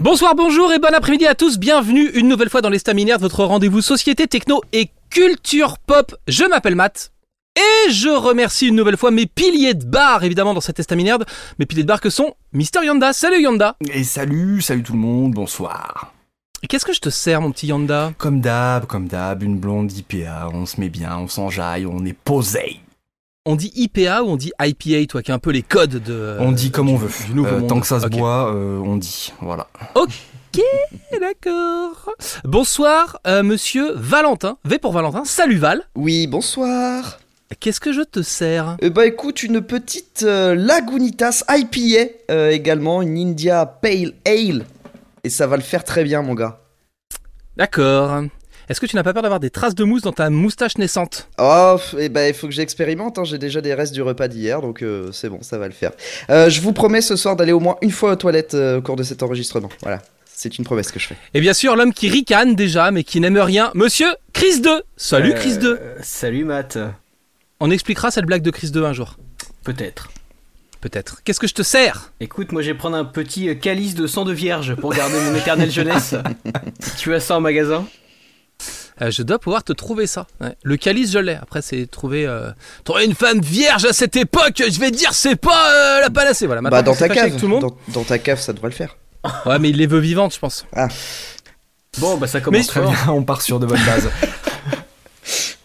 Bonsoir, bonjour et bon après-midi à tous. Bienvenue une nouvelle fois dans les Staminaires, votre rendez-vous société, techno et culture pop. Je m'appelle Matt. Et je remercie une nouvelle fois mes piliers de bar, évidemment, dans cette estaminerde. Mes piliers de bar que sont Mister Yanda. Salut Yanda. Et salut, salut tout le monde, bonsoir. Qu'est-ce que je te sers, mon petit Yanda? Comme d'hab, comme d'hab, une blonde IPA, on se met bien, on s'enjaille, on est posé. On dit IPA ou on dit IPA, toi qui as un peu les codes de. On dit comme du- on veut. du nouveau Euh, monde. tant que ça se Ok. boit, euh, on dit. Voilà. Ok, d'accord. Bonsoir, euh, monsieur Valentin. V pour Valentin. Salut Val. Oui, bonsoir. Qu'est-ce que je te sers? Eh bah écoute, une petite euh, Lagunitas IPA, euh, également une India Pale Ale. Et ça va le faire très bien, mon gars. D'accord. Est-ce que tu n'as pas peur d'avoir des traces de mousse dans ta moustache naissante? Oh, et bah il faut que j'expérimente, hein, j'ai déjà des restes du repas d'hier, donc euh, c'est bon, ça va le faire. Euh, je vous promets ce soir d'aller au moins une fois aux toilettes euh, au cours de cet enregistrement. Voilà, c'est une promesse que je fais. Et bien sûr, l'homme qui ricane déjà, mais qui n'aime rien, monsieur Chris 2. Salut Euh, Chris 2. Salut Matt. On expliquera cette blague de Chris 2 un jour. Peut-être. Peut-être. Qu'est-ce que je te sers? Écoute, moi je vais prendre un petit calice de sang de vierge pour garder mon éternelle jeunesse. tu as ça en magasin? Euh, Je dois pouvoir te trouver ça. Ouais. Le calice, je l'ai. Après, c'est trouver, euh, trouver une femme vierge à cette époque. Je vais dire, c'est pas euh, la panacée. Voilà. Maintenant bah dans ta cave, avec tout le monde. dans, dans ta cave, ça devrait le faire. Ouais, mais il les veut vivantes, je pense. Bon, bah ça commence Mais- Très bien, on part sur de bonnes bases.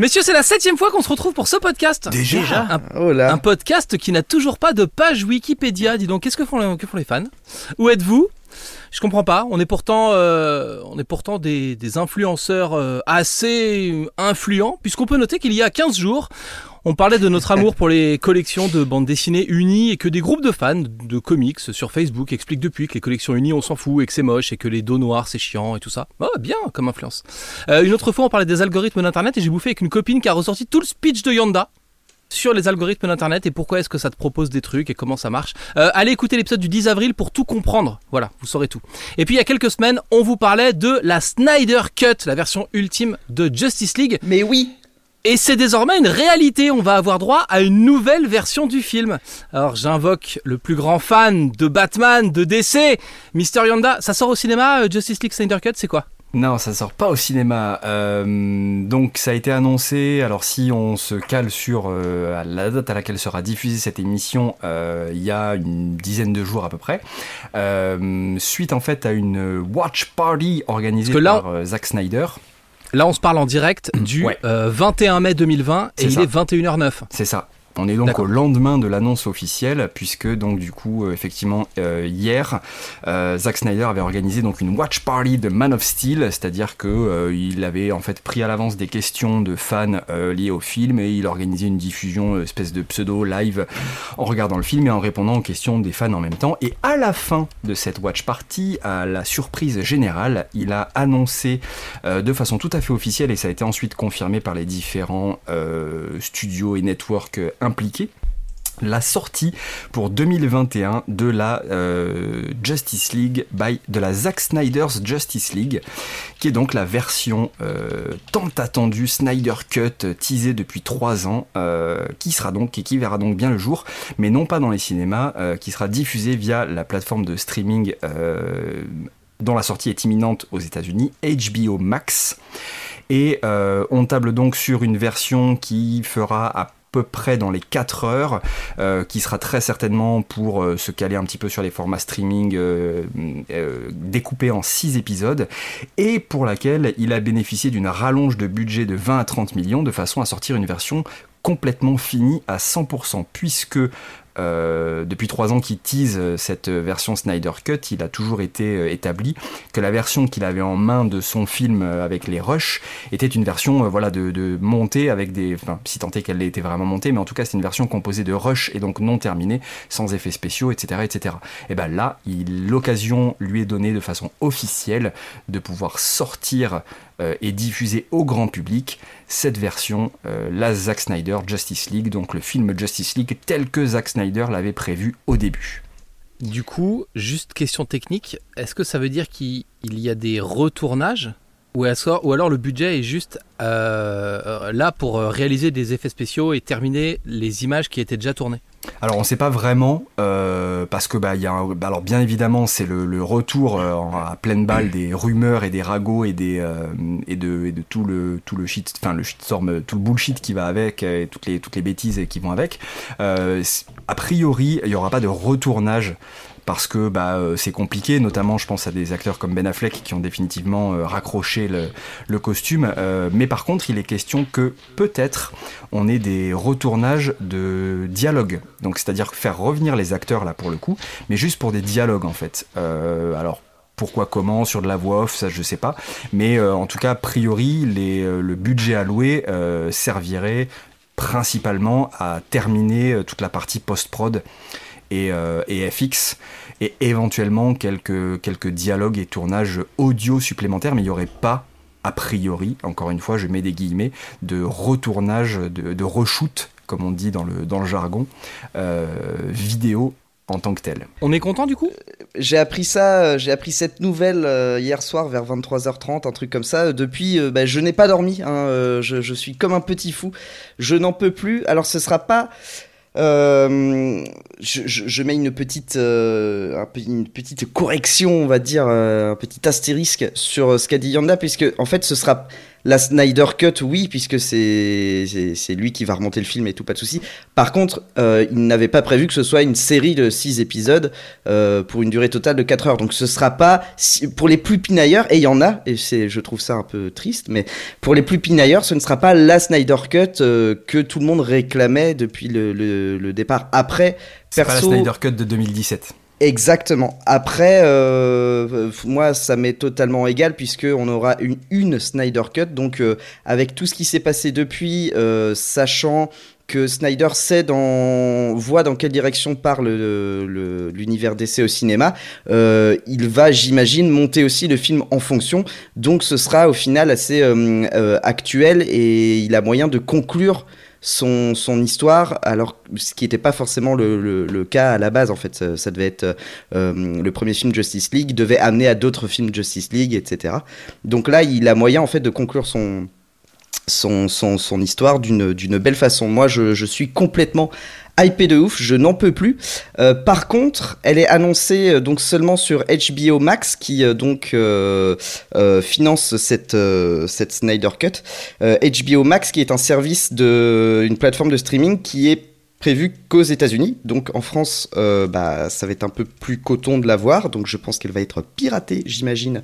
Messieurs, c'est la septième fois qu'on se retrouve pour ce podcast. Déjà Un Oh là. Un podcast qui n'a toujours pas de page Wikipédia. Dis donc, qu'est-ce que font, les- que font les fans? Où êtes-vous? Je comprends pas. On est pourtant, euh, on est pourtant des, des influenceurs euh, assez influents, puisqu'on peut noter qu'il y a 15 jours, on parlait de notre amour pour les collections de bandes dessinées unies et que des groupes de fans de comics sur Facebook expliquent depuis que les collections unies on s'en fout et que c'est moche et que les dos noirs c'est chiant et tout ça. Oh, bien comme influence. Euh, une autre fois on parlait des algorithmes d'internet et j'ai bouffé avec une copine qui a ressorti tout le speech de Yanda sur les algorithmes d'internet et pourquoi est-ce que ça te propose des trucs et comment ça marche. Euh, allez écouter l'épisode du 10 avril pour tout comprendre. Voilà, vous saurez tout. Et puis il y a quelques semaines, on vous parlait de la Snyder Cut, la version ultime de Justice League. Mais oui, Et c'est désormais une réalité, on va avoir droit à une nouvelle version du film. Alors j'invoque le plus grand fan de Batman, de DC, Mister Yanda. Ça sort au cinéma, euh, Justice League Snyder Cut, c'est quoi? Non, ça sort pas au cinéma. Euh, donc ça a été annoncé. Alors si on se cale sur euh, la date à laquelle sera diffusée cette émission, euh, il y a une dizaine de jours à peu près, suite en fait à une watch party organisée là, par Zack Snyder. Là on se parle en direct du Ouais. euh, 21 mai 2020 et il ça. est 21h09. C'est ça. On est donc au lendemain de l'annonce officielle, puisque donc du coup, euh, effectivement, euh, hier, euh, Zack Snyder avait organisé donc une watch party de Man of Steel, c'est-à-dire que il avait en fait pris à l'avance des questions de fans liées au film et il organisait une diffusion espèce de pseudo live en regardant le film et en répondant aux questions des fans en même temps. Et à la fin de cette watch party, à la surprise générale, il a annoncé de façon tout à fait officielle et ça a été ensuite confirmé par les différents studios et networks impliqués la sortie pour 2021 de la euh, Justice League by de la Zack Snyder's Justice League qui est donc la version euh, tant attendue Snyder Cut euh, teasée depuis trois ans qui sera donc et qui verra donc bien le jour mais non pas dans les cinémas qui sera diffusée via la plateforme de streaming dont la sortie est imminente aux États-Unis HBO Max. Et on table donc sur une version qui fera à peu près dans les 4 heures, euh, qui sera très certainement pour euh, se caler un petit peu sur les formats streaming euh, découpés en 6 épisodes, et pour laquelle il a bénéficié d'une rallonge de budget de 20 à 30 millions de façon à sortir une version complètement finie à 100%, puisque euh, depuis trois ans qu'il tease euh, cette version Snyder Cut, il a toujours été euh, établi que la version qu'il avait en main de son film euh, avec les rushs était une version euh, voilà de, montée avec des, si tant est qu'elle ait été vraiment montée, mais en tout cas c'est une version composée de rushs et donc non terminée, sans effets spéciaux, etc., etc. Et ben là, l'occasion lui est donnée de façon officielle de pouvoir sortir euh, et diffuser au grand public cette version, euh, la Zack Snyder Justice League, donc le film Justice League tel que Zack Snyder l'avait prévu au début. Du coup, juste question technique, est-ce que ça veut dire qu'il il y a des retournages ou, alors le budget est juste euh, euh, là pour euh, réaliser des effets spéciaux et terminer les images qui étaient déjà tournées? Alors on ne sait pas vraiment euh, parce que bah il y a bah, alors bien évidemment c'est le, retour euh, à pleine balle des rumeurs et des ragots et des euh, et de et de tout le tout le shit enfin le shitstorm tout le bullshit qui va avec et toutes les toutes les bêtises qui vont avec. a priori il y aura pas de retournage parce que bah, euh, c'est compliqué, notamment je pense à des acteurs comme Ben Affleck qui ont définitivement euh, raccroché le, costume, euh, mais par contre il est question que peut-être on ait des retournages de dialogue, donc c'est-à-dire faire revenir les acteurs là pour le coup, mais juste pour des dialogues en fait. alors pourquoi, comment, sur de la voix off, ça je sais pas. Mais en tout cas, a priori, le budget alloué servirait principalement à terminer toute la partie post-prod euh, et, FX, et éventuellement quelques, quelques dialogues et tournages audio supplémentaires, mais il n'y aurait pas, a priori, encore une fois, je mets des guillemets, de retournage, de, de reshoot, comme on dit dans le, dans le jargon, euh, vidéo en tant que tel. On est content du coup? J'ai appris ça, j'ai appris cette nouvelle euh, hier soir vers 23h30, un truc comme ça. Depuis, bah, je n'ai pas dormi. Hein, je, je, suis comme un petit fou. Je n'en peux plus. Alors, ce sera pas euh, je, mets une petite, euh, une petite correction, on va dire, euh, un petit astérisque sur ce qu'a dit Yanda, puisque en fait ce sera la Snyder Cut, oui, puisque c'est lui qui va remonter le film et tout, pas de souci. Par contre, euh, il n'avait pas prévu que ce soit une série de 6 épisodes euh, pour une durée totale de 4 heures. Donc ce sera pas, pour les plus pinailleurs, et il y en a, et je trouve ça un peu triste, mais pour les plus pinailleurs, ce ne sera pas la Snyder Cut euh, que tout le monde réclamait depuis le, le départ. Après, c'est pas la Snyder Cut de 2017. Exactement. Après, euh, moi, ça m'est totalement égal puisque on aura une, une Snyder Cut. Donc, euh, avec tout ce qui s'est passé depuis, euh, sachant que Snyder sait dans, voit dans quelle direction parle l'univers DC au cinéma, il va, j'imagine, monter aussi le film en fonction. Donc, ce sera au final assez actuel et il a moyen de conclure son, son histoire, alors ce qui n'était pas forcément le, le, cas à la base en fait. Ça, devait être euh, le premier film Justice League devait amener à d'autres films Justice League, etc. Donc là, il a moyen en fait de conclure son son, son, son histoire d'une belle façon. Moi, je, je suis complètement hypé de ouf, je n'en peux plus. Euh, par contre, elle est annoncée euh, donc seulement sur HBO Max qui euh, donc finance cette cette Snyder Cut. HBO Max qui est un service de une plateforme de streaming qui est prévu qu'aux États-Unis. Donc en France, euh, bah, ça va être un peu plus coton de la voir. Donc je pense qu'elle va être piratée, j'imagine,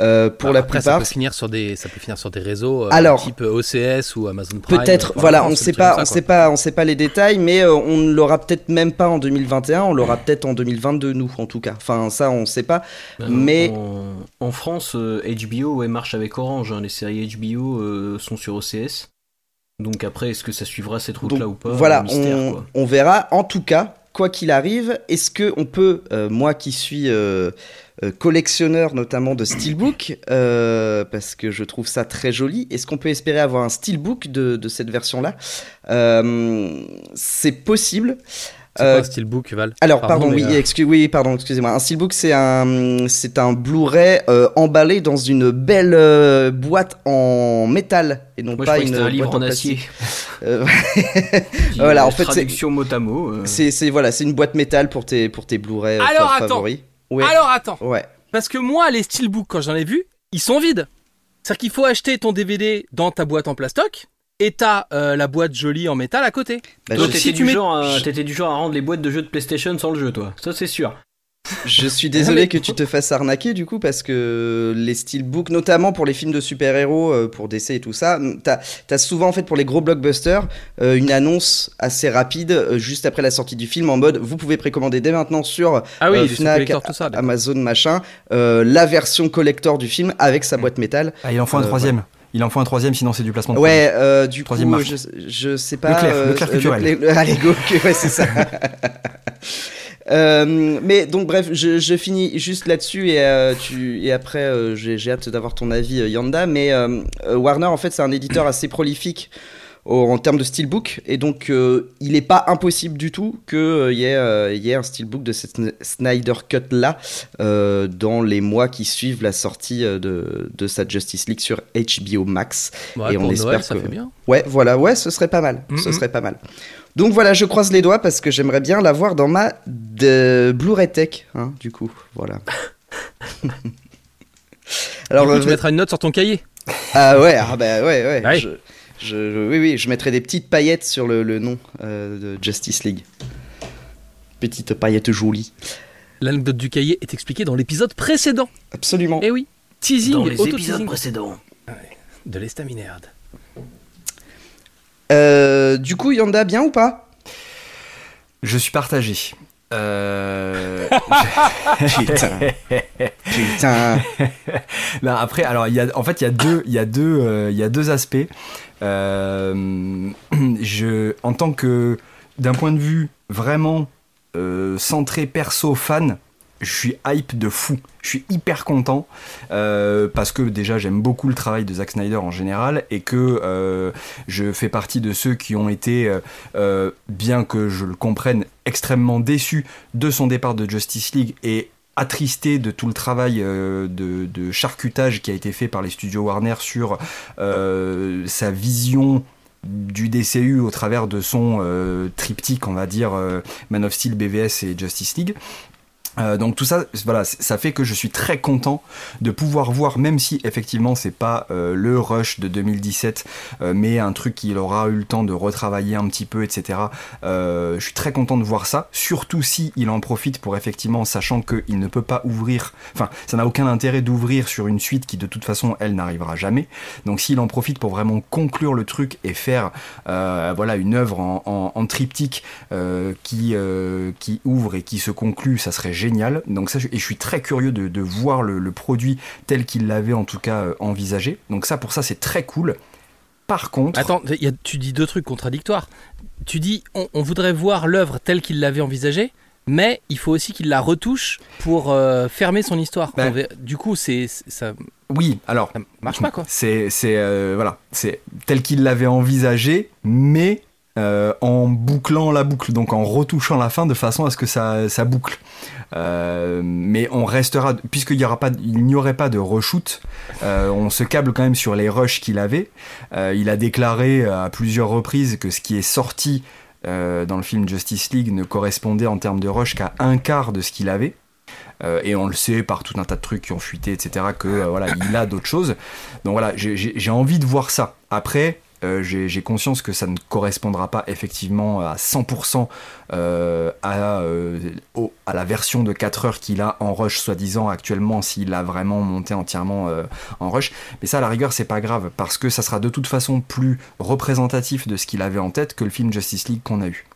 euh, pour bah, la après, plupart. Ça peut finir sur des, ça peut finir sur des réseaux euh, type OCS ou Amazon Prime. Peut-être, voilà, on ne sait pas, on sait pas, on sait pas les détails, mais on ne l'aura peut-être même pas en 2021. On l'aura peut-être en 2022, nous, en tout cas. Enfin, ça, on ne sait pas. mais en, France, HBO ouais, marche avec Orange. Hein. Les séries HBO sont sur OCS. Donc après, est-ce que ça suivra cette route-là ou pas Voilà, on, verra. En tout cas, quoi qu'il arrive, est-ce que on peut, euh, moi qui suis euh, euh, collectionneur notamment de steelbook, parce que je trouve ça très joli, est-ce qu'on peut espérer avoir un steelbook de, de cette version-là? C'est possible. C'est quoi un steelbook, Val? Alors, pardon, oui, oui, pardon, excusez-moi. Un steelbook, c'est un, c'est un Blu-ray emballé dans une belle boîte en métal et non pas une un livre en, acier. Euh, voilà, en fait, traduction mot à mot. Euh. C'est voilà, c'est une boîte métal pour tes pour tes Blu-ray euh, Alors, favoris. Alors attends. Ouais. Parce que moi, les steelbooks, quand j'en ai vu, ils sont vides. C'est-à-dire qu'il faut acheter ton DVD dans ta boîte en plastoc et t'as la boîte jolie en métal à côté. Bah, Donc t'étais du, genre, du genre à rendre les boîtes de jeux de PlayStation sans le jeu, toi. Ça c'est sûr. Je suis désolé que tu te fasses arnaquer du coup parce que les steelbooks, notamment pour les films de super-héros, euh, pour DC et tout ça, t'as as souvent en fait pour les gros blockbusters euh, une annonce assez rapide euh, juste après la sortie du film en mode vous pouvez précommander dès maintenant sur ah oui, Fnac, Amazon machin la version collector du film avec sa boîte métal. Ah il en faut un troisième. Il en faut un troisième, sinon c'est du placement de Ouais, euh, du coup, je, je, sais pas. Leclerc, Leclerc culturel. allez, go, ouais, c'est ça. Euh, mais donc bref, je, je finis juste là-dessus et, euh, tu, et après euh, j'ai hâte d'avoir ton avis Yanda. Mais Warner en fait c'est un éditeur assez prolifique en termes de steelbook et donc il n'est pas impossible du tout qu'il y, ait, y ait un steelbook de cette Snyder Cut là dans les mois qui suivent la sortie de, de sa Justice League sur HBO Max et on espère que ça fait bien. ouais voilà ouais ce serait pas mal ce serait pas mal Donc voilà, je croise les doigts parce que j'aimerais bien l'avoir dans ma de Blu-ray Tech, hein, du coup, voilà. Alors, coup, tu mettras une note sur ton cahier. Ah ouais, ah bah ouais, ouais. Ah je, je, oui, oui, je mettrai des petites paillettes sur le, le nom euh, de Justice League. Petites paillettes jolies. L'anecdote du cahier est expliquée dans l'épisode précédent. Absolument. Eh oui, teasing, dans les épisodes précédents. De l'estaminerde. Euh, du coup, Yanda, bien ou pas? Je suis partagé. Euh... Putain. Putain. Là, après, alors, il y a, en fait, il y a deux, il y a deux, euh, il y a deux aspects. Euh, je, en tant que, d'un point de vue vraiment euh, centré perso fan, je suis hype de fou. Je suis hyper content euh, parce que déjà j'aime beaucoup le travail de Zack Snyder en général et que je fais partie de ceux qui ont été, bien que je le comprenne, extrêmement déçus de son départ de Justice League et attristé de tout le travail de, de, charcutage qui a été fait par les studios Warner sur sa vision du DCU au travers de son triptyque, on va dire, Man of Steel, BVS et Justice League. Euh, donc tout ça, voilà, ça fait que je suis très content de pouvoir voir, même si effectivement c'est pas euh, le rush de 2017, euh, mais un truc qu'il aura eu le temps de retravailler un petit peu, etc. je suis très content de voir ça, surtout si il en profite pour effectivement, sachant qu'il ne peut pas ouvrir, enfin ça n'a aucun intérêt d'ouvrir sur une suite qui de toute façon elle n'arrivera jamais. Donc s'il en profite pour vraiment conclure le truc et faire, voilà, une œuvre en, triptyque qui qui ouvre et qui se conclut, ça serait génial. Donc ça, et je suis très curieux de, voir le, produit tel qu'il l'avait en tout cas euh, envisagé. Donc ça, pour ça, c'est très cool. Par contre... Attends, tu dis deux trucs contradictoires. Tu dis, on, voudrait voir l'œuvre telle qu'il l'avait envisagée, mais il faut aussi qu'il la retouche pour euh, fermer son histoire. Ben du coup, c'est ça. Oui, alors ça marche pas quoi. C'est c'est euh, voilà, c'est tel qu'il l'avait envisagé, mais en bouclant la boucle, donc en retouchant la fin de façon à ce que ça, boucle. Euh, mais on restera, puisqu'il n'y aura pas, il n'y aurait pas de reshoot, euh, on se câble quand même sur les rushs qu'il avait. Euh, il a déclaré à plusieurs reprises que ce qui est sorti dans le film Justice League ne correspondait en termes de rush qu'à un quart de ce qu'il avait. et on le sait par tout un tas de trucs qui ont fuité, etc., que voilà, il a d'autres choses. Donc voilà, j'ai envie de voir ça. Après, euh, j'ai conscience que ça ne correspondra pas effectivement à 100% euh, à, euh, à, la version de 4 heures qu'il a en rush, soi-disant actuellement, s'il a vraiment monté entièrement en rush. Mais ça, à la rigueur, c'est pas grave, parce que ça sera de toute façon plus représentatif de ce qu'il avait en tête que le film Justice League qu'on a eu.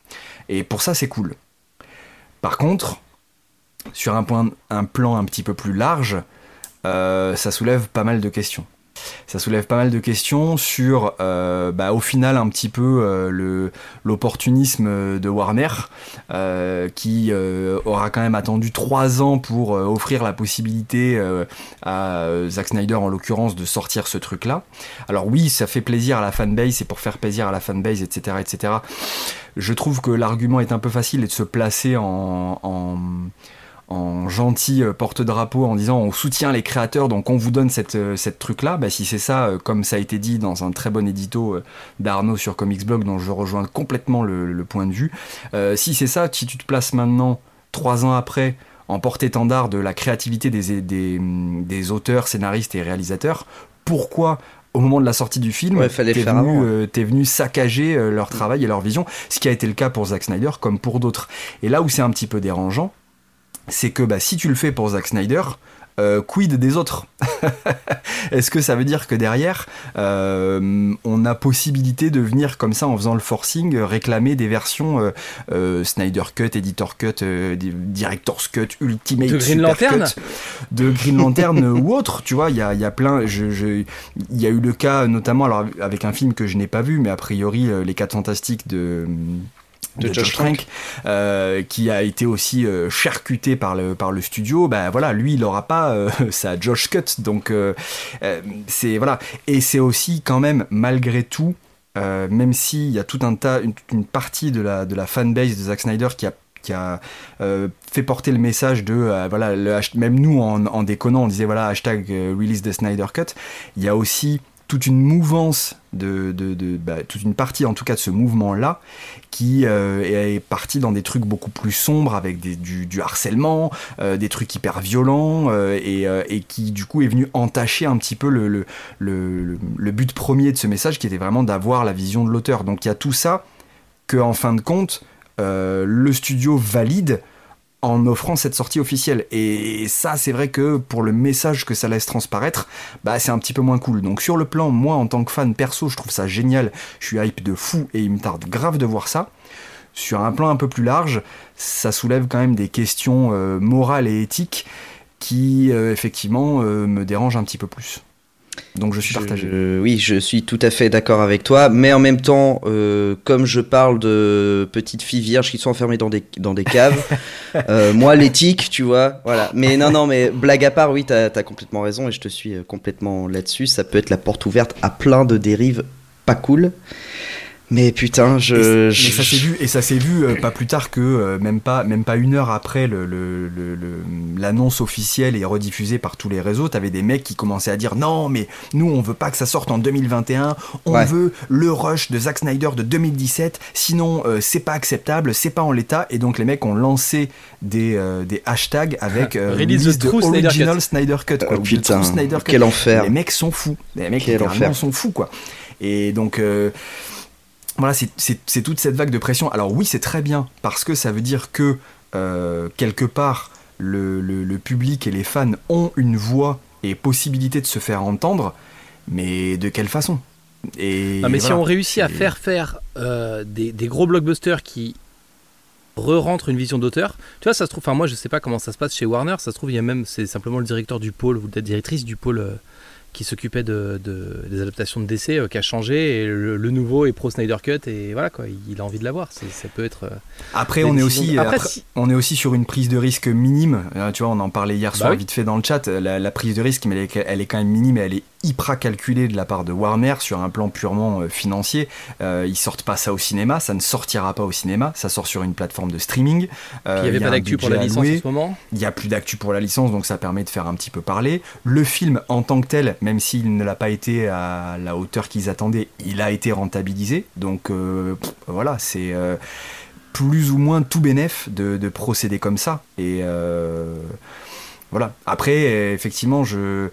Et pour ça, c'est cool. Par contre, sur un, point, un plan un petit peu plus large, ça soulève pas mal de questions ça soulève pas mal de questions sur, euh, bah, au final, un petit peu euh, le l'opportunisme de Warner, euh, qui aura quand même attendu trois ans pour offrir la possibilité à Zack Snyder, en l'occurrence, de sortir ce truc-là. Alors oui, ça fait plaisir à la fanbase, c'est pour faire plaisir à la fanbase, etc., etc. Je trouve que l'argument est un peu facile et de se placer en, en en gentil euh, porte-drapeau en disant on soutient les créateurs donc on vous donne cette, euh, cette truc là bah, si c'est ça euh, comme ça a été dit dans un très bon édito d'Arnaud sur Comics Blog dont je rejoins complètement le, point de vue si c'est ça si tu te places maintenant trois ans après en porte-étendard de la créativité des, des, des, auteurs, scénaristes et réalisateurs pourquoi au moment de la sortie du film, ouais, t'es venu, venu saccager leur travail et leur vision, ce qui a été le cas pour Zack Snyder comme pour d'autres. Et là où c'est un petit peu dérangeant, c'est que bah, si tu le fais pour Zack Snyder, euh, quid des autres Est-ce que ça veut dire que derrière, euh, on a possibilité de venir comme ça en faisant le forcing réclamer des versions euh, Snyder Cut, Editor Cut, Director's Cut, Ultimate de Green Lantern Cut, de Green Lantern ou autre Tu vois, il y a, y a, plein. Il y a eu le cas notamment alors avec un film que je n'ai pas vu, mais a priori les 4 fantastiques de de, Josh, Trank, euh, qui a été aussi euh, charcuté par le, par le studio, ben voilà, lui il n'aura pas euh, sa Josh Cut, donc c'est voilà, et c'est aussi quand même malgré tout, même s'il y a tout un tas, une, partie de la, de la fanbase de Zack Snyder qui a qui a fait porter le message de voilà le, même nous en, en, déconnant on disait voilà hashtag release the Snyder Cut. Il y a aussi toute une mouvance de, de, bah, toute une partie en tout cas de ce mouvement là qui euh, est parti dans des trucs beaucoup plus sombres avec du, harcèlement euh, des trucs hyper violents euh, et, et, qui du coup est venu entacher un petit peu le, le but premier de ce message qui était vraiment d'avoir la vision de l'auteur. Donc il y a tout ça que en fin de compte le studio valide en offrant cette sortie officielle. Et ça, c'est vrai que pour le message que ça laisse transparaître, bah c'est un petit peu moins cool. Donc sur le plan, moi en tant que fan perso, je trouve ça génial. Je suis hype de fou et il me tarde grave de voir ça. Sur un plan un peu plus large, ça soulève quand même des questions euh, morales et éthiques qui euh, effectivement euh, me dérangent un petit peu plus. Donc je suis partagé. Je, oui, je suis tout à fait d'accord avec toi, mais en même temps, euh, comme je parle de petites filles vierges qui sont enfermées dans des, dans des caves, euh, moi l'éthique, tu vois, voilà. Mais non, non, mais blague à part, oui, t'as as complètement raison et je te suis euh, complètement là-dessus. Ça peut être la porte ouverte à plein de dérives pas cool. Mais putain, je. Et, je... Mais ça s'est vu et ça s'est vu euh, pas plus tard que euh, même pas même pas une heure après le l'annonce le, le, officielle et rediffusée par tous les réseaux, t'avais des mecs qui commençaient à dire non mais nous on veut pas que ça sorte en 2021, on ouais. veut le rush de Zack Snyder de 2017, sinon euh, c'est pas acceptable, c'est pas en l'état et donc les mecs ont lancé des des hashtags avec release de original Snyder Cut, quoi, oh, putain, Snyder Cut. Quel enfer. Les mecs sont fous, les mecs littéralement sont fous quoi. Et donc voilà, c'est toute cette vague de pression. Alors oui, c'est très bien, parce que ça veut dire que, euh, quelque part, le, le, le, public et les fans ont une voix et possibilité de se faire entendre, mais de quelle façon? Et non, mais voilà. si on réussit à faire faire euh, des, des, gros blockbusters qui re-rentrent une vision d'auteur, tu vois, ça se trouve, enfin moi je sais pas comment ça se passe chez Warner, ça se trouve, il y a même, c'est simplement le directeur du pôle ou la directrice du pôle... Euh, qui s'occupait de, de, des adaptations de DC euh, qui a changé et le, le, nouveau est pro Snyder Cut et voilà quoi il a envie de l'avoir. Ça peut être euh, après on est aussi après, après, si... on est aussi sur une prise de risque minime. Euh, tu vois on en parlait hier soir bah oui. vite fait dans le chat. La, la prise de risque mais elle est, elle est, quand même minime et elle est hyper calculée de la part de Warner sur un plan purement euh, financier. Euh, ils sortent pas ça au cinéma ça ne sortira pas au cinéma. Ça sort sur une plateforme de streaming. Il y avait pas d'actu pour la licence en ce moment. Il y a plus d'actu pour la licence donc ça permet de faire un petit peu parler. Le film en tant que tel même s'il ne l'a pas été à la hauteur qu'ils attendaient, il a été rentabilisé. Donc euh, voilà, c'est euh, plus ou moins tout bénéf de, de, procéder comme ça. Et euh, voilà. Après, effectivement, je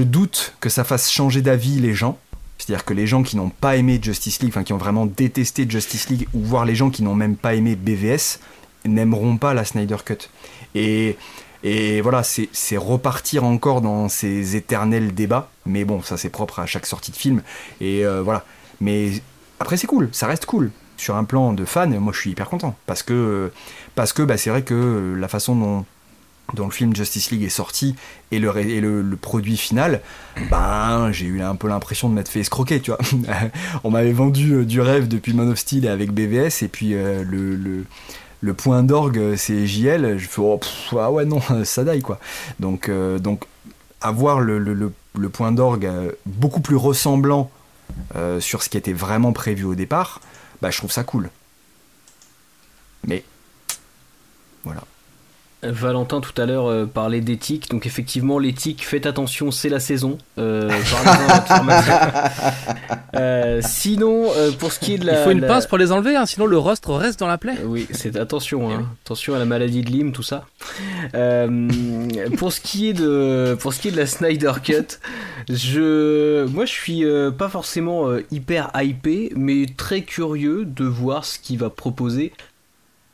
doute que ça fasse changer d'avis les gens. C'est-à-dire que les gens qui n'ont pas aimé Justice League, enfin qui ont vraiment détesté Justice League, ou voir les gens qui n'ont même pas aimé BVS, n'aimeront pas la Snyder Cut. Et et voilà, c'est repartir encore dans ces éternels débats. Mais bon, ça c'est propre à chaque sortie de film. Et euh, voilà. Mais après, c'est cool, ça reste cool. Sur un plan de fan, moi je suis hyper content. Parce que, parce que bah, c'est vrai que la façon dont, le film Justice League est sorti et le, produit final, ben j'ai eu un peu l'impression de m'être fait escroquer, tu vois. On m'avait vendu euh, du rêve depuis Man of Steel avec BVS, et puis euh, le, le point d'orgue c'est JL, je fais oh, ah ouais non, ça daille quoi. Donc, euh, avoir le, point d'orgue euh, beaucoup plus ressemblant euh, sur ce qui était vraiment prévu au départ, bah je trouve ça cool. Mais voilà. Valentin tout à l'heure euh, parlait d'éthique, donc effectivement l'éthique, faites attention, c'est la saison. Euh, euh, sinon, euh, pour ce qui est de la, il faut une la... pince pour les enlever, hein, sinon le rostre reste dans la plaie. Oui, c'est attention, hein, attention à la maladie de Lyme, tout ça. Euh, pour ce qui est de, pour ce qui est de la Snyder Cut, je, moi je suis pas forcément hyper hypé, mais très curieux de voir ce qu'il va proposer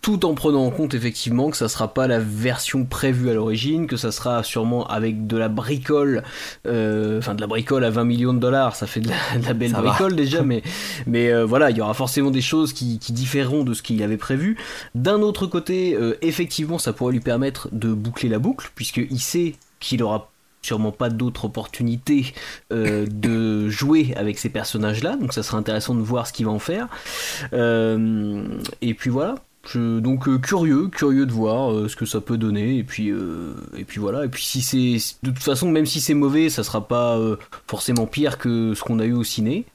tout en prenant en compte effectivement que ça sera pas la version prévue à l'origine, que ça sera sûrement avec de la bricole, euh, enfin de la bricole à 20 millions de dollars, ça fait de la, de la belle ça bricole va. déjà, mais, mais euh, voilà, il y aura forcément des choses qui, qui différeront de ce qu'il avait prévu. D'un autre côté, euh, effectivement, ça pourrait lui permettre de boucler la boucle, puisqu'il sait qu'il aura sûrement pas d'autres opportunités euh, de jouer avec ces personnages là donc ça sera intéressant de voir ce qu'il va en faire euh, et puis voilà donc euh, curieux, curieux de voir euh, ce que ça peut donner et puis euh, et puis voilà et puis si c'est de toute façon même si c'est mauvais ça sera pas euh, forcément pire que ce qu'on a eu au ciné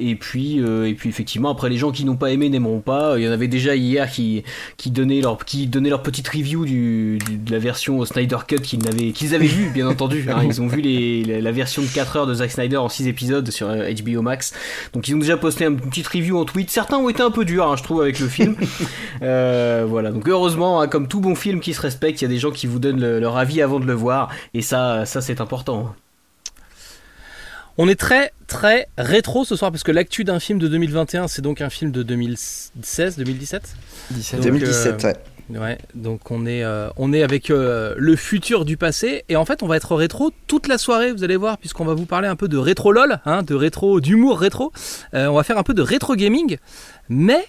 Et puis, euh, et puis effectivement, après les gens qui n'ont pas aimé n'aimeront pas. Il y en avait déjà hier qui, qui donnaient leur, qui donnaient leur petite review du, de la version Snyder Cut qu'ils avaient, qu'ils avaient vu, bien entendu. Hein. Ils ont vu les, la, version de 4 heures de Zack Snyder en 6 épisodes sur HBO euh, Max. Donc ils ont déjà posté une petite review en tweet. Certains ont été un peu durs, hein, je trouve, avec le film. euh, voilà. Donc heureusement, hein, comme tout bon film qui se respecte, il y a des gens qui vous donnent leur avis avant de le voir. Et ça, ça c'est important. On est très très rétro ce soir parce que l'actu d'un film de 2021 c'est donc un film de 2016, 2017 2017 ouais. Ouais, donc on est, euh, on est avec euh, le futur du passé et en fait on va être rétro toute la soirée, vous allez voir, puisqu'on va vous parler un peu de rétro lol, hein, de rétro, d'humour rétro. Euh, on va faire un peu de rétro gaming, mais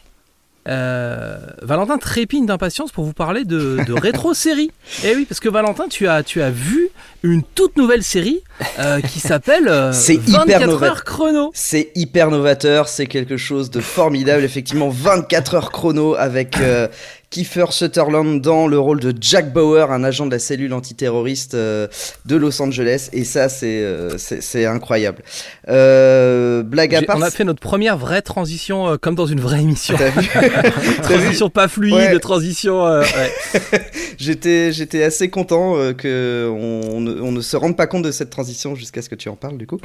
euh, Valentin trépigne d'impatience pour vous parler de, rétro-série. Eh oui, parce que Valentin, tu as, tu as vu une toute nouvelle série euh, qui s'appelle euh, 24 heures chrono. C'est hyper novateur, c'est quelque chose de formidable. Effectivement, 24 heures chrono avec euh, Kiefer Sutherland dans le rôle de Jack Bauer, un agent de la cellule antiterroriste euh, de Los Angeles. Et ça, c'est euh, c'est incroyable. Euh, blague à part. On a fait notre première vraie transition comme dans une vraie émission. transition pas fluide, transition. Ouais. j'étais j'étais assez content que on, on, ne se rende pas compte de cette transition jusqu'à ce que tu en parles du coup.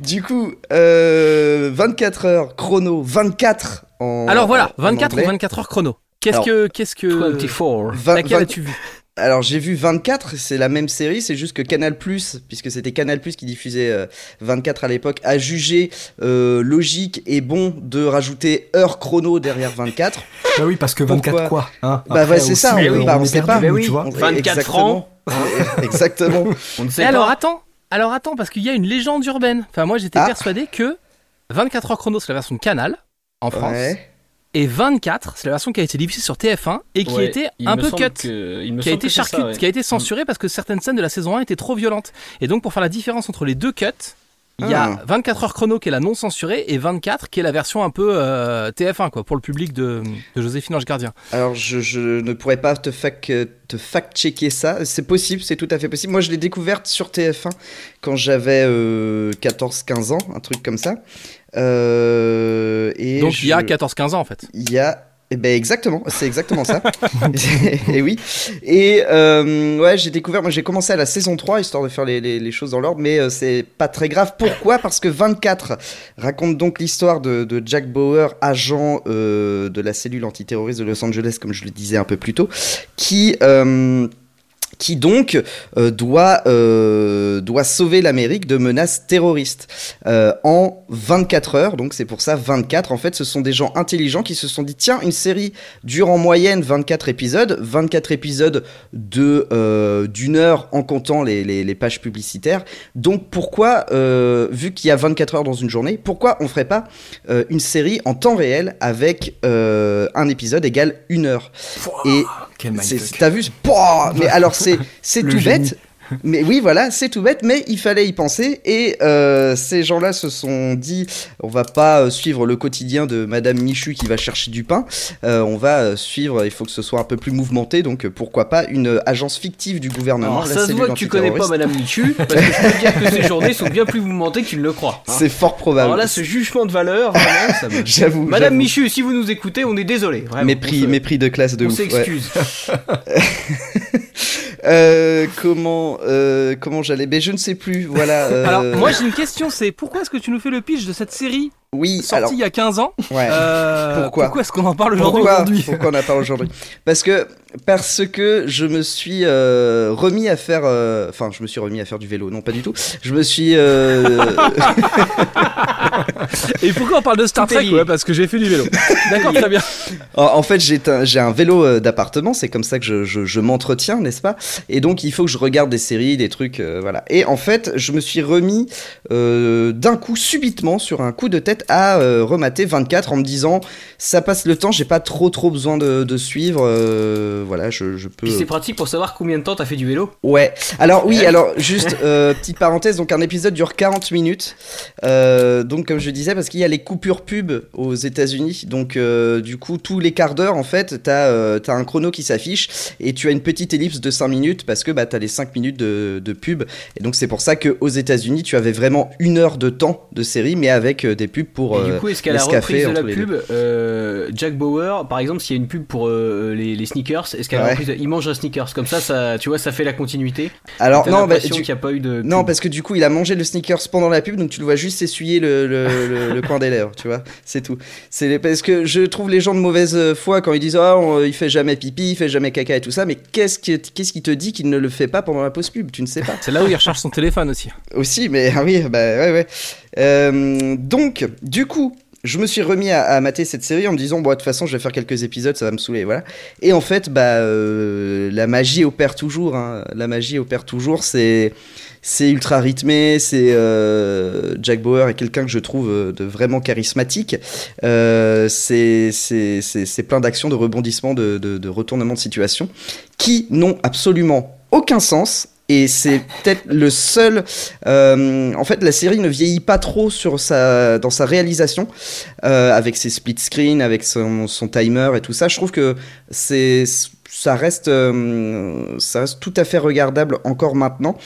du coup, 24 heures chrono, 24 alors voilà, 24 ou 24 heures chrono. Qu'est-ce que. Qu'est-ce que. 24. Laquelle as-tu vu? Alors j'ai vu 24, c'est la même série, c'est juste que Canal+, puisque c'était Canal+, qui diffusait 24 euh, à l'époque, a jugé euh, logique et bon de rajouter heure chrono derrière 24. Bah oui, parce que 24 quoi hein? Bah ouais, c'est ça, on, bah, on, sait pas. tu vois. 24 francs Exactement. on ne sait et alors attends, alors attends, parce qu'il y a une légende urbaine. Enfin moi j'étais ah. persuadé que 24 heures chrono c'est la version de Canal en France. Et 24, c'est la version qui a été diffusée sur TF1 et qui était un peu cut, qui, a été qui a été censurée parce que certaines scènes de la saison 1 étaient trop violentes. Et donc pour faire la différence entre les deux cuts, il y a 24 ah. heures chrono qui est la non censurée et 24 qui est la version un peu euh, TF1 quoi pour le public de, de Joséphine Ange Gardien. Alors je, ne pourrais pas te fact, te fact checker ça, c'est possible, c'est tout à fait possible. Moi je l'ai découverte sur TF1 quand j'avais 14-15 euh, ans, un truc comme ça. Euh, et Donc il y a 14-15 ans en fait. Il y a eh ben exactement, c'est exactement ça. et oui. Et euh, ouais, j'ai découvert, moi j'ai commencé à la saison 3, histoire de faire les, les, choses dans l'ordre, mais euh, c'est pas très grave. Pourquoi? Parce que 24 raconte donc l'histoire de, de, Jack Bauer, agent euh, de la cellule antiterroriste de Los Angeles, comme je le disais un peu plus tôt, qui qui donc euh, doit, euh, doit sauver l'Amérique de menaces terroristes euh, en 24 heures. Donc c'est pour ça 24. En fait, ce sont des gens intelligents qui se sont dit tiens, une série dure en moyenne 24 épisodes, 24 épisodes de d'une heure en comptant les, les, les, pages publicitaires. Donc pourquoi, vu qu'il y a 24 heures dans une journée, pourquoi on ferait pas une série en temps réel avec un épisode égal une heure? Et T'as vu? Mais alors c'est tout bête. Mais oui, voilà, c'est tout bête, mais il fallait y penser. Et euh, ces gens-là se sont dit, on va pas euh, suivre le quotidien de Madame Michu qui va chercher du pain. Euh, on va suivre, il faut que ce soit un peu plus mouvementé. Donc pourquoi pas une agence fictive du gouvernement. Alors, ça se voit que tu connais pas Madame Michu, parce que je peux dire que ces journées sont bien plus mouvementées qu'il ne le croit. Hein. C'est fort probable. Alors là, ce jugement de valeur, vraiment, ça me... J'avoue. Madame Michu, si vous nous écoutez, on est désolé. Vraiment, mépris, mépris de classe de on ouf. On s'excuse. Euh, comment euh, comment j'allais Mais je ne sais plus. Voilà. Euh. Alors moi j'ai une question, c'est pourquoi est-ce que tu nous fais le pitch de cette série? Oui, sorti il y a 15 ans. Ouais. Euh, pourquoi Pourquoi est-ce qu'on en parle aujourd'hui Pourquoi on en parle aujourd'hui Parce que parce que je me suis euh, remis à faire, euh, enfin je me suis remis à faire du vélo, non pas du tout. Je me suis. Et pourquoi on parle de Star Trek ouais, Parce que j'ai fait du vélo. D'accord, très bien. En, fait, j'ai un, j'ai un vélo d'appartement, c'est comme ça que je, je, je m'entretiens, n'est-ce pas? Et donc il faut que je regarde des séries, des trucs, voilà. Et en fait, je me suis remis d'un coup subitement sur un coup de tête à euh, remater 24 en me disant ça passe le temps, j'ai pas trop trop besoin de, suivre. Euh, voilà, je, je peux. Puis c'est pratique pour savoir combien de temps t'as fait du vélo. Ouais. Alors oui, alors juste petite parenthèse, donc un épisode dure 40 minutes. donc comme je disais, parce qu'il y a les coupures pub aux États-Unis, donc du coup tous les quarts d'heure en fait, t'as as un chrono qui s'affiche et tu as une petite ellipse de 5 minutes parce que bah t'as les 5 minutes de, de pub. Et donc c'est pour ça qu'aux États-Unis, tu avais vraiment une heure de temps de série, mais avec des pubs pour. Et du coup, est-ce qu'à la reprise de la pub, Jack Bauer, par exemple, s'il y a une pub pour les, sneakers, est-ce qu'à la reprise, il mange un sneakers Comme ça, ça, tu vois, ça fait la continuité. Alors non, bah, du... a pas eu de. Non, parce que du coup, il a mangé le sneakers pendant la pub, donc tu le vois juste essuyer le, le, coin des lèvres, tu vois. C'est tout. C'est parce que je trouve les gens de mauvaise foi quand ils disent ah il fait jamais pipi, il fait jamais caca et tout ça, mais qu'est-ce qui, qu'est-ce qui te dit qu'il ne le fait pas pendant la pause pub? Tu ne sais pas. C'est là où il recharge son téléphone aussi. Aussi, mais ah oui, bah ouais ouais. Euh, donc, du coup, je me suis remis à, mater cette série en me disant bon de toute façon je vais faire quelques épisodes ça va me saouler voilà et en fait bah euh, la magie opère toujours hein. la magie opère toujours c'est c'est ultra rythmé c'est euh, Jack Bauer est quelqu'un que je trouve vraiment charismatique euh, c'est c'est plein d'actions de rebondissements de retournements de situation qui n'ont absolument aucun sens et c'est peut-être le seul. Euh, en fait, la série ne vieillit pas trop sur sa, dans sa réalisation, euh, avec ses split screen, avec son, son, timer et tout ça. Je trouve que c'est, ça reste, euh, ça reste tout à fait regardable encore maintenant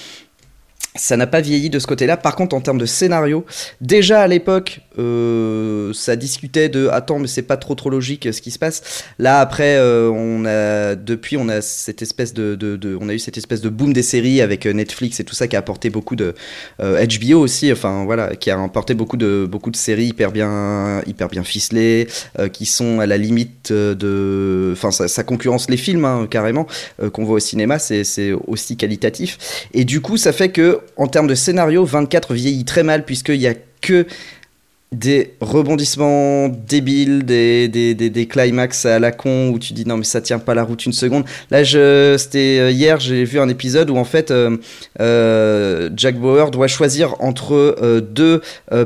ça n'a pas vieilli de ce côté-là. Par contre, en termes de scénario, déjà à l'époque, euh, ça discutait de attends, mais c'est pas trop trop logique ce qui se passe. Là, après, euh, on a depuis, on a cette espèce de, on a eu cette espèce de boom des séries avec euh, Netflix et tout ça qui a apporté beaucoup de HBO aussi. Enfin voilà, qui a apporté beaucoup de beaucoup de séries hyper bien hyper bien ficelées, qui sont à la limite de, enfin ça, concurrence les films hein, carrément qu'on voit au cinéma. C'est aussi qualitatif. Et du coup, ça fait que en termes de scénario, 24 vieillit très mal puisqu'il y a que des rebondissements débiles, des, des, des, climax à la con où tu dis non mais ça tient pas la route une seconde. Là, c'était euh, hier, j'ai vu un épisode où en fait euh, euh, Jack Bauer doit choisir entre deux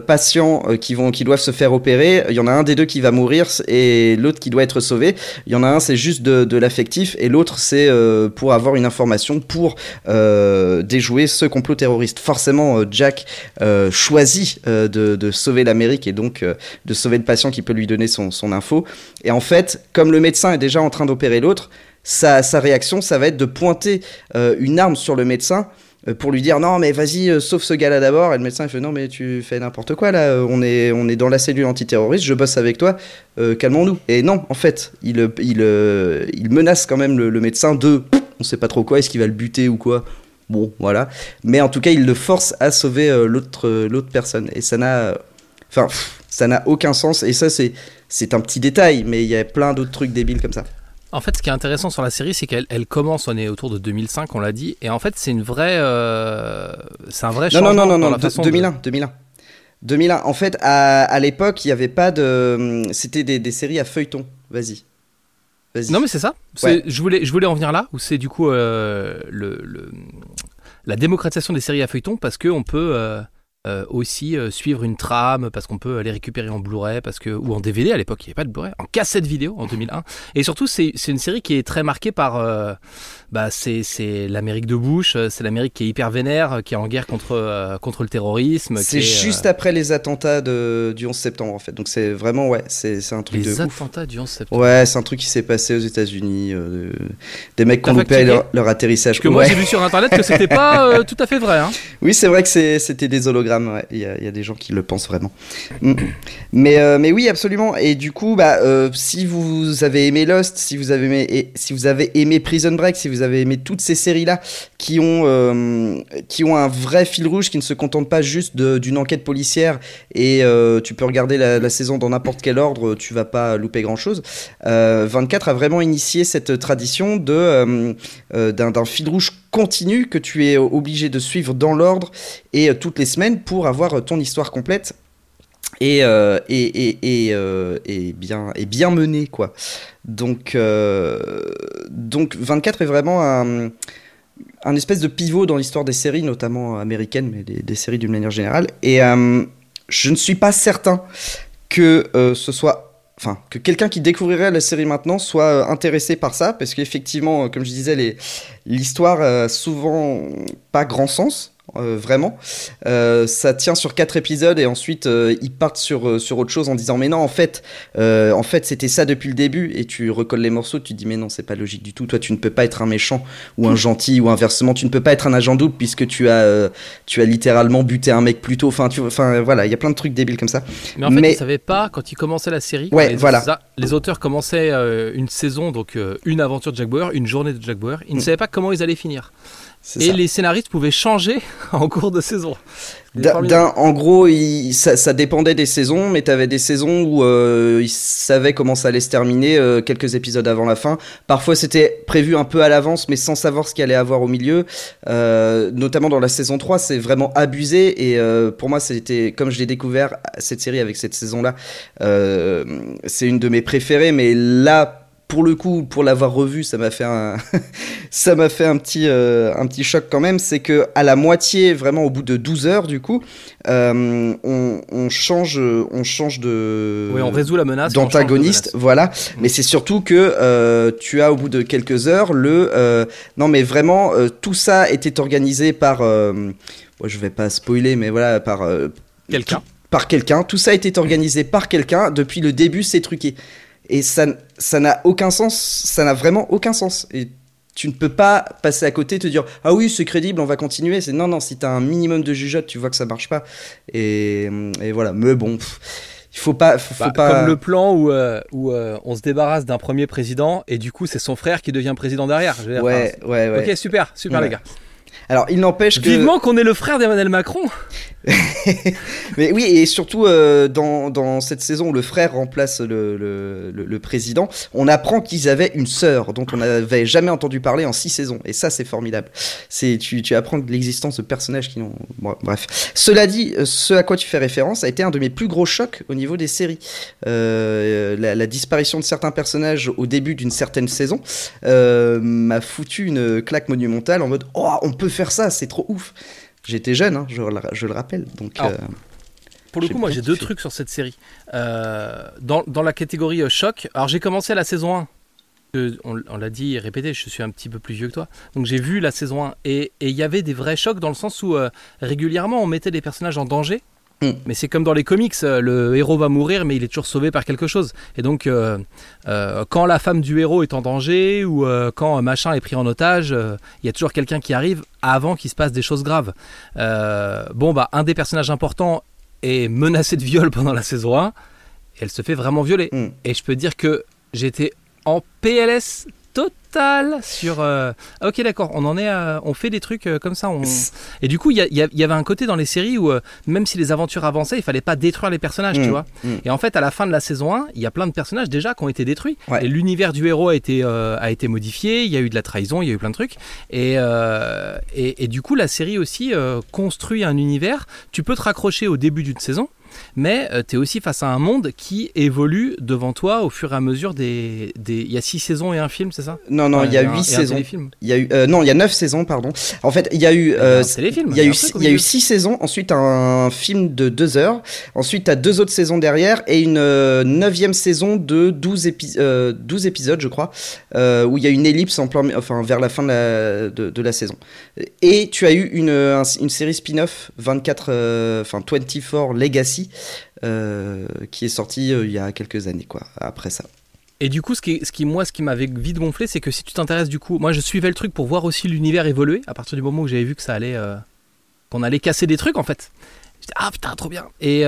patients qui vont, qui doivent se faire opérer. Il y en a un des deux qui va mourir et l'autre qui doit être sauvé. Il y en a un c'est juste de, de l'affectif et l'autre c'est pour avoir une information pour déjouer ce complot terroriste. Forcément, Jack choisit de, de sauver l'Amérique et donc euh, de sauver le patient qui peut lui donner son, info. Et en fait, comme le médecin est déjà en train d'opérer l'autre, sa, réaction, ça va être de pointer euh, une arme sur le médecin euh, pour lui dire non mais vas-y sauve ce gars-là d'abord. Et le médecin il fait non mais tu fais n'importe quoi là on est on est dans la cellule antiterroriste je bosse avec toi calmons-nous. Et non en fait il il, il menace quand même le, le médecin de on sait pas trop quoi est-ce qu'il va le buter ou quoi. Bon voilà. Mais en tout cas il le force à sauver l'autre l'autre personne. Et ça n'a Enfin, ça n'a aucun sens. Et ça, c'est, c'est un petit détail, mais il y a plein d'autres trucs débiles comme ça. En fait, ce qui est intéressant sur la série, c'est qu'elle elle commence, on est autour de 2005, on l'a dit, et en fait, c'est une vraie, euh, c'est un vrai changement non, non, non, non, non, 2001, 2001. 2001. En fait, à, à l'époque, il n'y avait pas de, c'était des, des, séries à feuilleton. Vas-y. Vas-y. Non, mais c'est ça. Je voulais, je voulais en venir là, où c'est du coup euh, le, le, la démocratisation des séries à feuilleton, parce que on peut euh, euh, aussi euh, suivre une trame parce qu'on peut les récupérer en Blu-ray parce que ou en DVD à l'époque il n'y avait pas de Blu-ray en cassette vidéo en 2001 et surtout c'est une série qui est très marquée par euh, bah c'est l'Amérique de Bush c'est l'Amérique qui est hyper vénère qui est en guerre contre contre le terrorisme c'est juste après les attentats de, du 11 septembre en fait. Donc c'est vraiment ouais c'est un truc les de attentats du 11 septembre. Ouais c'est un truc qui s'est passé aux États-Unis des mecs qui ont loupé leur, atterrissage. Que moi j'ai vu sur internet que c'était pas tout à fait vrai hein. oui c'est vrai que c'était des hologrammes il y, a des gens qui le pensent vraiment. Mm. Mais, euh, mais oui, absolument. Et du coup, bah, euh, si vous avez aimé Lost, si vous avez aimé, si vous avez aimé Prison Break, si vous avez aimé toutes ces séries-là qui, ont euh, qui ont un vrai fil rouge, qui ne se contentent pas juste d'une enquête policière et tu peux regarder la, la saison dans n'importe quel ordre, tu vas pas louper grand-chose. 24 a vraiment initié cette tradition d'un fil rouge continu que tu es obligé de suivre dans l'ordre et euh, toutes les semaines pour avoir euh, ton histoire complète et, euh, et, et, bien, et bien menée quoi. Donc, donc 24 est vraiment un, un espèce de pivot dans l'histoire des séries, notamment américaines, mais des, séries d'une manière générale. Et je ne suis pas certain que ce soit que quelqu'un qui découvrirait la série maintenant soit euh, intéressé par ça parce qu'effectivement comme je disais l'histoire a souvent pas grand sens euh, vraiment. Euh, ça tient sur quatre épisodes et ensuite euh, ils partent sur, sur autre chose en disant mais non en fait en fait c'était ça depuis le début. Et tu recolles les morceaux tu te dis mais non c'est pas logique du tout. Toi tu ne peux pas être un méchant ou un gentil ou inversement. Tu ne peux pas être un agent double puisque tu as tu as littéralement buté un mec plus tôt. Enfin tu enfin voilà il y a plein de trucs débiles comme ça. Mais en fait mais... ils savaient pas quand ils commençaient la série. Ouais les, voilà. les auteurs commençaient une saison donc une aventure de Jack Bauer une journée de Jack Bauer. Ils ne mm. savaient pas comment ils allaient finir et les scénaristes pouvaient changer en cours de saison. en gros, ça, dépendait des saisons, mais tu avais des saisons où euh, ils savaient comment ça allait se terminer euh, quelques épisodes avant la fin. Parfois, c'était prévu un peu à l'avance, mais sans savoir ce qu'il allait avoir au milieu. Euh, notamment dans la saison 3, c'est vraiment abusé. Et pour moi, c'était comme je l'ai découvert cette série avec cette saison-là, c'est une de mes préférées. Mais là, pour le coup, pour l'avoir revu, ça m'a fait un, ça m'a fait un petit, euh, un petit choc quand même. C'est que à la moitié, vraiment au bout de 12 heures, du coup, euh, on, change, on change de. Oui, on résout la menace. D'antagoniste, voilà. Mais c'est surtout que euh, tu as au bout de quelques heures le. non, mais vraiment, tout ça était organisé par. je vais pas spoiler, mais voilà, par. quelqu'un. Par quelqu'un. Tout ça été organisé par quelqu'un. Depuis le début, c'est truqué. Et ça, ça n'a aucun sens, ça n'a vraiment aucun sens. Et tu ne peux pas passer à côté te dire ah oui c'est crédible on va continuer c'est non non si tu as un minimum de jugeote tu vois que ça marche pas. Et, et voilà. Mais bon il faut pas faut, bah, pas comme le plan où, euh, où euh, on se débarrasse d'un premier président et du coup c'est son frère qui devient président derrière. Ouais, ouais, ouais. Ok super super les gars. Alors, il n'empêche que. Vivement qu'on est le frère d'Emmanuel Macron Mais oui, et surtout euh, dans, dans, cette saison où le frère remplace le, le, président, on apprend qu'ils avaient une sœur dont on n'avait jamais entendu parler en six saisons. Et ça, c'est formidable. C'est tu, tu apprends l'existence de personnages qui n'ont. bref. Cela dit, euh, ce à quoi tu fais référence a été un de mes plus gros chocs au niveau des séries. Euh, la, disparition de certains personnages au début d'une certaine saison m'a foutu une claque monumentale en mode Oh, on peut faire ça, c'est trop ouf. J'étais jeune, hein, je, je, le rappelle. Donc, euh, pour le coup, moi j'ai deux trucs sur cette série. Euh, dans, dans, la catégorie euh, choc, alors j'ai commencé la saison 1. On, on l'a dit et répété, je suis un petit peu plus vieux que toi. Donc j'ai vu la saison 1 et il y avait des vrais chocs dans le sens où régulièrement on mettait des personnages en danger. Mais c'est comme dans les comics, euh, le héros va mourir, mais il est toujours sauvé par quelque chose. Et donc, euh, euh, quand la femme du héros est en danger ou quand machin est pris en otage, il y a toujours quelqu'un qui arrive avant qu'il se passe des choses graves. bon, bah, un des personnages importants est menacé de viol pendant la saison 1. Et elle se fait vraiment violer. Mm. Et je peux dire que j'étais en PLS total sur. Euh, ah, ok, d'accord, on en est, on fait des trucs euh, comme ça. On... Et du coup, il y, y, avait un côté dans les séries où euh, même si les aventures avançaient, il fallait pas détruire les personnages, tu mm, vois. Mm. Et en fait, à la fin de la saison 1, il y a plein de personnages déjà qui ont été détruits. Et l'univers du héros a été a été modifié. Il y a eu de la trahison, il y a eu plein de trucs. Et et, et, du coup, la série aussi construit un univers. Tu peux te raccrocher au début d'une saison mais euh, tu es aussi face à un monde qui évolue devant toi au fur et à mesure des. des... Il y a six saisons et un film, c'est ça Non, non, il y a huit saisons. Il y a eu, euh, non, il y a neuf saisons, pardon. En fait, il y a eu. Euh, il y a eu, il y a eu six saisons, ensuite un film de deux heures, ensuite tu as deux autres saisons derrière et une neuvième saison de 12, épi 12 épisodes, je crois, où il y a une ellipse en plan, enfin, vers la fin de la, de, la saison. Et tu as eu une, une série spin-off 24, enfin 24 Legacy euh, qui est sorti euh, il y a quelques années, quoi, après ça. Et du coup, ce qui, ce qui moi, ce qui m'avait vite gonflé, c'est que si tu t'intéresses du coup, moi je suivais le truc pour voir aussi l'univers évoluer à partir du moment où j'avais vu que ça allait, euh, qu'on allait casser des trucs en fait. J'étais ah putain trop bien. Et,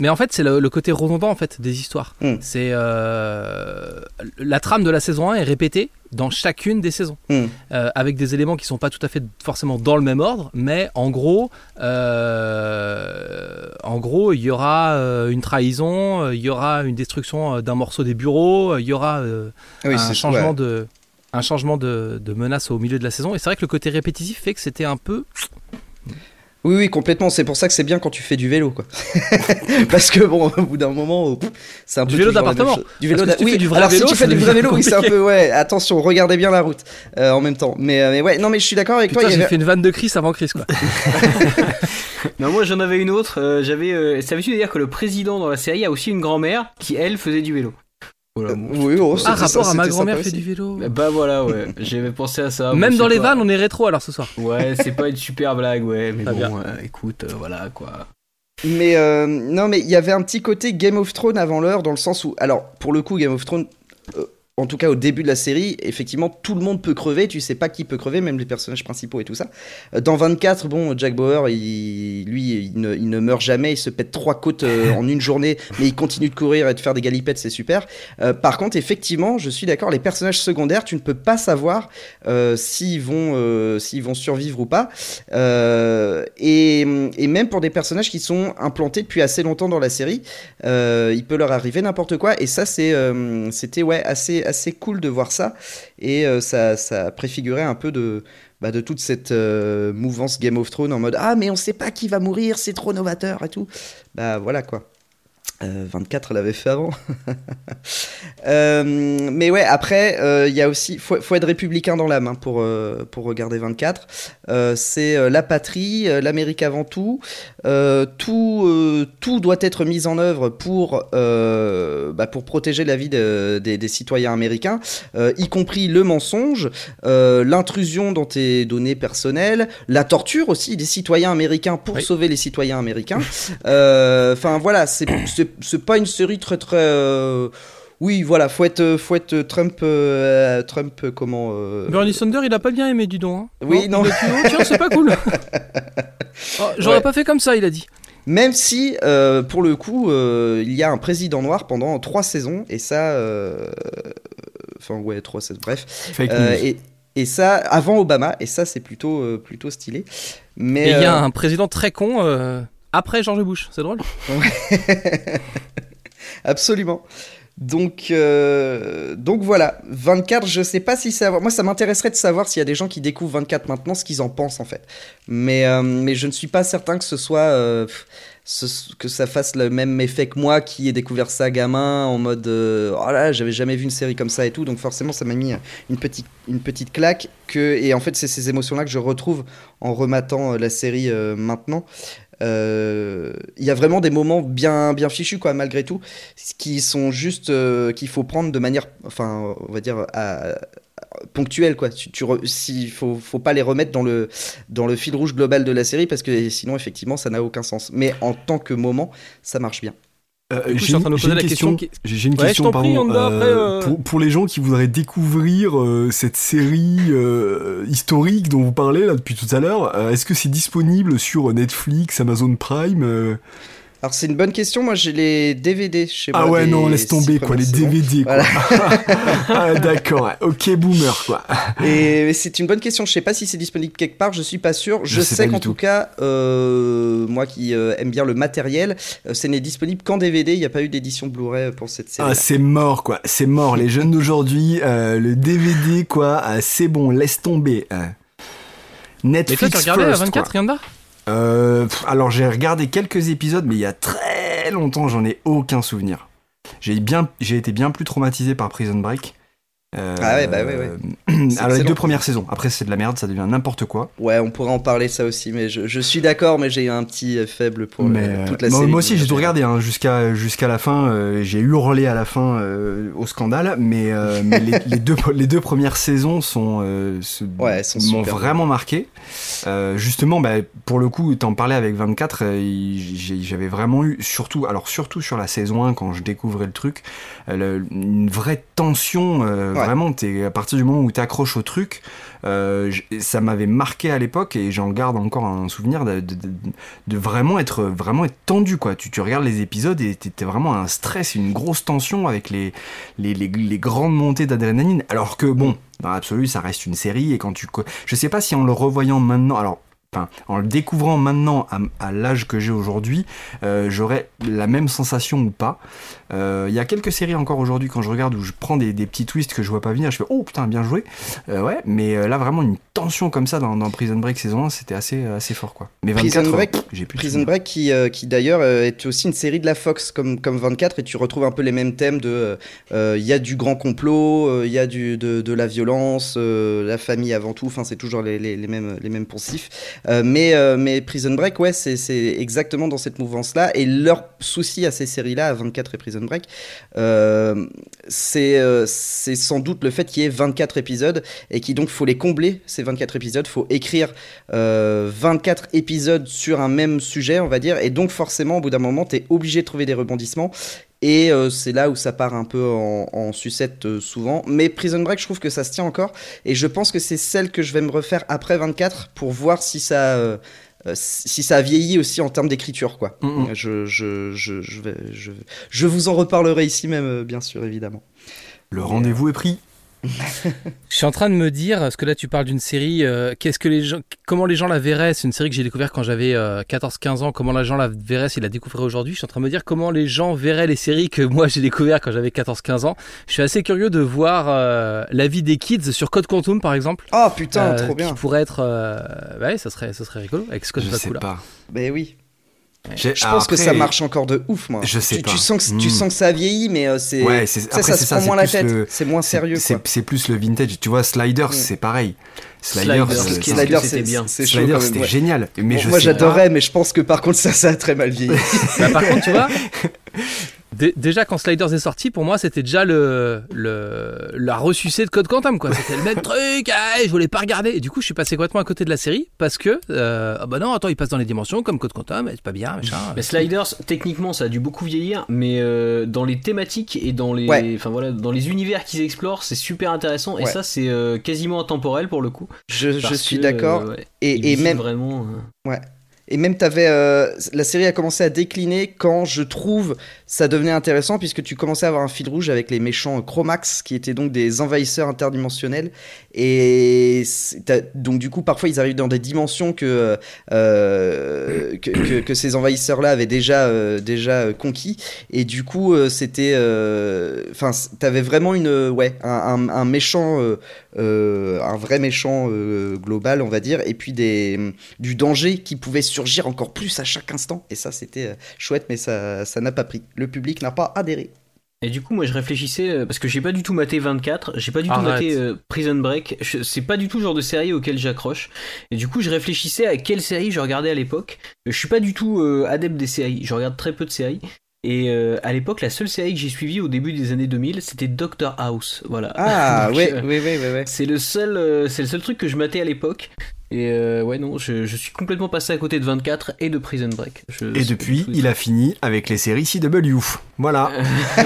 mais en fait, c'est le, côté redondant en fait des histoires. Hmm. C'est euh, la trame de la saison 1 est répétée dans chacune des saisons, hmm. euh, avec des éléments qui sont pas tout à fait forcément dans le même ordre, mais en gros, euh, en gros, il y aura une trahison, il y aura une destruction d'un morceau des bureaux, il y aura un, changement de, un changement de, de menace au milieu de la saison. Et c'est vrai que le côté répétitif fait que c'était un peu oui, oui, complètement. C'est pour ça que c'est bien quand tu fais du vélo, quoi. Parce que bon, au bout d'un moment, c'est un du vélo d'appartement. Du vélo d'appartement. Oui, du vrai alors vélo, si tu fais du vrai vélo, oui, c'est un peu ouais. Attention, regardez bien la route euh, en même temps. Mais, euh, mais, ouais, non, mais je suis d'accord avec toi. J'ai fait une vanne de Chris avant Chris, quoi. non, moi j'en avais une autre. Euh, j'avais, euh, ça veut dire que le président dans la série a aussi une grand-mère qui elle faisait du vélo. Voilà, oui, oh, ah, rapport à ma grand-mère fait du vélo. Bah voilà, ouais. J'avais pensé à ça. Même dans les vannes, on est rétro alors ce soir. Ouais, c'est pas une super blague, ouais. Mais bon, écoute, voilà quoi. Mais non, mais il y avait un petit côté Game of Thrones avant l'heure, dans le sens où, alors pour le coup, Game of Thrones, en tout cas au début de la série, effectivement, tout le monde peut crever, tu sais pas qui peut crever, même les personnages principaux et tout ça. Euh, dans 24, bon, Jack Bauer, il, lui, il ne, meurt jamais, il se pète trois côtes euh, en une journée, mais il continue de courir et de faire des galipettes, c'est super. Euh, par contre, effectivement, je suis d'accord, les personnages secondaires, tu ne peux pas savoir s'ils vont, s'ils vont survivre ou pas. Et, même pour des personnages qui sont implantés depuis assez longtemps dans la série, il peut leur arriver n'importe quoi, et ça, c'était ouais, assez assez cool de voir ça. Et euh, ça, ça préfigurait un peu de, bah, de toute cette euh, mouvance Game of Thrones en mode Ah, mais on sait pas qui va mourir, c'est trop novateur et tout. Bah voilà quoi. 24 euh, l'avait fait avant. Euh, mais ouais, après, il euh, y a aussi, faut, faut être républicain dans l'âme hein, pour, pour regarder 24. c'est la patrie, l'Amérique avant tout. tout, tout doit être mis en œuvre pour, bah, pour protéger la vie des, des, citoyens américains, y compris le mensonge, l'intrusion dans tes données personnelles, la torture aussi des citoyens américains pour sauver les citoyens américains. Enfin voilà, c'est c'est pas une série très très. Euh, oui, voilà, faut être, faut être Trump, euh, Trump, comment. Euh, Bernie Sanders, il a pas bien aimé, dis donc. Hein. Oui, non. tiens, c'est pas cool. Oh, j'aurais pas fait comme ça, il a dit. Même si, pour le coup, il y a un président noir pendant trois saisons, et ça. Enfin, ouais, trois saisons, bref. et, et ça, avant Obama, et ça, c'est plutôt, plutôt stylé. Mais il y a un président très con après George Bush. C'est drôle. Absolument. Donc, euh, donc voilà, 24, je sais pas si ça... Moi, ça m'intéresserait de savoir s'il y a des gens qui découvrent 24 maintenant, ce qu'ils en pensent en fait. Mais, euh, mais je ne suis pas certain que ce soit... Euh, que ça fasse le même effet que moi qui ai découvert ça gamin en mode oh là j'avais jamais vu une série comme ça et tout donc forcément ça m'a mis une petite une petite claque que et en fait c'est ces émotions là que je retrouve en rematant la série maintenant il y a vraiment des moments bien, bien fichus, quoi, malgré tout, qui sont juste euh, qu'il faut prendre de manière, enfin, on va dire, ponctuelle, quoi. Tu, tu faut, faut pas les remettre dans le, dans le fil rouge global de la série parce que sinon, effectivement, ça n'a aucun sens. Mais en tant que moment, ça marche bien. Euh, j'ai une, question, j'ai une question pardon, euh, pour, pour, les gens qui voudraient découvrir euh, cette série historique dont vous parlez là depuis tout à l'heure. Est-ce que c'est disponible sur Netflix, Amazon Prime alors c'est une bonne question, moi j'ai les DVD chez ah moi. Ah ouais, non, laisse tomber quoi, les DVD quoi. ah, D'accord, ok boomer quoi. Et c'est une bonne question, je sais pas si c'est disponible quelque part, je suis pas sûr. Je, sais, qu'en tout. cas, euh, moi qui euh, aime bien le matériel, euh, ce n'est disponible qu'en DVD, il n'y a pas eu d'édition Blu-ray pour cette série. Ah c'est mort quoi, c'est mort, les jeunes d'aujourd'hui, le DVD quoi, c'est bon, laisse tomber. Netflix Mais toi, tu regardais à 24, rien euh, alors j'ai regardé quelques épisodes, mais il y a très longtemps, j'en ai aucun souvenir. J'ai j'ai été bien plus traumatisé par Prison Break. Euh, ah ouais, bah ouais, ouais. Alors les deux premières saisons. Après, c'est de la merde, ça devient n'importe quoi. Ouais, on pourrait en parler ça aussi, mais je, suis d'accord, mais j'ai un petit faible pour toute la série. Moi aussi, j'ai tout regardé hein, jusqu'à jusqu'à la fin. Euh, j'ai hurlé à la fin euh, au scandale, mais, mais les, deux les deux premières saisons sont, ouais, m'ont vraiment marqué. justement, bah, pour le coup, t'en parlais avec 24, j'avais vraiment eu surtout, alors surtout sur la saison 1 quand je découvrais le truc, une vraie tension Vraiment, es, à partir du moment où tu accroches au truc, euh, ça m'avait marqué à l'époque et j'en garde encore un souvenir de, de, vraiment, être, vraiment être tendu. Quoi. Tu, tu regardes les épisodes et t'es vraiment un stress, une grosse tension avec les, les, les, grandes montées d'adrénaline. Alors que bon, dans l'absolu, ça reste une série et quand tu. Je sais pas si en le revoyant maintenant. Alors, en le découvrant maintenant à, l'âge que j'ai aujourd'hui, euh, j'aurais la même sensation ou pas. Il euh, y a quelques séries encore aujourd'hui quand je regarde où je prends des, petits twists que je vois pas venir, je fais oh putain bien joué. Euh, ouais, mais là vraiment une tension comme ça dans, Prison Break saison 1, c'était assez, assez fort quoi. Mais 24, Prison Break, j'ai Prison Break qui, qui d'ailleurs est aussi une série de la Fox comme, comme 24 et tu retrouves un peu les mêmes thèmes de il y a du grand complot, il y a du, de, de la violence, la famille avant tout, enfin c'est toujours les, les, mêmes, les mêmes poncifs. Mais, mais Prison Break, ouais, c'est exactement dans cette mouvance-là. Et leur souci à ces séries-là, à 24 et Prison Break, c'est c'est sans doute le fait qu'il y ait 24 épisodes et qu'il donc faut les combler, ces 24 épisodes. faut écrire 24 épisodes sur un même sujet, on va dire. Et donc, forcément, au bout d'un moment, tu es obligé de trouver des rebondissements. Et euh, c'est là où ça part un peu en, sucette euh, souvent. Mais Prison Break, je trouve que ça se tient encore. Et je pense que c'est celle que je vais me refaire après 24 pour voir si ça, euh, si ça a vieilli aussi en termes d'écriture. quoi. Mm. Je, je, je, je, vais, je, je vous en reparlerai ici même, bien sûr, évidemment. Le rendez-vous est pris. je suis en train de me dire, parce que là tu parles d'une série, euh, qu'est-ce que les gens, comment les gens la verraient? C'est une série que j'ai découverte quand j'avais 14-15 euh, ans. Comment les gens la verraient s'ils la découvriraient aujourd'hui? Je suis en train de me dire comment les gens verraient les séries que moi j'ai découvertes quand j'avais 14-15 ans. Je suis assez curieux de voir euh, la vie des kids sur Code Quantum par exemple. Oh putain, trop bien. Qui pourrait être, ouais, ça serait, ça serait rigolo avec Scott Je sais pas. Ben oui. Je pense que ça marche encore de ouf, moi. Je sais tu, pas. Tu sens, que, tu hmm. sens que ça vieillit, mais euh, c'est. Ouais, ça, ça se prend moins la tête. C'est moins sérieux. C'est plus le vintage. Tu vois, Sliders, hmm. c'est pareil. Sliders, Sliders c'était bien. Sliders, c'était génial. Mais moi, j'adorais, mais je pense que par contre, ça, ça a très mal vieilli. bah, par contre, tu vois, déjà quand Sliders est sorti, pour moi c'était déjà le, le la ressucée de Code Quantum quoi. C'était le même truc. Ah, je voulais pas regarder. Et du coup je suis passé complètement à côté de la série parce que euh, ah bah non attends il passe dans les dimensions comme Code Quantum, c'est pas bien machin. Mais Sliders techniquement ça a dû beaucoup vieillir, mais euh, dans les thématiques et dans les enfin voilà dans les univers qu'ils explorent c'est super intéressant et ça c'est euh, quasiment intemporel pour le coup. Je, je suis d'accord. et, et même vraiment. Ouais. Et même, avais, euh, la série a commencé à décliner quand je trouve ça devenait intéressant, puisque tu commençais à avoir un fil rouge avec les méchants Chromax, qui étaient donc des envahisseurs interdimensionnels. Et donc, du coup, parfois, ils arrivent dans des dimensions que, euh, que, que, ces envahisseurs-là avaient déjà, euh, déjà conquis. Et du coup, c'était. Enfin, t'avais vraiment une, ouais, un, un méchant. un vrai méchant global, on va dire, et puis des, du danger qui pouvait surgir encore plus à chaque instant. Et ça, c'était euh, chouette, mais ça n'a pas pris. Le public n'a pas adhéré. Et du coup, moi, je réfléchissais euh, parce que j'ai pas du tout maté 24, j'ai pas du tout maté euh, Prison Break. C'est pas du tout le genre de série auquel j'accroche. Et du coup, je réfléchissais à quelle série je regardais à l'époque. Je suis pas du tout adepte des séries. Je regarde très peu de séries. Et à l'époque, la seule série que j'ai suivie au début des années 2000, c'était Doctor House. Voilà. Ah, oui, oui, oui, oui, C'est le seul, c'est le seul truc que je matais à l'époque. Et euh, ouais, non, je, suis complètement passé à côté de 24 et de Prison Break. et depuis, il a fini avec les séries CW. Voilà.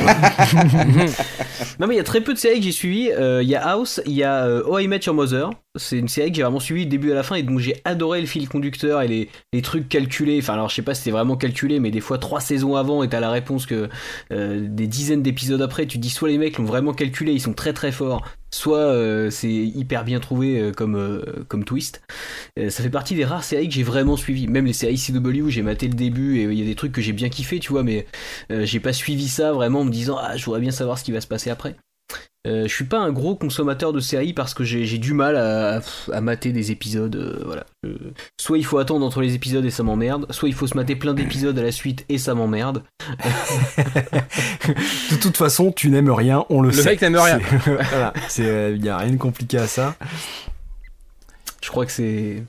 non, mais il y a très peu de séries que j'ai suivies. Euh, il y a House, il y a Oh I Met Your Mother. C'est une série que j'ai vraiment suivie du début à la fin et donc j'ai adoré le fil conducteur et les, les, trucs calculés. Enfin, alors je sais pas si c'était vraiment calculé, mais des fois trois saisons avant et t'as la réponse que des dizaines d'épisodes après, tu dis soit les mecs l'ont vraiment calculé, ils sont très très forts, soit c'est hyper bien trouvé comme, comme twist. ça fait partie des rares séries que j'ai vraiment suivies. Même les séries CW, j'ai maté le début et il y a des trucs que j'ai bien kiffé, tu vois, mais j'ai pas suivi ça vraiment en me disant ah je voudrais bien savoir ce qui va se passer après. Euh, je suis pas un gros consommateur de séries parce que j'ai du mal à, mater des épisodes. Euh, voilà. soit il faut attendre entre les épisodes et ça m'emmerde, soit il faut se mater plein d'épisodes à la suite et ça m'emmerde. de toute façon, tu n'aimes rien, on le, sait. Le mec n'aime rien. voilà, il euh, n'y a rien de compliqué à ça. Je crois que c'est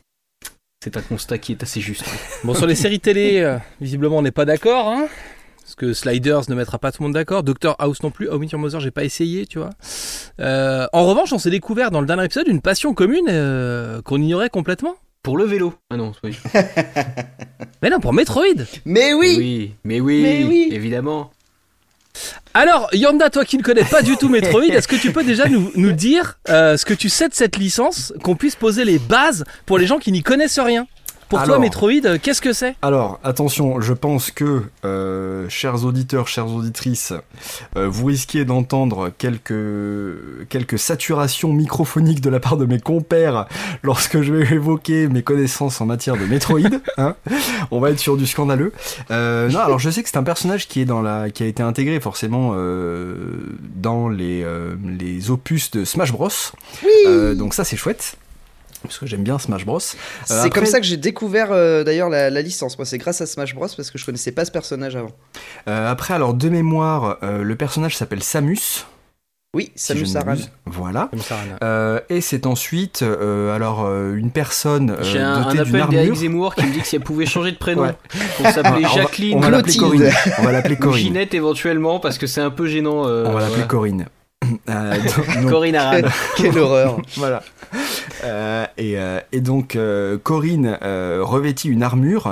c'est un constat qui est assez juste. Bon, sur les séries télé, visiblement on n'est pas d'accord. Hein parce que Sliders ne mettra pas tout le monde d'accord. Doctor House non plus. How Your Mother, j'ai pas essayé, tu vois. Euh, en revanche, on s'est découvert dans le dernier épisode une passion commune euh, qu'on ignorait complètement. Pour le vélo. Ah non, oui. mais non, pour Metroid. Mais oui. Oui, mais oui, mais oui. évidemment. Alors, Yanda, toi qui ne connais pas du tout Metroid, est-ce que tu peux déjà nous, nous dire euh, ce que tu sais de cette licence, qu'on puisse poser les bases pour les gens qui n'y connaissent rien? Pour toi, Metroid, euh, qu'est-ce que c'est? Alors, attention, je pense que, euh, chers auditeurs, chères auditrices, euh, vous risquez d'entendre quelques, quelques saturations microphoniques de la part de mes compères lorsque je vais évoquer mes connaissances en matière de Metroid. Hein. On va être sur du scandaleux. non, alors je sais que c'est un personnage qui, est dans la, qui a été intégré forcément dans les, les opus de Smash Bros. Oui donc ça, c'est chouette parce que j'aime bien Smash Bros. Euh, c'est comme ça que j'ai découvert euh, d'ailleurs la, licence. Moi, c'est grâce à Smash Bros parce que je connaissais pas ce personnage avant. Euh, après, alors de mémoire, le personnage s'appelle Samus. Oui, Samus Aran. Voilà. Euh, et c'est ensuite euh, alors euh, une personne euh, J'ai un, un dotée d'une appel armure. Zemmour qui me dit que si elle pouvait changer de prénom, Ouais. qu'on s'appelait Ah, on va- Jacqueline On va l'appeler. Corinne. On va l'appeler Corinne. Ginette éventuellement parce que c'est un peu gênant. euh, On va l'appeler voilà. Corinne. Euh, donc- Corinne Aran. Quelle horreur. voilà. Euh, et, euh, et donc Corinne revêtit une armure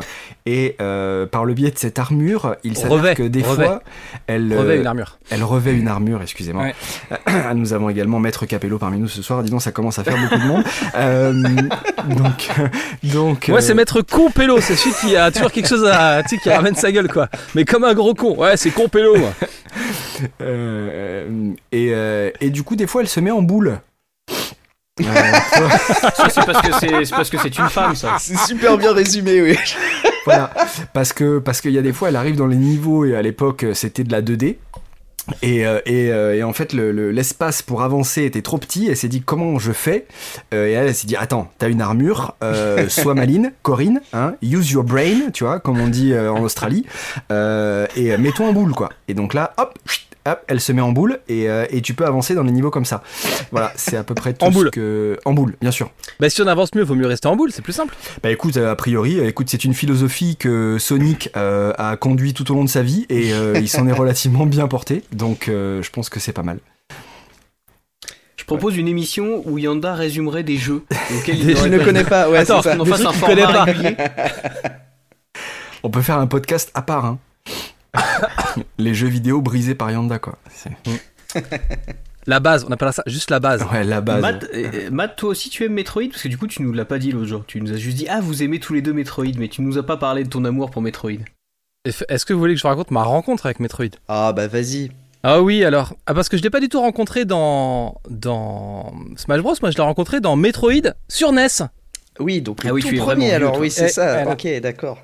et euh, par le biais de cette armure, il s'avère Revêt, que des revêt. fois, elle, Revêt euh, une armure. elle revêt une armure, excusez-moi. Ouais. nous avons également Maître Capello parmi nous ce soir. Dis donc, ça commence à faire beaucoup de monde. Euh, donc, euh, donc. Moi, euh, c'est Maître Compello, c'est celui qui a toujours quelque chose à. Tu sais, qui ramène sa gueule, quoi. Mais comme un gros con. Ouais, c'est Compello, moi. et, et du coup, des fois, elle se met en boule. Euh, Ça, c'est parce que c'est c'est parce que c'est une femme ça. C'est super bien résumé, oui. voilà, parce que parce qu'il y a des fois, elle arrive dans les niveaux et à l'époque, c'était de la 2D. Et, euh, et, euh, et en fait, le- le- l'espace pour avancer était trop petit. Elle s'est dit comment je fais? Euh, Et elle, elle s'est dit attends, t'as une armure, euh, sois maline, Corinne, hein, use your brain, tu vois, comme on dit euh, en Australie, euh, et mets-toi en boule quoi. Et donc là, hop, chut, hop, elle se met en boule et, euh, et tu peux avancer dans les niveaux comme ça. Voilà, c'est à peu près tout En ce boule. que en boule, bien sûr. Bah, si on avance mieux, vaut mieux rester en boule, c'est plus simple. Bah écoute, euh, a priori, euh, écoute, c'est une philosophie que Sonic euh, a conduit tout au long de sa vie et euh, il s'en est relativement bien porté, donc euh, je pense que c'est pas mal. Je propose une émission où Yanda résumerait des jeux auxquels il Des- Je ne connais pas, ouais, Attends. Qu'on fasse trucs un format régulier. On peut faire un podcast à part, hein. Les jeux vidéo brisés par Yanda, quoi. C'est- La base, on appelle ça juste la base. Ouais, la base. Matt, euh, Matt, toi aussi tu aimes Metroid? Parce que du coup tu nous l'as pas dit l'autre jour. Tu nous as juste dit ah vous aimez tous les deux Metroid, mais tu nous as pas parlé de ton amour pour Metroid. Est-ce que vous voulez que je vous raconte ma rencontre avec Metroid? Ah bah vas-y. Ah oui, alors. Ah, parce que je l'ai pas du tout rencontré dans. dans Smash Bros. Moi, je l'ai rencontré dans Metroid sur NES. Oui, donc le Ah oui, tout tu es premier alors, oui, c'est Eh, ça. voilà. Ok, d'accord.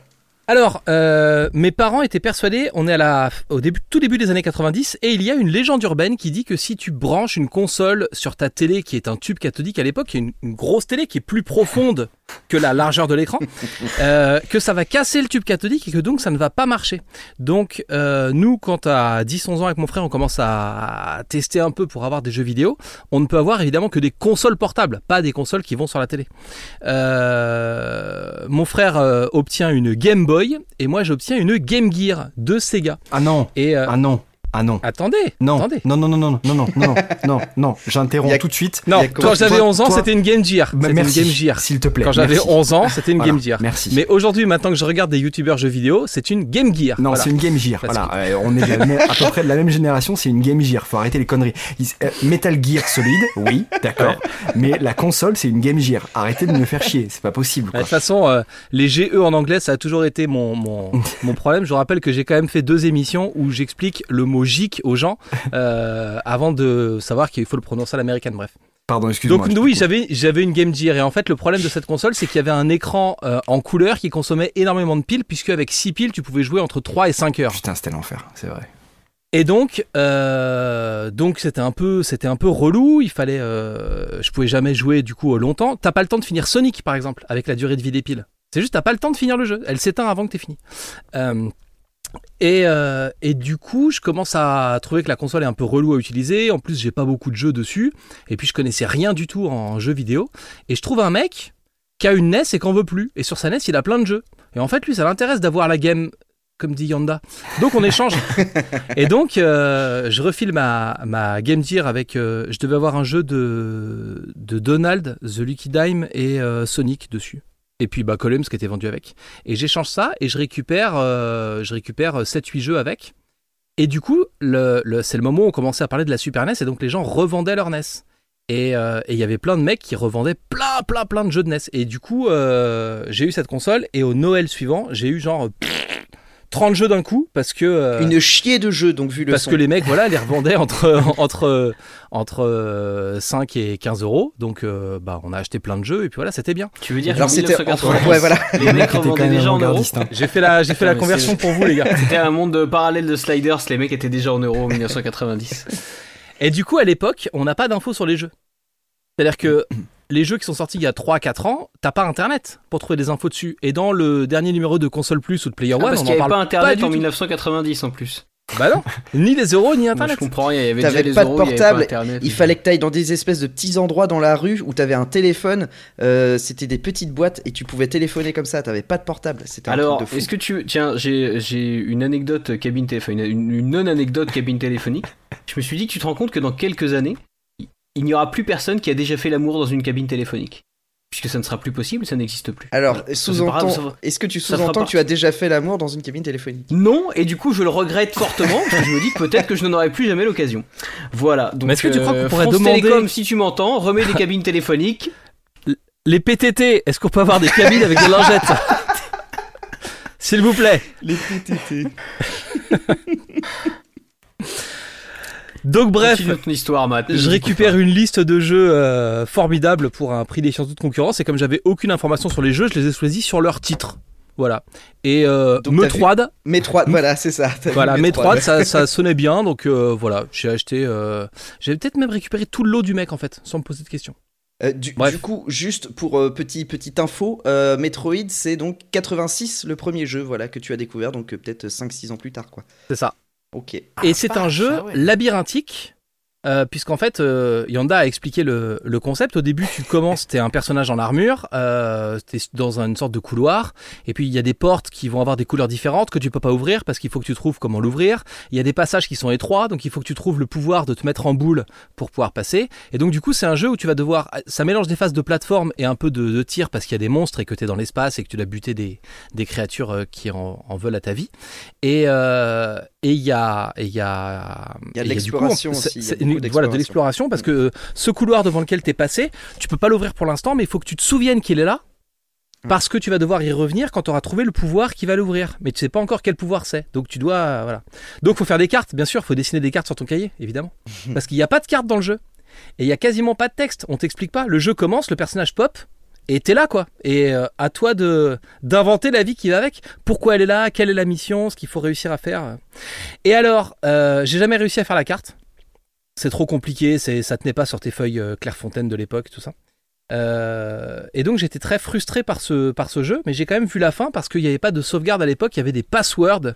Alors, euh, mes parents étaient persuadés, on est à la, au début, tout début des années 90, et il y a une légende urbaine qui dit que si tu branches une console sur ta télé, qui est un tube cathodique à l'époque, qui est une, une grosse télé qui est plus profonde que la largeur de l'écran, euh, que ça va casser le tube cathodique et que donc ça ne va pas marcher. Donc, euh, nous, quand à 10-11 ans avec mon frère, on commence à, tester un peu pour avoir des jeux vidéo, on ne peut avoir évidemment que des consoles portables, pas des consoles qui vont sur la télé. Mon frère obtient une Game Boy et moi j'obtiens une Game Gear de Sega. Ah non, Et euh, ah non, ah non. attendez, Non, attendez. non, non, non, non, non, non, non, non, non, j'interromps a- tout de suite. Non, quand j'avais toi- 11 ans, toi- c'était une Game Gear. Bah, merci, une Game Gear. s'il te plaît. Quand j'avais merci. 11 ans, c'était une Voilà, Game Gear. Merci. Mais aujourd'hui, maintenant que je regarde des youtubeurs jeux vidéo, c'est une Game Gear. Non, Voilà. c'est une Game Gear. Parce Voilà, euh, on est à peu près de la même génération. C'est une Game Gear. Faut arrêter les conneries. Ils- euh, Metal Gear Solid, oui, d'accord. Mais la console, c'est une Game Gear. Arrêtez de me faire chier. C'est pas possible. De toute façon, euh, les GE en anglais, ça a toujours été mon, mon, mon problème. Je vous rappelle que j'ai quand même fait deux émissions où j'explique le mot gic aux gens euh, avant de savoir qu'il faut le prononcer à l'américaine. Bref. Pardon, excuse-moi. Donc oui, j'avais j'avais une Game Gear et en fait le problème de cette console c'est qu'il y avait un écran euh, en couleur qui consommait énormément de piles puisque avec 6 piles tu pouvais jouer entre 3 et 5 heures. Putain, c'était l'enfer. C'est vrai. Et donc euh, donc c'était un peu c'était un peu relou, il fallait euh, je pouvais jamais jouer du coup longtemps. T'as pas le temps de finir Sonic par exemple avec la durée de vie des piles. C'est juste t'as pas le temps de finir le jeu, elle s'éteint avant que t'aies fini. Euh, et, euh, et du coup, je commence à trouver que la console est un peu relou à utiliser. En plus, j'ai pas beaucoup de jeux dessus. Et puis, je connaissais rien du tout en jeux vidéo. Et je trouve un mec qui a une NES et qu'en veut plus. Et sur sa NES, il a plein de jeux. Et en fait, lui, ça l'intéresse d'avoir la game, comme dit Yanda. Donc, on échange. et donc, euh, je refile ma, ma Game Gear avec. euh, je devais avoir un jeu de, de Donald, The Lucky Dime et Sonic dessus. Et puis bah, Columns qui était vendu avec. Et j'échange ça et je récupère, euh, je récupère 7-8 jeux avec. Et du coup, le, le- c'est le moment où on commençait à parler de la Super NES et donc les gens revendaient leur NES. Et euh, et il y avait plein de mecs qui revendaient plein, plein, plein de jeux de NES. Et du coup, euh, j'ai eu cette console et au Noël suivant, j'ai eu genre 30 jeux d'un coup parce que. euh, Une chier de jeu, donc vu le parce son. que les mecs, voilà, les revendaient entre, entre, entre euh, 5 et 15 euros. Donc, euh, bah, on a acheté plein de jeux et puis voilà, c'était bien. Tu veux dire Alors c'était. 1990, Ouais, voilà. les mecs revendaient déjà en euros hein. J'ai fait la, j'ai fait la mais conversion c'est- pour vous, les gars. C'était un monde de parallèle de Sliders, les mecs étaient déjà en euros en 1990. Et du coup, à l'époque, on n'a pas d'infos sur les jeux. C'est-à-dire que les jeux qui sont sortis il y a 3-4 ans, t'as pas internet pour trouver des infos dessus. Et dans le dernier numéro de Console Plus ou de Player Ah, One, parce on qu'il en n'y avait parle pas internet en tout. 1990 en plus. Bah non, ni les euros ni Moi, internet. je comprends rien. Il y avait T'avais déjà les pas de euros, il portable, Internet. Il fallait que tu ailles dans des espèces de petits endroits dans la rue où tu avais un téléphone. euh, C'était des petites boîtes et tu pouvais téléphoner comme ça. T'avais pas de portable. C'était un Alors, truc de fou. est-ce que tu. Tiens, j'ai j'ai une anecdote cabine téléphonique, une, une non-anecdote cabine téléphonique. Je me suis dit que tu te rends compte que dans quelques années, il n'y aura plus personne qui a déjà fait l'amour dans une cabine téléphonique. Puisque ça ne sera plus possible, ça n'existe plus. Alors, Voilà. Ça, sous-entend, c'est pas grave, ça est-ce que tu sous-entends que tu as déjà fait l'amour dans une cabine téléphonique? Non, et du coup, je le regrette fortement, parce que je me dis que peut-être que je n'en aurai plus jamais l'occasion. Voilà. Donc, Mais est-ce que tu crois qu'on euh, pourrait France demander- Télécom, si tu m'entends, remets des cabines téléphoniques. Les PTT, est-ce qu'on peut avoir des cabines avec des lingettes? S'il vous plaît. Les PTT. Donc bref, Continue ton histoire, Matt. je récupère une liste de jeux euh, formidables pour un prix des sciences de concurrence et comme j'avais aucune information sur les jeux, je les ai choisis sur leur titre. Voilà. Et euh, Metroid, Metroid, voilà, c'est ça. Voilà, Metroid, ça, ça sonnait bien, donc euh, voilà, j'ai acheté. Euh, J'avais peut-être même récupéré tout le lot du mec en fait, sans me poser de questions. Euh, du, coup, juste pour euh, petit, petite info, euh, Metroid, c'est donc 86 le premier jeu voilà, que tu as découvert, donc euh, peut-être 5-6 ans plus tard. quoi. C'est ça. Ok. Et c'est un vache, jeu ah ouais. labyrinthique. Euh, Puisqu'en fait, euh, Yanda a expliqué le, le concept. Au début, tu commences, t'es un personnage en armure, euh, t'es dans une sorte de couloir, et puis il y a des portes qui vont avoir des couleurs différentes que tu peux pas ouvrir parce qu'il faut que tu trouves comment l'ouvrir. Il y a des passages qui sont étroits, donc il faut que tu trouves le pouvoir de te mettre en boule pour pouvoir passer. Et donc du coup, c'est un jeu où tu vas devoir, ça mélange des phases de plateforme et un peu de, de tir parce qu'il y a des monstres et que t'es dans l'espace et que tu dois buter des, des créatures euh, qui en, en veulent à ta vie. Et euh, et il y a et il y a Il y a de et l'exploration aussi, voilà de l'exploration parce que euh, ce couloir devant lequel t'es passé, tu peux pas l'ouvrir pour l'instant, mais il faut que tu te souviennes qu'il est là. Parce que tu vas devoir y revenir quand tu auras trouvé le pouvoir qui va l'ouvrir. Mais tu sais pas encore quel pouvoir c'est. Donc tu dois. euh, voilà. Donc faut faire des cartes, bien sûr, faut dessiner des cartes sur ton cahier, évidemment. Parce qu'il n'y a pas de cartes dans le jeu. Et il y a quasiment pas de texte. On t'explique pas. Le jeu commence, le personnage pop. Et t'es là quoi. Et euh, à toi de d'inventer la vie qui va avec. Pourquoi elle est là Quelle est la mission Ce qu'il faut réussir à faire. Et alors, euh, j'ai jamais réussi à faire la carte. C'est trop compliqué. C'est ça tenait pas sur tes feuilles euh, Clairefontaine de l'époque, tout ça. Euh, et donc j'étais très frustré par ce, jeu, mais j'ai quand même vu la fin parce qu'il n'y avait pas de sauvegarde à l'époque, il y avait des passwords.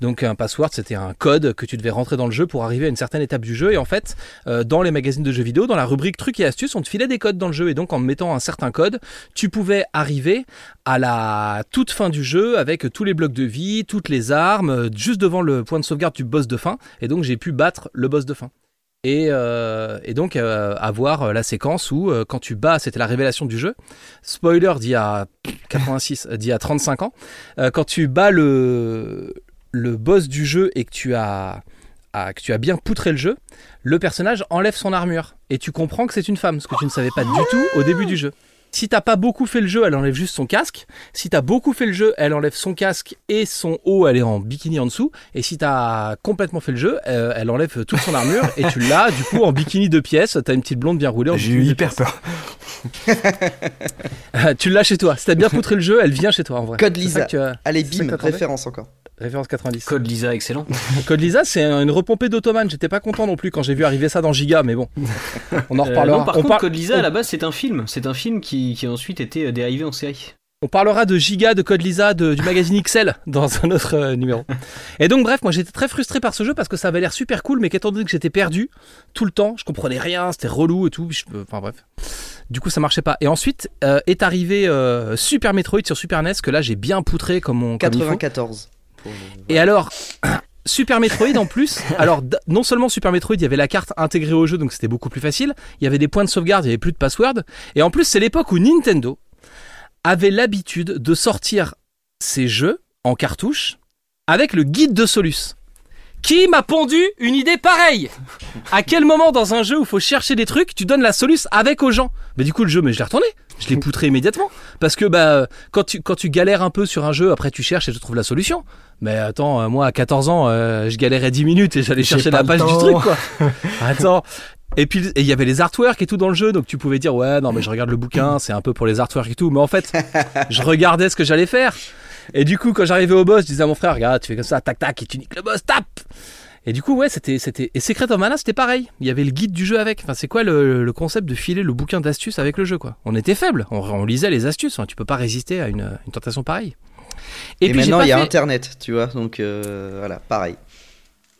Donc un password c'était un code que tu devais rentrer dans le jeu pour arriver à une certaine étape du jeu. Et en fait, euh, dans les magazines de jeux vidéo, dans la rubrique trucs et astuces, on te filait des codes dans le jeu. Et donc en mettant un certain code, tu pouvais arriver à la toute fin du jeu avec tous les blocs de vie, toutes les armes, euh, juste devant le point de sauvegarde du boss de fin. Et donc j'ai pu battre le boss de fin. Et, euh, et donc euh, avoir euh, la séquence où euh, quand tu bats, c'était la révélation du jeu. Spoiler d'il y a 86, euh, d'il y a 35 ans. Euh, quand tu bats le le boss du jeu et que tu as à- que tu as bien poutré le jeu, le personnage enlève son armure et tu comprends que c'est une femme, ce que tu ne savais pas du tout au début du jeu. Si t'as pas beaucoup fait le jeu, elle enlève juste son casque. Si t'as beaucoup fait le jeu, elle enlève son casque et son haut, elle est en bikini en dessous. Et si t'as complètement fait le jeu, euh, elle enlève toute son armure et tu l'as du coup en bikini de pièces. T'as une petite blonde bien roulée. en J'ai eu hyper peur. tu l'as chez toi. Si t'as bien poutré le jeu, elle vient chez toi en vrai. Code Lisa. as- Allez, bim, référence encore. Référence 90. Code Lisa, excellent. Code Lisa, c'est une repompée d'Ottoman. J'étais pas content non plus quand j'ai vu arriver ça dans Giga, mais bon. On en Euh, reparlera. non, par on, contre, par- Code Lisa, à la base, c'est un film. C'est un film qui, qui a ensuite été euh, dérivé en série. on parlera de Giga, de Code Lisa, de- du magazine XL dans un autre euh, numéro. Et donc, bref, moi j'étais très frustré par ce jeu parce que ça avait l'air super cool, mais qu'étant donné que j'étais perdu tout le temps, je comprenais rien, c'était relou et tout. je- euh, Enfin bref. Du coup, ça marchait pas. Et ensuite euh, est arrivé euh, Super Metroid sur Super NES, que là j'ai bien poutré comme, on, comme il faut. 94. Pour- Et alors, Super Metroid en plus, alors non seulement Super Metroid, il y avait la carte intégrée au jeu, donc c'était beaucoup plus facile, il y avait des points de sauvegarde, il y avait plus de password, et en plus c'est l'époque où Nintendo avait l'habitude de sortir ses jeux en cartouche avec le guide de Solus. Qui m'a pondu une idée pareille? À quel moment dans un jeu où il faut chercher des trucs, tu donnes la Solus avec aux gens? Mais du coup le jeu, mais je l'ai retourné, je l'ai poutré immédiatement. Parce que bah quand tu, quand tu galères un peu sur un jeu, après tu cherches et tu trouves la solution. Mais attends, euh, moi à 14 ans, euh, je galérais 10 minutes et j'allais chercher la page du truc quoi. Attends. Et puis et il y avait les artworks et tout dans le jeu, donc tu pouvais dire ouais non mais je regarde le bouquin, c'est un peu pour les artworks et tout, mais en fait je regardais ce que j'allais faire. Et du coup quand j'arrivais au boss, je disais à mon frère regarde tu fais comme ça, tac tac et tu niques le boss, tape. Et du coup ouais c'était c'était et Secret of Mana c'était pareil, il y avait le guide du jeu avec. Enfin c'est quoi le, le concept de filer le bouquin d'astuces avec le jeu quoi? On était faible, on, on lisait les astuces, hein. tu peux pas résister à une, une tentation pareille. Et, puis maintenant, il y a fait- Internet, tu vois, donc euh, voilà, pareil.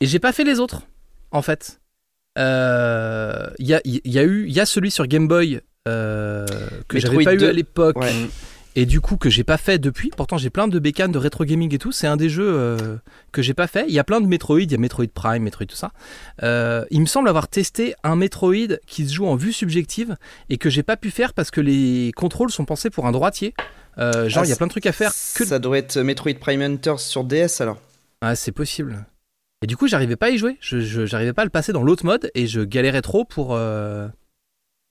Et j'ai pas fait les autres, en fait. Il y, a, y, a eu, il y a celui sur Game Boy que j'avais pas eu à l'époque. Et du coup, que j'ai pas fait depuis. Pourtant, j'ai plein de bécanes de rétro gaming et tout. C'est un des jeux euh, que j'ai pas fait. Il y a plein de Metroid. Il y a Metroid Prime, Metroid, tout ça. Euh, il me semble avoir testé un Metroid qui se joue en vue subjective et que j'ai pas pu faire parce que les contrôles sont pensés pour un droitier. Euh, genre, il y a ah, plein de trucs à faire. Que... Ça doit être Metroid Prime Hunters sur DS alors. Ah, c'est possible. Et du coup, j'arrivais pas à y jouer. Je, j'arrivais pas à le passer dans l'autre mode et je galérais trop pour.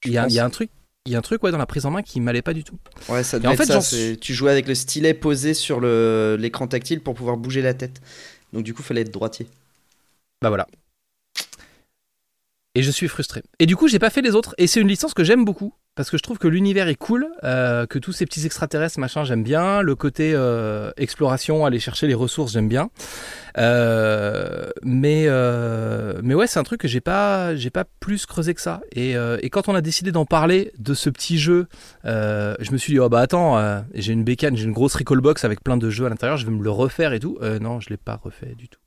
Il y, y, a un truc il y a un truc ouais, dans la prise en main qui m'allait pas du tout. Ouais, ça en fait, ça, Tu jouais avec le stylet posé sur l'écran tactile pour pouvoir bouger la tête. Donc du coup, fallait être droitier. Bah voilà. Et je suis frustré. Et du coup, j'ai pas fait les autres. Et c'est une licence que j'aime beaucoup parce que je trouve que l'univers est cool, euh, que tous ces petits extraterrestres, machin, j'aime bien. Le côté euh, exploration, aller chercher les ressources, j'aime bien. Euh, mais mais ouais, c'est un truc que j'ai pas j'ai pas plus creusé que ça. Et, et quand on a décidé d'en parler de ce petit jeu, je me suis dit oh bah attends, j'ai une bécane, j'ai une grosse recall box avec plein de jeux à l'intérieur, je vais me le refaire et tout. non, je l'ai pas refait du tout.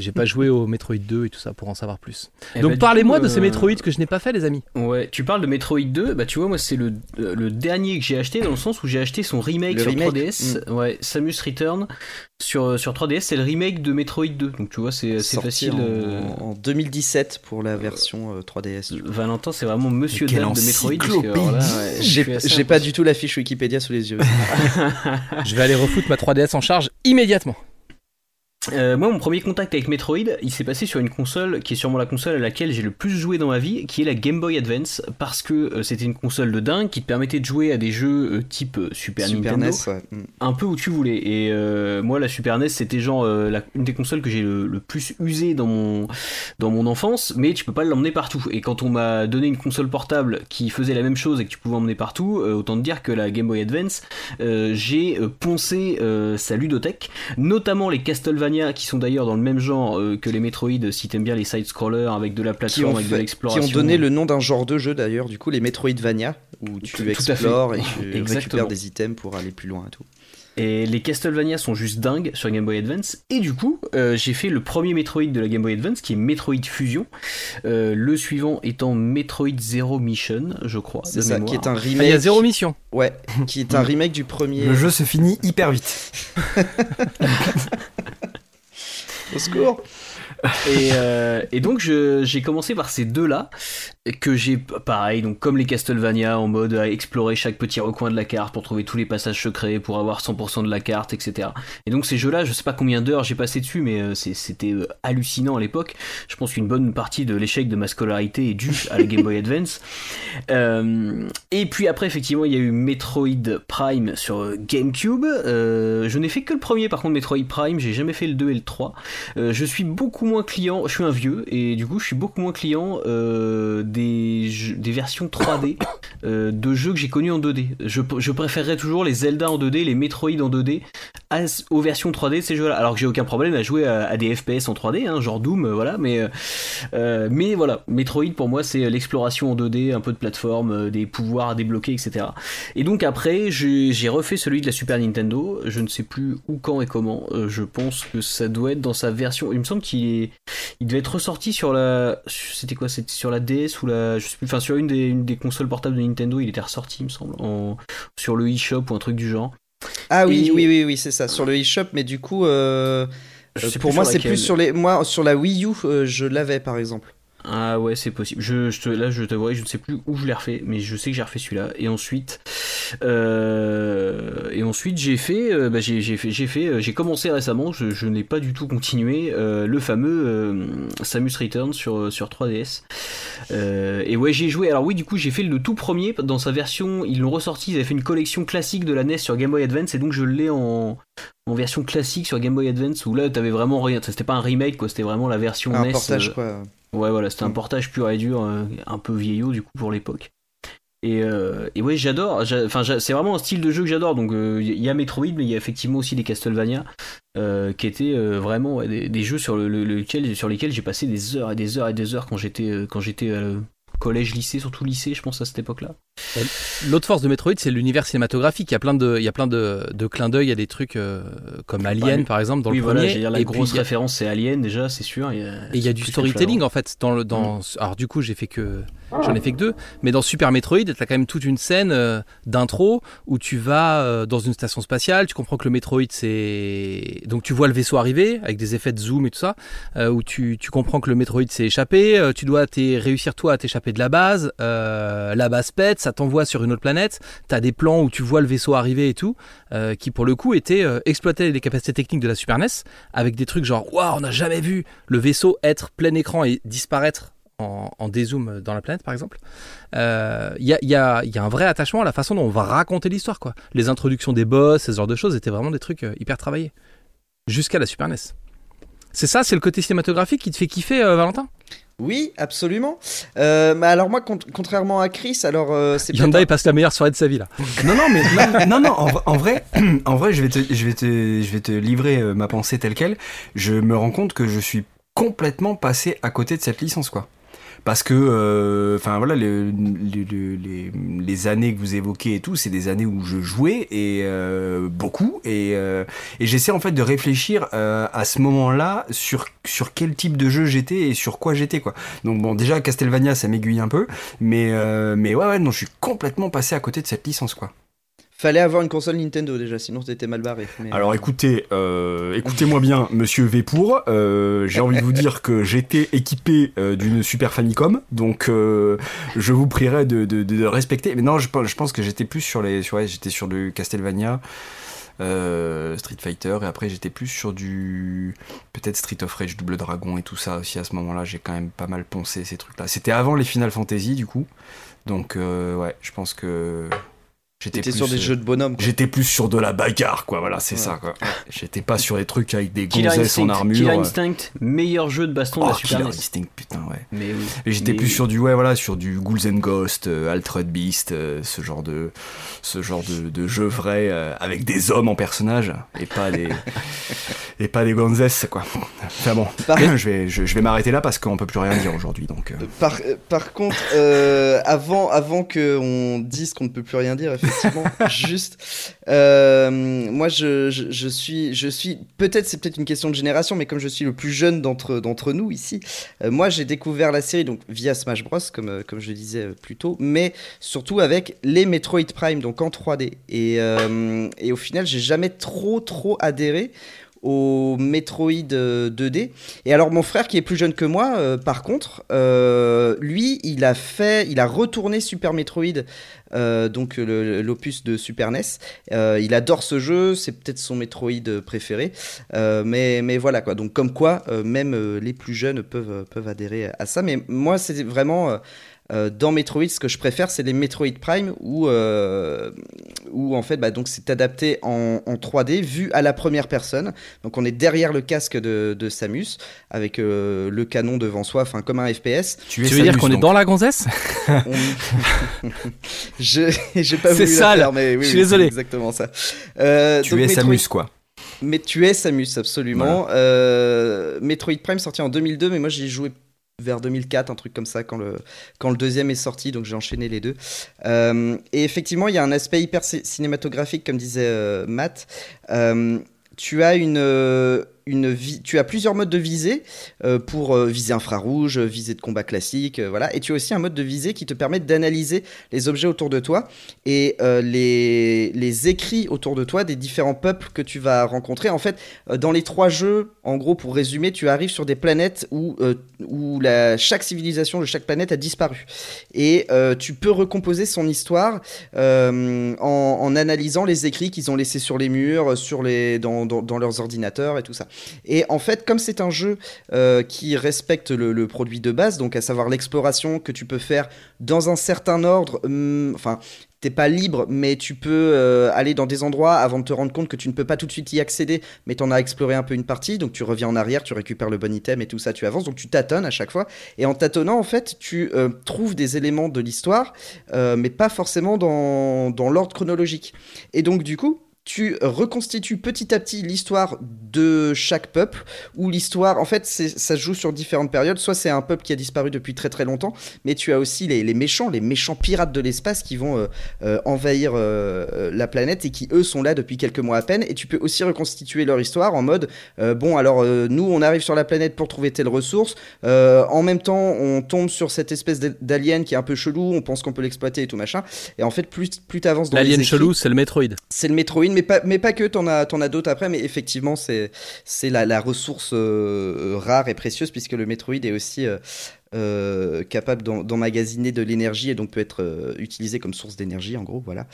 J'ai pas joué au Metroid 2 et tout ça pour en savoir plus. Eh Donc bah, parlez-moi de ces euh, Metroid que je n'ai pas fait les amis. Ouais, tu parles de Metroid 2, bah tu vois moi c'est le, euh, le dernier que j'ai acheté dans le sens où j'ai acheté son remake sur 3DS, mm. ouais, Samus Return sur, euh, sur 3DS, c'est le remake de Metroid 2. Donc tu vois c'est facile en, en, 2017 pour la version 3DS. Valentin, c'est vraiment monsieur dame de Metroid J'ai pas du tout la fiche Wikipédia sous les yeux. je vais aller refoutre ma 3DS en charge immédiatement. Euh, moi, mon premier contact avec Metroid, il s'est passé sur une console qui est sûrement la console à laquelle j'ai le plus joué dans ma vie, qui est la Game Boy Advance, parce que euh, c'était une console de dingue qui te permettait de jouer à des jeux euh, type Super, Nintendo, mm. un peu où tu voulais. Et moi, la Super NES, c'était genre une des consoles que j'ai le, plus usé dans mon dans mon enfance, mais tu peux pas l'emmener partout. Et quand on m'a donné une console portable qui faisait la même chose et que tu pouvais emmener partout, autant te dire que la Game Boy Advance, j'ai poncé sa ludothèque, notamment les Castlevania qui sont d'ailleurs dans le même genre euh, que les Metroid, si t'aimes bien les side-scrollers avec de la plateforme, avec de l'exploration. Qui ont donné le nom d'un genre de jeu d'ailleurs, du coup, les Metroidvania, où tu explores et tu récupères des items pour aller plus loin et tout. Et les Castlevania sont juste dingues sur Game Boy Advance. Et du coup, euh, j'ai fait le premier Metroid de la Game Boy Advance, qui est Metroid Fusion. Euh, le suivant étant Metroid Zero Mission, je crois. C'est ça, qui est un remake. Ah, il y a Zero Mission. Ouais, qui est un remake du premier. Le jeu se finit hyper vite. Au secours. Et, euh, et, donc j'ai commencé par ces deux-là, que j'ai, pareil, donc comme les Castlevania, en mode à explorer chaque petit recoin de la carte pour trouver tous les passages secrets, pour avoir 100% de la carte, etc. Et donc ces jeux-là, je sais pas combien d'heures j'ai passé dessus, mais euh, c'était euh, hallucinant à l'époque. Je pense qu'une bonne partie de l'échec de ma scolarité est due à la Game Boy Advance. et puis après, effectivement, il y a eu Metroid Prime sur GameCube. je n'ai fait que le premier, par contre, Metroid Prime, j'ai jamais fait le 2 et le 3. je suis beaucoup moins client, je suis un vieux, et du coup, je suis beaucoup moins client euh, des, versions 3D euh, de jeux que j'ai connus en 2D. Je, préférerais toujours les Zelda en 2D, les Metroid en 2D aux versions 3D de ces jeux-là. Alors que j'ai aucun problème à jouer à, des FPS en 3D, hein, genre Doom, voilà, mais, mais voilà, Metroid pour moi c'est l'exploration en 2D, un peu de plateforme, des pouvoirs à débloquer, etc. Et donc après, j'ai refait celui de la Super Nintendo, je ne sais plus où, quand et comment, je pense que ça doit être dans sa version, il me semble qu'il il devait être ressorti sur la, c'était quoi, c'était sur la DS la, je sais plus, enfin sur une des, une des consoles portables de Nintendo, il était ressorti, il me semble, en, sur le eShop ou un truc du genre. Ah oui, oui, oui, oui, c'est ça, sur le eShop, mais du coup, euh, pour moi, c'est plus sur les, moi, sur la Wii U, euh, je l'avais par exemple. Ah ouais, c'est possible. Je, je te, là, je t'avouerai, je ne sais plus où je l'ai refait, mais je sais que j'ai refait celui-là. Et ensuite, euh, et ensuite j'ai fait, euh, bah, j'ai, fait, j'ai fait, euh, j'ai commencé récemment. Je, je n'ai pas du tout continué le fameux Samus Return sur sur 3DS. et ouais, j'ai joué. Alors oui, du coup, j'ai fait le tout premier dans sa version. Ils l'ont ressorti. Ils avaient fait une collection classique de la NES sur Game Boy Advance, et donc je l'ai en en version classique sur Game Boy Advance où là t'avais vraiment rien c'était pas un remake quoi c'était vraiment la version un NES portage quoi Ouais, voilà, c'était un mm. portage pur et dur, euh, un peu vieillot du coup pour l'époque. Et, euh, et, ouais, j'adore. Enfin, c'est vraiment un style de jeu que j'adore. Donc, il euh, y a Metroid, mais il y a effectivement aussi des Castlevania, qui étaient vraiment des, jeux sur, le, lequel, sur lesquels j'ai passé des heures et des heures et des heures quand j'étais quand j'étais collège, lycée, surtout lycée, je pense à cette époque-là. L'autre force de Metroid, c'est l'univers cinématographique. Il y a plein de, il y a plein de, de clins d'œil. Il y a des trucs euh, comme Alien, par exemple, dans oui, le voilà, premier. Dire, la et grosse puis, référence, c'est Alien déjà, c'est sûr. Et il y a du storytelling en fait dans le, dans. Mm. Alors du coup, j'ai fait que, j'en ai fait que deux. Mais dans Super Metroid, t'as quand même toute une scène euh, d'intro où tu vas euh, dans une station spatiale. Tu comprends que le Metroid, c'est donc tu vois le vaisseau arriver avec des effets de zoom et tout ça. Euh, où tu, comprends que le Metroid s'est échappé. tu dois réussir toi à t'échapper de la base. la base pète, ça t'envoie sur une autre planète. T'as des plans où tu vois le vaisseau arriver et tout, qui pour le coup étaient euh, exploitaient les capacités techniques de la Super NES avec des trucs genre waouh, on n'a jamais vu le vaisseau être plein écran et disparaître en, en dézoom dans la planète par exemple. Il y, a, y, a, y, a, un vrai attachement à la façon dont on va raconter l'histoire quoi. Les introductions des boss, ce genre de choses étaient vraiment des trucs euh, hyper travaillés jusqu'à la Super NES. C'est ça, c'est le côté cinématographique qui te fait kiffer, euh, Valentin? Oui, absolument. Euh, alors moi, con contrairement à Chris, alors euh, c'est Hyundai passe la meilleure soirée de sa vie là. non, non, mais non, non, non en, en, vrai, en vrai, je vais te, je vais te, je vais te livrer euh, ma pensée telle quelle. Je me rends compte que je suis complètement passé à côté de cette licence, quoi parce que enfin euh, voilà les, les, années que vous évoquez et tout c'est des années où je jouais et euh, beaucoup et, euh, et j'essaie en fait de réfléchir euh, à ce moment-là sur sur quel type de jeu j'étais et sur quoi j'étais quoi. Donc bon déjà Castlevania ça m'aiguille un peu mais mais ouais ouais non je suis complètement passé à côté de cette licence quoi Fallait avoir une console Nintendo déjà, sinon t'étais mal barré. Mais... Alors écoutez, euh, écoutez-moi bien, Monsieur Vépour. Euh, j'ai envie de vous dire que j'étais équipé euh, d'une Super Famicom, donc euh, je vous prierai de, respecter. Mais non, je, pense que j'étais plus sur les, j'étais sur le Castlevania. Euh, Street Fighter et après j'étais plus sur du peut-être Street of Rage Double Dragon et tout ça aussi à ce moment-là j'ai quand même pas mal poncé ces trucs là c'était avant les Final Fantasy du coup donc euh, ouais je pense que J'étais sur des jeux de bonhomme. J'étais plus sur de la bagarre, quoi. Voilà, c'est ouais. ça, quoi. J'étais pas sur des trucs avec des gonzesses en armure. Killer Instinct, meilleur jeu de baston oh, de la Super Killer NES. Instinct, putain, ouais. Mais oui. J'étais Mais plus sur du, ouais, voilà, sur du Ghouls and Ghosts, euh, Altered Beast, euh, ce genre de, ce genre de, de jeu vrai euh, avec des hommes en personnage et pas des, et pas des gonzesses, quoi. Enfin bon, Par- je vais, je, je vais m'arrêter là parce qu'on peut plus rien dire aujourd'hui, donc. euh. Par, par contre, euh, avant, avant qu'on dise qu'on ne peut plus rien dire, effectivement, juste, euh, moi je, je, suis, je suis peut-être c'est peut-être une question de génération, mais comme je suis le plus jeune d'entre d'entre nous ici, euh, moi j'ai découvert la série donc via Smash Bros comme euh, comme je disais plus tôt, mais surtout avec les Metroid Prime donc en 3D et et au final j'ai jamais trop trop adhéré au Metroid euh, 2D. Et alors mon frère qui est plus jeune que moi, par contre, lui, il a fait, il a retourné Super Metroid, euh, donc l'opus de Super NES. Euh, il adore ce jeu, c'est peut-être son Metroid préféré. Euh, mais, mais voilà quoi. Donc comme quoi, même les plus jeunes peuvent, peuvent adhérer à ça. Mais moi, c'est vraiment... euh, dans Metroid, ce que je préfère, c'est les Metroid Prime où, euh, où en fait, bah, donc c'est adapté en, en 3D, vu à la première personne. Donc on est derrière le casque de, de Samus, avec euh, le canon devant soi, enfin comme un FPS. Tu, veux dire qu'on est dans la gonzesse? On- je j'ai pas C'est voulu sale. la faire, mais oui, Je suis oui, désolé. exactement ça. Euh, Tu donc es Metroid- Samus, quoi. Mais tu es Samus, absolument. Euh, Metroid Prime sorti en 2002, mais moi j'y joué vers 2004, un truc comme ça, quand le, deuxième est sorti, donc j'ai enchaîné les deux. Euh, et effectivement, il y a un aspect hyper ci- cinématographique, comme disait euh, Matt. Euh, tu as une, tu as plusieurs modes de visée euh, pour euh, visée infrarouge, visée de combat classique, euh, voilà. Et tu as aussi un mode de visée qui te permet d'analyser les objets autour de toi et euh, les, écrits autour de toi des différents peuples que tu vas rencontrer. En fait, euh, dans les trois jeux, en gros, pour résumer, tu arrives sur des planètes où, euh, chaque civilisation de chaque planète a disparu. Et euh, tu peux recomposer son histoire euh, en, analysant les écrits qu'ils ont laissés sur les murs, sur les, dans leurs ordinateurs et tout ça. Et en fait, comme c'est un jeu euh, qui respecte le, produit de base, donc à savoir l'exploration que tu peux faire dans un certain ordre, hum, enfin, t'es pas libre, mais tu peux euh, aller dans des endroits avant de te rendre compte que tu ne peux pas tout de suite y accéder, mais t'en as exploré un peu une partie, donc tu reviens en arrière, tu récupères le bon item et tout ça, tu avances, donc tu tâtonnes à chaque fois. Et en tâtonnant, en fait, tu euh, trouves des éléments de l'histoire, mais pas forcément dans, dans l'ordre chronologique. Et donc, du coup, tu reconstitues petit à petit l'histoire de chaque peuple, ou l'histoire, en fait, ça se joue sur différentes périodes. Soit c'est un peuple qui a disparu depuis très très longtemps, mais tu as aussi les, méchants, les méchants pirates de l'espace qui vont euh, euh, envahir euh, la planète et qui eux sont là depuis quelques mois à peine. Et tu peux aussi reconstituer leur histoire en mode, bon alors nous on arrive sur la planète pour trouver telle ressource, en même temps on tombe sur cette espèce d'alien qui est un peu chelou, on pense qu'on peut l'exploiter et tout machin. Et en fait plus plus t'avances dans l'alien chelou, c'est le Metroid. C'est le Metroid mais pas, mais pas que, t'en as, as d'autres après, mais effectivement, c'est, la, la ressource euh, rare et précieuse, puisque le Metroid est aussi euh, euh, capable d'emmagasiner de l'énergie et donc peut être utilisé comme source d'énergie, en gros, voilà.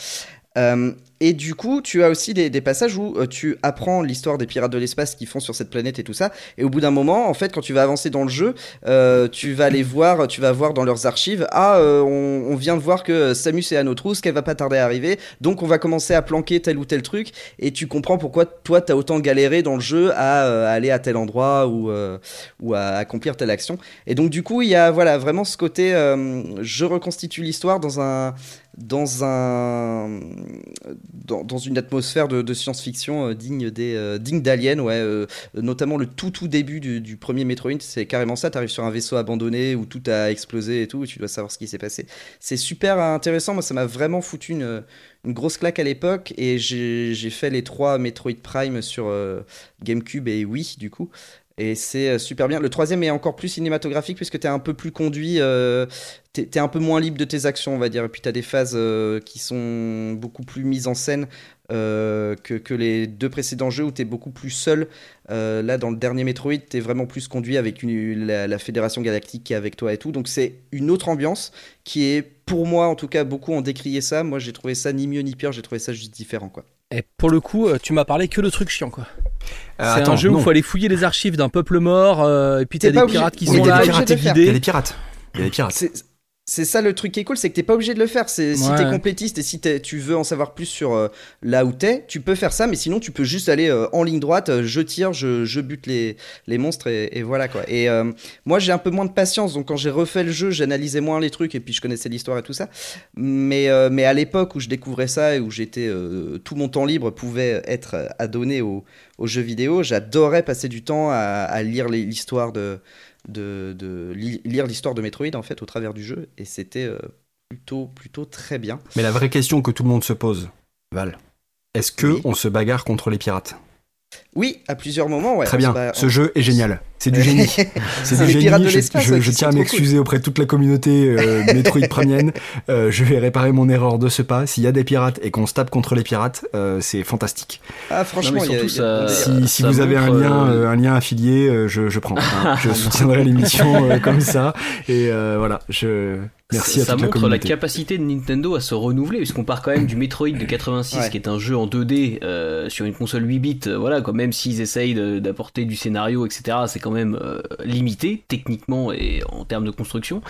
Euh, et du coup, tu as aussi des, passages où euh, tu apprends l'histoire des pirates de l'espace qui font sur cette planète et tout ça. Et au bout d'un moment, en fait, quand tu vas avancer dans le jeu, euh, tu vas aller voir, tu vas voir dans leurs archives, ah, on, vient de voir que Samus est à nos trousses, qu'elle va pas tarder à arriver, donc on va commencer à planquer tel ou tel truc. Et tu comprends pourquoi toi, tu as autant galéré dans le jeu à, aller à tel endroit ou, ou à accomplir telle action. Et donc, du coup, il y a voilà, vraiment ce côté, je reconstitue l'histoire dans un dans un dans, une atmosphère de, science-fiction euh, digne des euh, digne d'Alien ouais euh, notamment le tout tout début du, premier Metroid c'est carrément ça tu arrives sur un vaisseau abandonné où tout a explosé et tout et tu dois savoir ce qui s'est passé. C'est super intéressant moi ça m'a vraiment foutu une grosse claque à l'époque et j'ai fait les trois Metroid Prime sur GameCube et Wii du coup et c'est euh, super bien. Le troisième est encore plus cinématographique puisque tu es un peu plus conduit, euh, tu es, un peu moins libre de tes actions, on va dire. Et puis tu as des phases euh, qui sont beaucoup plus mises en scène que, que, les deux précédents jeux où tu es beaucoup plus seul. là, dans le dernier Metroid, tu es vraiment plus conduit avec la, Fédération Galactique qui est avec toi et tout. Donc c'est une autre ambiance qui est, pour moi en tout cas, beaucoup ont décrié ça. Moi j'ai trouvé ça ni mieux ni pire, j'ai trouvé ça juste différent. quoi. Et pour le coup, tu m'as parlé que de trucs chiants quoi. Euh, c'est un jeu où il faut aller fouiller les archives d'un peuple mort, euh, et puis t'as des pirates qui sont là, Il y a des pirates. Il y a des pirates. C'est ça le truc qui est cool, c'est que t'es pas obligé de le faire. C'est si t'es complétiste et si tu veux en savoir plus sur euh, là où t'es, tu peux faire ça, mais sinon tu peux juste aller en ligne droite, je tire, je, je bute les, les monstres et, voilà quoi. Et moi j'ai un peu moins de patience, donc quand j'ai refait le jeu, j'analysais moins les trucs et puis je connaissais l'histoire et tout ça. Mais mais à l'époque où je découvrais ça et où j'étais tout mon temps libre pouvait être adonné au, aux jeux vidéo, j'adorais passer du temps à, lire l'histoire de, de, lire l'histoire de Metroid en fait au travers du jeu et c'était euh, plutôt plutôt très bien. Mais la vraie question que tout le monde se pose, Val, est-ce que on se bagarre contre les pirates? Oui, à plusieurs moments, ouais. Très bien. Ce jeu est génial. C'est du génie. C'est du génie. Je, je, tiens à m'excuser auprès de toute la communauté euh, Metroid pramienne. Euh, je vais réparer mon erreur de ce pas. S'il y a des pirates et qu'on se tape contre les pirates, euh, c'est fantastique. Ah, franchement, si, vous avez un lien, un lien affilié, je, je prends. je soutiendrai l'émission comme ça. Et voilà, je. Merci ça, à toute montre la, la, capacité de Nintendo à se renouveler, puisqu'on part quand même du Metroid de 86, qui est un jeu en 2D euh, sur une console 8 bits. Euh, voilà, quand même s'ils essayent d'apporter du scénario, etc., c'est quand même euh, limité techniquement et en termes de construction.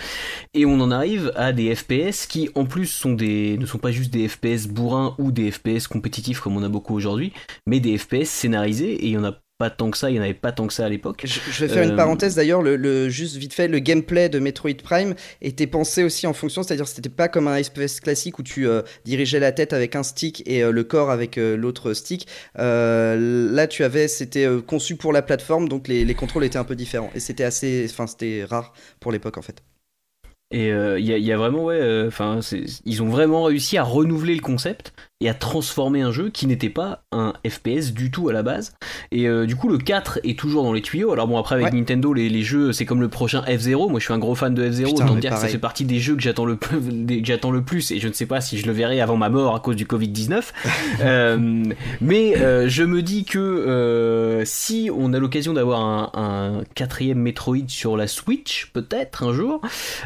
Et on en arrive à des FPS qui, en plus, sont des, ne sont pas juste des FPS bourrins ou des FPS compétitifs comme on a beaucoup aujourd'hui, mais des FPS scénarisés. Et il y en a pas tant que ça, il n'y en avait pas tant que ça à l'époque. Je, vais faire une euh, parenthèse d'ailleurs, le, juste vite fait, le gameplay de Metroid Prime était pensé aussi en fonction, c'est-à-dire c'était pas comme un FPS classique où tu euh, dirigeais la tête avec un stick et euh, le corps avec l'autre stick. là, tu avais, c'était conçu pour la plateforme, donc les, les contrôles étaient un peu différents et c'était assez, enfin c'était rare pour l'époque en fait. Et il y, y, a vraiment, ouais, enfin, ils ont vraiment réussi à renouveler le concept et à transformer un jeu qui n'était pas un FPS du tout à la base. Et euh, du coup, le 4 est toujours dans les tuyaux. Alors bon, après avec Nintendo, les, les, jeux, c'est comme le prochain F0. Moi, je suis un gros fan de F0. Autant dire que ça fait partie des jeux que j'attends le, j'attends le plus. Et je ne sais pas si je le verrai avant ma mort à cause du Covid-19. euh, mais euh, je me dis que si on a l'occasion d'avoir un, un, quatrième Metroid sur la Switch, peut-être un jour,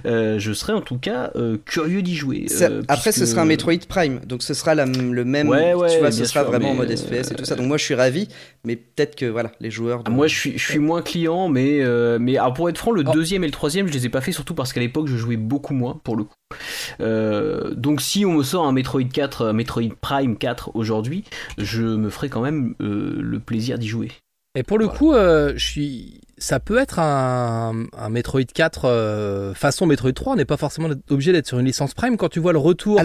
je serais en tout cas curieux d'y jouer. Après, ce sera un Metroid Prime. Donc ce sera la le même. tu vois, ce sera vraiment en mode SPS et tout ça. Donc moi, je suis ravi, mais peut-être que voilà, les joueurs. Moi, je suis, je suis moins client, mais euh, mais alors, pour être franc, le oh. deuxième et le troisième, je les ai pas fait surtout parce qu'à l'époque, je jouais beaucoup moins pour le coup. Euh, donc si on me sort un Metroid 4, Metroid Prime 4 aujourd'hui, je me ferai quand même euh, le plaisir d'y jouer. Et pour le coup, je suis ça peut être un, un Metroid 4 euh, façon Metroid 3. On n'est pas forcément obligé d'être sur une licence Prime. Quand tu vois le retour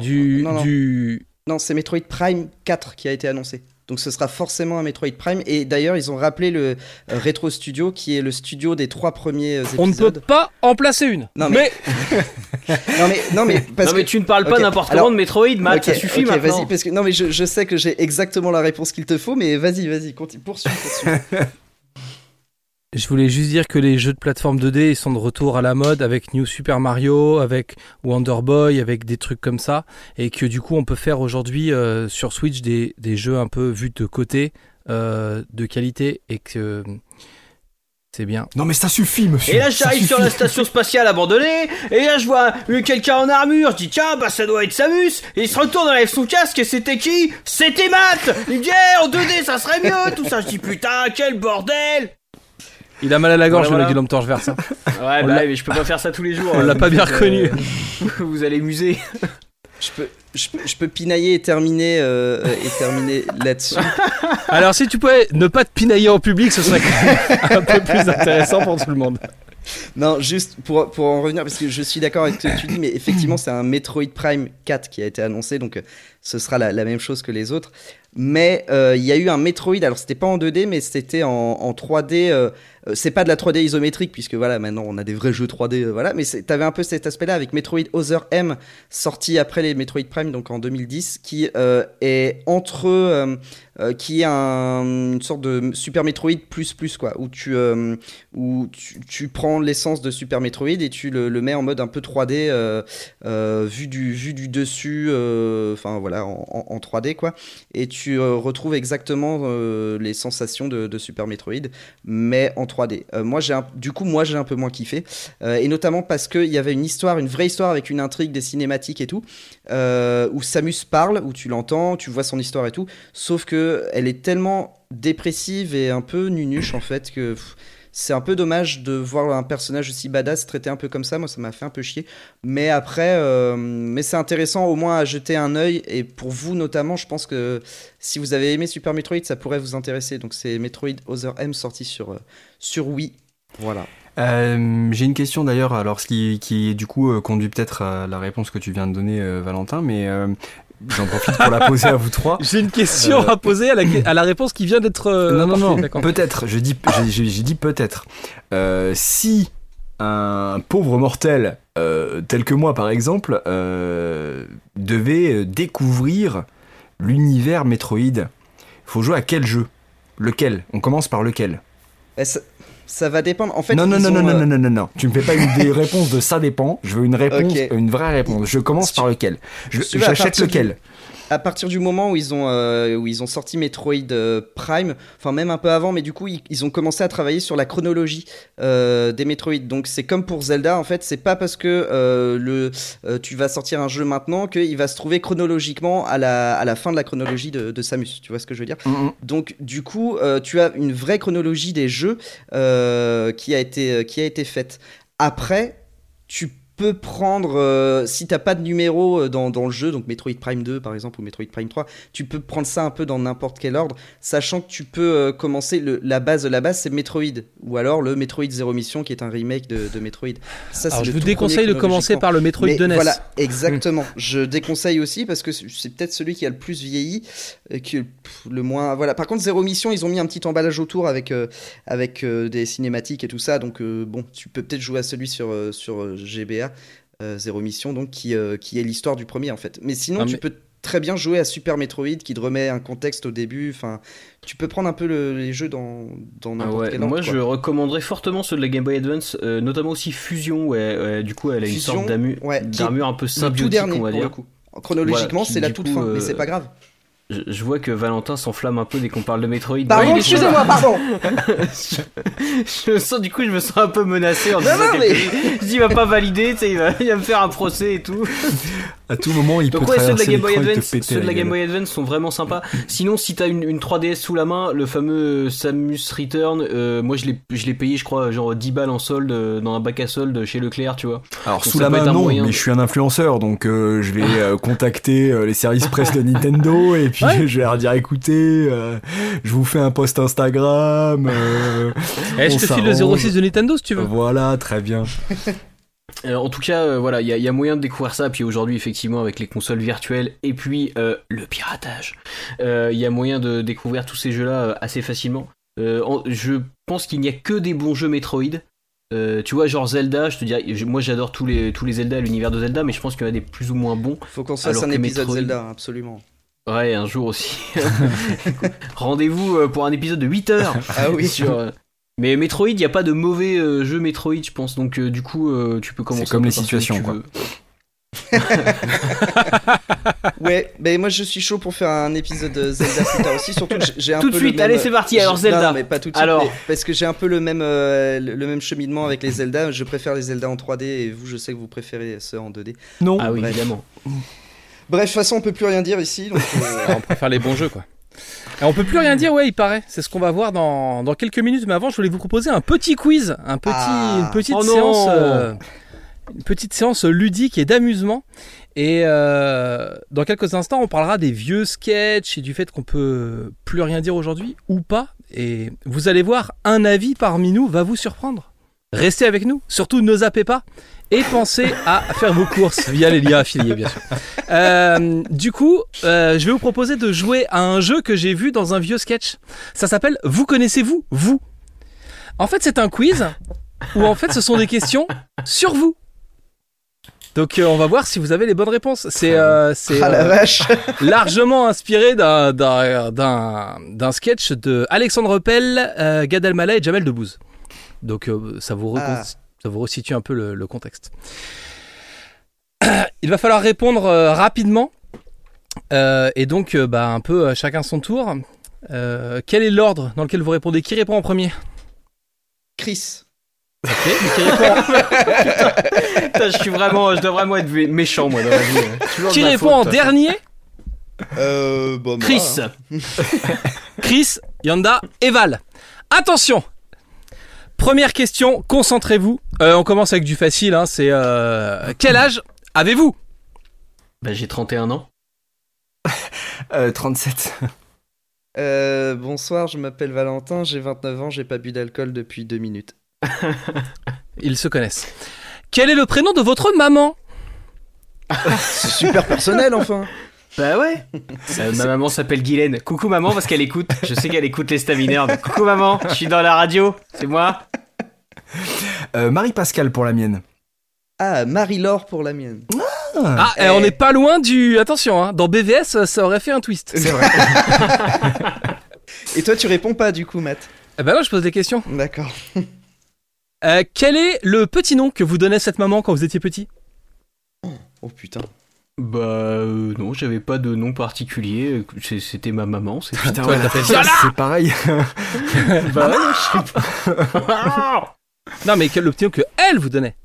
du, du Non, c'est Metroid Prime 4 qui a été annoncé. Donc ce sera forcément un Metroid Prime. Et d'ailleurs, ils ont rappelé le euh, Retro Studio, qui est le studio des trois premiers euh, épisodes. On ne peut pas en placer une. Non, mais... non mais non mais parce non mais que... tu ne parles pas n'importe alors- comment de Metroid, Matt, ça suffit ok, maintenant. vas-y, parce que non mais je, je sais que j'ai exactement la réponse qu'il te faut, mais vas-y, vas-y, continue, poursuis, poursuis. Je voulais juste dire que les jeux de plateforme 2D ils sont de retour à la mode avec New Super Mario, avec Wonder Boy, avec des trucs comme ça, et que du coup on peut faire aujourd'hui euh, sur Switch des, des jeux un peu vus de côté, euh, de qualité, et que c'est bien. Non mais ça suffit, monsieur. Et là j'arrive sur la station spatiale abandonnée, et là je vois quelqu'un en armure, je dis tiens bah ça doit être Samus, et il se retourne, enlève son casque, et c'était qui? C'était Matt! Il me dit Eh, en 2D ça serait mieux, tout ça, je dis putain quel bordel Il a mal à la gorge Voilà, le voilà. Guillaume Torchverse. hein. Ouais bah mais je peux pas faire ça tous les jours. On l'a pas bien reconnu. vous allez muser. je peux je peux, je peux pinailler et terminer euh, euh, et terminer là-dessus. Alors si tu pouvais ne pas te pinailler en public, ce serait quand même un peu plus intéressant pour tout le monde. Non, juste pour, pour en revenir, parce que je suis d'accord avec ce que tu dis, mais effectivement, c'est un Metroid Prime 4 qui a été annoncé, donc euh, ce sera la, la même chose que les autres. Mais euh, il y a eu un Metroid, alors c'était pas en 2D, mais c'était en, en 3D. euh, euh, c'est pas de la 3D isométrique, puisque voilà, maintenant on a des vrais jeux 3D, euh, voilà, mais t'avais un peu cet aspect-là avec Metroid Other M, sorti après les Metroid Prime, donc en 2010, qui est entre. qui est un- une sorte de Super Metroid plus plus quoi, où tu, où tu, prends l'essence de Super Metroid et tu le, mets en mode un peu 3D, euh, euh, vu, du, vu du dessus, enfin voilà, en, en- en 3D quoi, et tu euh, retrouves exactement euh, les sensations de, Super Metroid, mais en 3D. Euh, moi j'ai du coup moi j'ai un peu moins kiffé, et notamment parce qu'il y avait une histoire, une vraie histoire avec une intrigue, des cinématiques et tout, où Samus parle, où tu l'entends, tu vois son histoire et tout, sauf que elle est tellement dépressive et un peu nunuche en fait que c'est un peu dommage de voir un personnage aussi badass traité un peu comme ça. Moi, ça m'a fait un peu chier. Mais après, euh, mais c'est intéressant au moins à jeter un œil. Et pour vous notamment, je pense que si vous avez aimé Super Metroid, ça pourrait vous intéresser. Donc c'est Metroid Other M sorti sur euh, sur Wii. Voilà. Euh, J'ai une question d'ailleurs, alors ce qui, qui du coup conduit peut-être à la réponse que tu viens de donner, Valentin, mais j'en profite pour la poser à vous trois. J'ai une question Euh, à poser à la, à la réponse qui vient d'être. euh, non, non, non, D'accord. peut-être, je dis, j'ai- j'ai j'ai dit peut-être. Euh, si un pauvre mortel, euh, tel que moi par exemple, euh, devait découvrir l'univers Metroid, faut jouer à quel jeu? Lequel? On commence par lequel? Ça, ça va dépendre. En fait, non, non, non, non, non, euh, non, non, non, non. Tu me fais pas une des réponses de ça dépend. Je veux une réponse, une vraie réponse. Je commence par lequel? J'achète du- lequel? À partir du moment où ils ont, euh, où ils ont sorti Metroid euh, Prime, enfin même un peu avant, mais du coup ils, ils ont commencé à travailler sur la chronologie euh, des Metroid. Donc c'est comme pour Zelda, en fait, c'est pas parce que euh, le, tu vas sortir un jeu maintenant qu'il va se trouver chronologiquement à la, à la fin de la chronologie de, de Samus. Tu vois ce que je veux dire? Mhm. donc du coup, tu as une vraie chronologie des jeux qui, a été, qui a été faite. Après, tu peux prendre, euh, si t'as pas de numéro euh, dans, dans le jeu, donc Metroid Prime 2 par exemple ou Metroid Prime 3, tu peux prendre ça un peu dans n'importe quel ordre, sachant que tu peux euh, commencer, le, la base de la base c'est Metroid, ou alors le Metroid Zero Mission qui est un remake de, de Metroid. Ça, Alors, je vous déconseille de commencer par le Metroid Mais de NES. Voilà, exactement. Je déconseille aussi parce que c'est peut-être celui qui a le plus vieilli, euh, qui pff, le moins. Voilà. Par contre, Zéro Mission, ils ont mis un petit emballage autour avec avec des cinématiques et tout ça. Donc bon, tu peux peut-être jouer à celui sur sur GBA euh, Zéro Mission, donc qui euh, qui est l'histoire du premier en fait. Mais sinon, Ah, tu mais- peux très bien jouer à Super Metroid qui te remet un contexte au début. Enfin, tu peux prendre un peu le- les jeux dans dans Ah ouais, quel moi quoi. je recommanderais fortement ceux de la Game Boy Advance, euh, notamment aussi Fusion, ouais, ouais, du coup elle a une sorte ouais, d'armure un peu symbiotique, dernier on va pour dire. le coup. Chronologiquement, Voilà, c'est la toute coup, fin, mais c'est pas grave. Je, je vois que Valentin s'enflamme un peu dès qu'on parle de Metroid. Pardon, Ouais, il est- excusez-moi, pardon. je me sens du coup je me sens un peu menacé en Non, disant non, mais- chose. Je dis il va pas valider, tu sais, il va, il va me faire un procès et tout. À tout moment, il Donc peut ouais, ceux de la Game Boy Advance, ceux de la Game. Boy Advance sont vraiment sympas. Sinon, si t'as une, une 3DS sous la main, le fameux Samus Return, euh, moi je l'ai, je l'ai payé, je crois, genre 10 balles en solde euh, dans un bac à solde chez Leclerc, tu vois. Alors Donc sous la main non, moyen mais de- je suis un influenceur, donc euh, je vais euh, contacter euh, les services presse de Nintendo et puis Ouais. je vais leur dire écoutez, euh, je vous fais un post Instagram. euh, Eh, je on te file le s'arrange. 06 de Nintendo si tu veux. Voilà, très bien. Euh, en tout cas, euh, voilà, il y, a- il y a moyen de découvrir ça. Puis aujourd'hui, effectivement, avec les consoles virtuelles et puis euh, le piratage, euh, il y a moyen de découvrir tous ces jeux-là euh, assez facilement. Euh, en- je pense qu'il n'y a que des bons jeux Metroid. Euh, tu vois, genre Zelda, je te dirais, je- moi j'adore tous les, tous les Zelda, l'univers de Zelda, mais je pense qu'il y en a des plus ou moins bons. Faut qu'on se fasse un épisode Metroid- Zelda, absolument. Ouais, un jour aussi. Rendez-vous euh, pour un épisode de 8 heures. Ah oui. sur, euh, Mais Metroid, il n'y a pas de mauvais euh, jeu Metroid, je pense. Donc, du coup, tu peux commencer. comme les situations, tu quoi. veux. Ouais, mais moi je suis chaud pour faire un épisode de Zelda plus tard aussi, surtout que j'ai- un Tout peu de suite, même- allez, c'est parti. Alors, Zelda. Non, mais pas tout de suite. Alors. mais parce que j'ai un peu le même, euh, le le même cheminement avec les Zelda. Je préfère les Zelda en 3D et vous, je sais que vous préférez ceux en 2D. Non. Ah oui, Bref. évidemment. Bref, de toute façon, on peut plus rien dire ici. donc, euh, on préfère les bons jeux, quoi. Et on peut plus rien dire, ouais, il paraît. C'est ce qu'on va voir dans, dans quelques minutes. Mais avant, je voulais vous proposer un petit quiz, un petit, Ah. une petite Oh séance, euh, une petite séance ludique et d'amusement. Et euh, dans quelques instants, on parlera des vieux sketchs et du fait qu'on peut plus rien dire aujourd'hui ou pas. Et vous allez voir, un avis parmi nous va vous surprendre. Restez avec nous, surtout ne zappez pas. Et pensez à faire vos courses via les liens affiliés, bien sûr. Euh, du coup, euh, je vais vous proposer de jouer à un jeu que j'ai vu dans un vieux sketch. Ça s'appelle Vous connaissez-vous Vous? En fait, c'est un quiz où en fait ce sont des questions sur vous. Donc euh, on va voir si vous avez les bonnes réponses. C'est euh, c'est, ah la euh, largement inspiré d'un- sketch de Alexandre Pell, Gad Elmaleh et Jamel Debbouze. Donc ça vous Ah. Ça vous resitue un peu le, le contexte. Il va falloir répondre euh, rapidement Euh, et donc euh, bah, un peu euh, chacun son tour. Euh, quel est l'ordre dans lequel vous répondez? Qui répond en premier? Chris. Ok, Qui répond, Putain, je suis vraiment, je dois vraiment être méchant moi dans la vie. hein. Qui répond faute, en dernier? Euh, bon, moi, Chris. hein. Chris, Yanda et Val. Attention Première question, concentrez-vous. Euh, on commence avec du facile, hein, c'est euh, quel âge avez-vous? Bah, j'ai 31 ans. Euh, 37. Euh, bonsoir, je m'appelle Valentin, j'ai 29 ans, j'ai pas bu d'alcool depuis deux minutes. Ils se connaissent. Quel est le prénom de votre maman? C'est super personnel enfin. Bah ouais. Euh, ma maman s'appelle Guylaine. Coucou maman parce qu'elle écoute. Je sais qu'elle écoute les staminaires. donc Coucou maman, je suis dans la radio. C'est moi. Euh, Marie-Pascal pour la mienne. Ah, Marie-Laure pour la mienne. Ah, eh, on n'est pas loin du... Attention, hein, dans BVS, ça aurait fait un twist. C'est vrai. Et toi, tu réponds pas du coup, Matt Eh ben je pose des questions. D'accord. Euh, quel est le petit nom que vous donnait cette maman quand vous étiez petit? Oh putain. Bah euh, non, j'avais pas de nom particulier. C'était ma maman. C'est Putain, Toi, ouais, c'est pareil. bah ouais, je sais pas. Non, mais quel le petit nom que elle vous donnait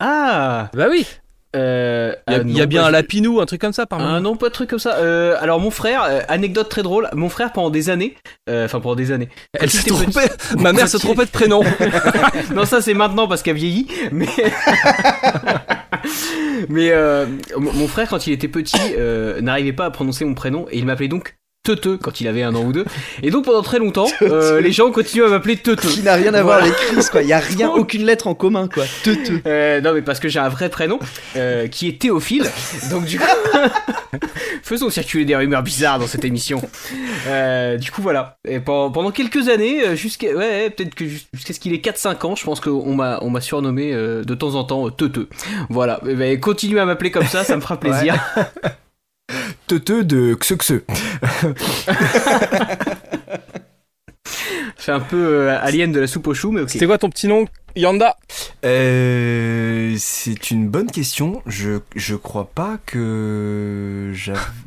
ah. Bah oui. Euh, Il y a, ah il y a non, bien bah, un lapinou, un truc comme ça, par Ah non, pas de truc comme ça. Euh, alors mon frère, euh, anecdote très drôle, mon frère pendant des années, euh, enfin pendant des années. Elle s'est trompée. petit- Ma mère se trompait de prénom. non, ça c'est maintenant parce qu'elle vieillit, mais. Mais euh, mon frère, quand il était petit, euh, n'arrivait pas à prononcer mon prénom et il m'appelait donc Teuteux quand il avait un an ou deux. Et donc pendant très longtemps, euh, les gens continuent à m'appeler Teuteux. Qui n'a rien à voir avec Chris, quoi. Il y a rien, aucune lettre en commun, quoi. Teuteux. Euh, non, mais parce que j'ai un vrai prénom euh, qui est Théophile. Donc, du coup, faisons circuler des rumeurs bizarres dans cette émission. Euh, du coup, voilà. Et pendant, pendant quelques années, euh, jusqu'à ouais, peut-être que jus- jusqu'à ce qu'il ait 4-5 ans, je pense qu'on m'a on m'a surnommé euh, de temps en temps Teuteux. Voilà. Eh ben, continuez à m'appeler comme ça, ça me fera plaisir. Teuteux de Xexe. C'est un peu euh, alien de la soupe au chou, mais ok. C'était quoi ton petit nom Yanda? Euh, c'est une bonne question. Je, je crois pas que.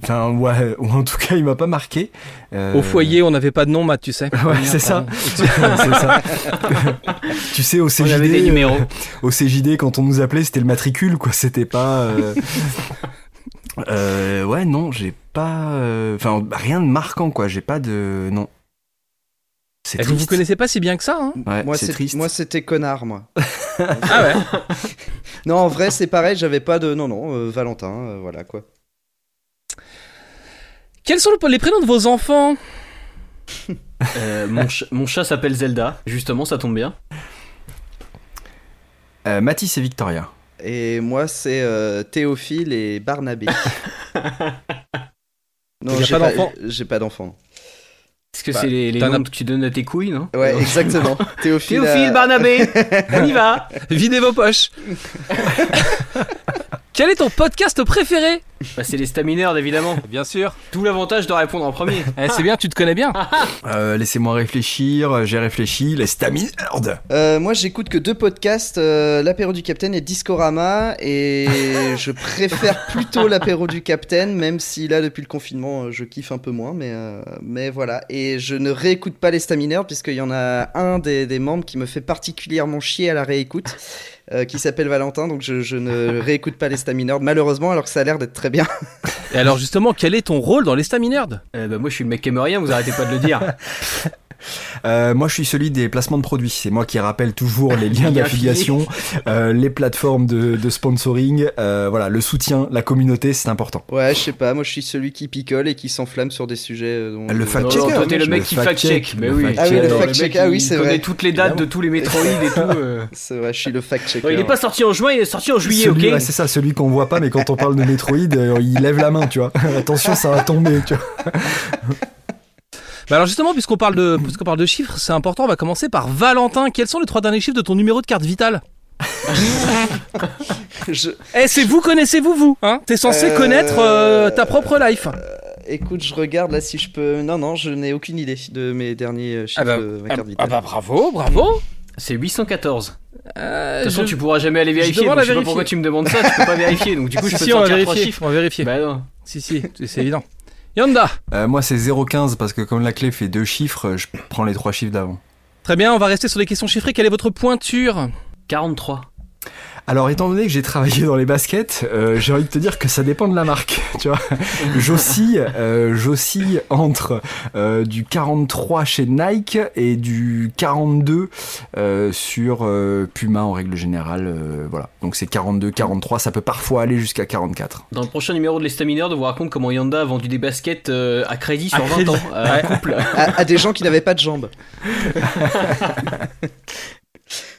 Enfin, ouais, ou en tout cas, il m'a pas marqué. Euh, Au foyer, on n'avait pas de nom, Matt, tu sais. Ouais, c'est ça. ça. tu sais, au On avait des CJD, numéros. au CJD, quand on nous appelait, c'était le matricule, quoi. C'était pas. euh, ouais, non, j'ai pas. euh, Enfin, rien de marquant, quoi. J'ai pas de. Non. C'est Vous vous connaissez pas si bien que ça, hein Ouais, Moi, c'est c'est- triste. moi, c'était connard, moi. Ah ouais Non, en vrai, c'est pareil, j'avais pas de. Non, non, euh, Valentin, euh, voilà, quoi. Quels sont le- les prénoms de vos enfants? Euh, mon, ch- mon chat s'appelle Zelda. Justement, ça tombe bien. Euh, Mathis et Victoria. Et moi, c'est euh, Théophile et Barnabé. non, j'ai pas d'enfant? J'ai pas d'enfant. Est-ce que Bah, c'est les, les noms que tu donnes à tes couilles, non? Ouais, exactement. Théophile. Théophile Barnabé, on y va Videz vos poches. Quel est ton podcast préféré bah, C'est les stamineurs, évidemment. Bien sûr. Tout l'avantage de répondre en premier. Eh, c'est bien, tu te connais bien. Euh, Laissez-moi réfléchir, j'ai réfléchi, les stamineurs Euh, moi, j'écoute que deux podcasts, euh, l'apéro du Capitaine et Discorama, et je préfère plutôt l'apéro du Capitaine, même si là, depuis le confinement, euh, je kiffe un peu moins, mais, euh, mais voilà. Et je ne réécoute pas les Stamineurs, puisqu'il y en a un des, des membres qui me fait particulièrement chier à la réécoute. Euh, qui s'appelle Valentin, donc je, je ne réécoute pas les malheureusement, alors que ça a l'air d'être très bien. Et alors justement, quel est ton rôle dans les Euh, bah, moi, je suis le mec qui aime rien, vous arrêtez pas de le dire. Euh, moi, je suis celui des placements de produits. C'est moi qui rappelle toujours les liens d'affiliation, euh, les plateformes de, de sponsoring, euh, voilà, le soutien, la communauté, c'est important. Ouais, je sais pas, moi je suis celui qui picole et qui s'enflamme sur des sujets. dont- Le dont- fact Non, checker, non, toi, t'es le le mec qui fact-check. Mais le oui. fact-check. Ah oui, le fact-check, ah oui, c'est connaît vrai. toutes les dates de tous les Metroid et tout. euh. C'est vrai, je suis le fact-checker. Il est pas sorti en juin, il est sorti en juillet, Celui- ok ouais, c'est ça, celui qu'on voit pas, mais quand on parle de Metroid, euh, il lève la main, tu vois. Attention, ça va tomber, tu vois. Bah alors justement, puisqu'on parle de, puisqu'on parle de chiffres, c'est important. On va commencer par Valentin. Quels sont les trois derniers chiffres de ton numéro de carte vitale? Je- Eh, c'est vous connaissez-vous vous hein? T'es censé Euh, connaître euh, ta propre life. Écoute, je regarde là si je peux. Non, non, je n'ai aucune idée de mes derniers euh, chiffres Ah bah, de ma ah, carte ah vitale. bah bravo, bravo. C'est 814. Euh, De toute façon, je- tu pourras jamais aller vérifier. demande donc Je sais pas vérifier. pourquoi tu me demandes ça, tu peux pas vérifier. Donc du coup, je si, peux si, te on va trois vérifier. chiffres. On va vérifier. Bah non. Si, si, c'est évident. Yanda. Euh, moi, c'est 0,15 parce que comme la clé fait deux chiffres, je prends les trois chiffres d'avant. Très bien, on va rester sur les questions chiffrées. Quelle est votre pointure? 43. Alors, étant donné que j'ai travaillé dans les baskets, euh, j'ai envie de te dire que ça dépend de la marque, tu vois. J'oscille, euh, j'oscille entre euh, du 43 chez Nike et du 42 euh, sur euh, Puma en règle générale. euh, voilà. Donc c'est 42, 43, ça peut parfois aller jusqu'à 44. Dans le prochain numéro de l'Estamineur, de vous raconte comment Yanda a vendu des baskets euh, à crédit sur À 20 crédit. ans à des gens qui n'avaient pas de jambes.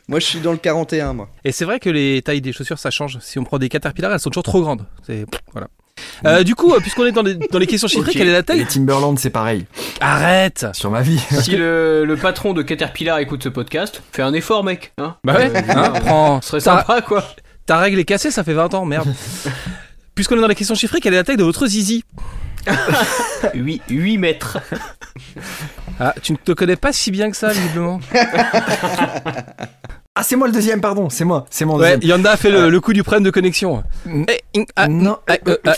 moi, je suis dans le 41, moi. Et c'est vrai que les tailles des chaussures, ça change. Si on prend des Caterpillar, elles sont toujours trop grandes. C'est voilà. Euh, du coup, euh, puisqu'on est dans les, dans les questions chiffrées, quelle est la Les taille Timberland, c'est pareil. Arrête Sur ma vie. Si le, le patron de Caterpillar écoute ce podcast, fais un effort, mec. Hein Bah ouais, Euh, hein, prends. Ce serait ta, sympa, quoi. ta règle est cassée, ça fait 20 ans, merde. Puisqu'on est dans les questions chiffrées, quelle est la taille de votre zizi? 8, 8 mètres. Ah, tu ne te connais pas si bien que ça, visiblement. Ah, c'est moi le deuxième, pardon. C'est moi. C'est mon Ouais, deuxième. Yanda a fait le, le coup du problème de connexion. Non, euh, euh, euh,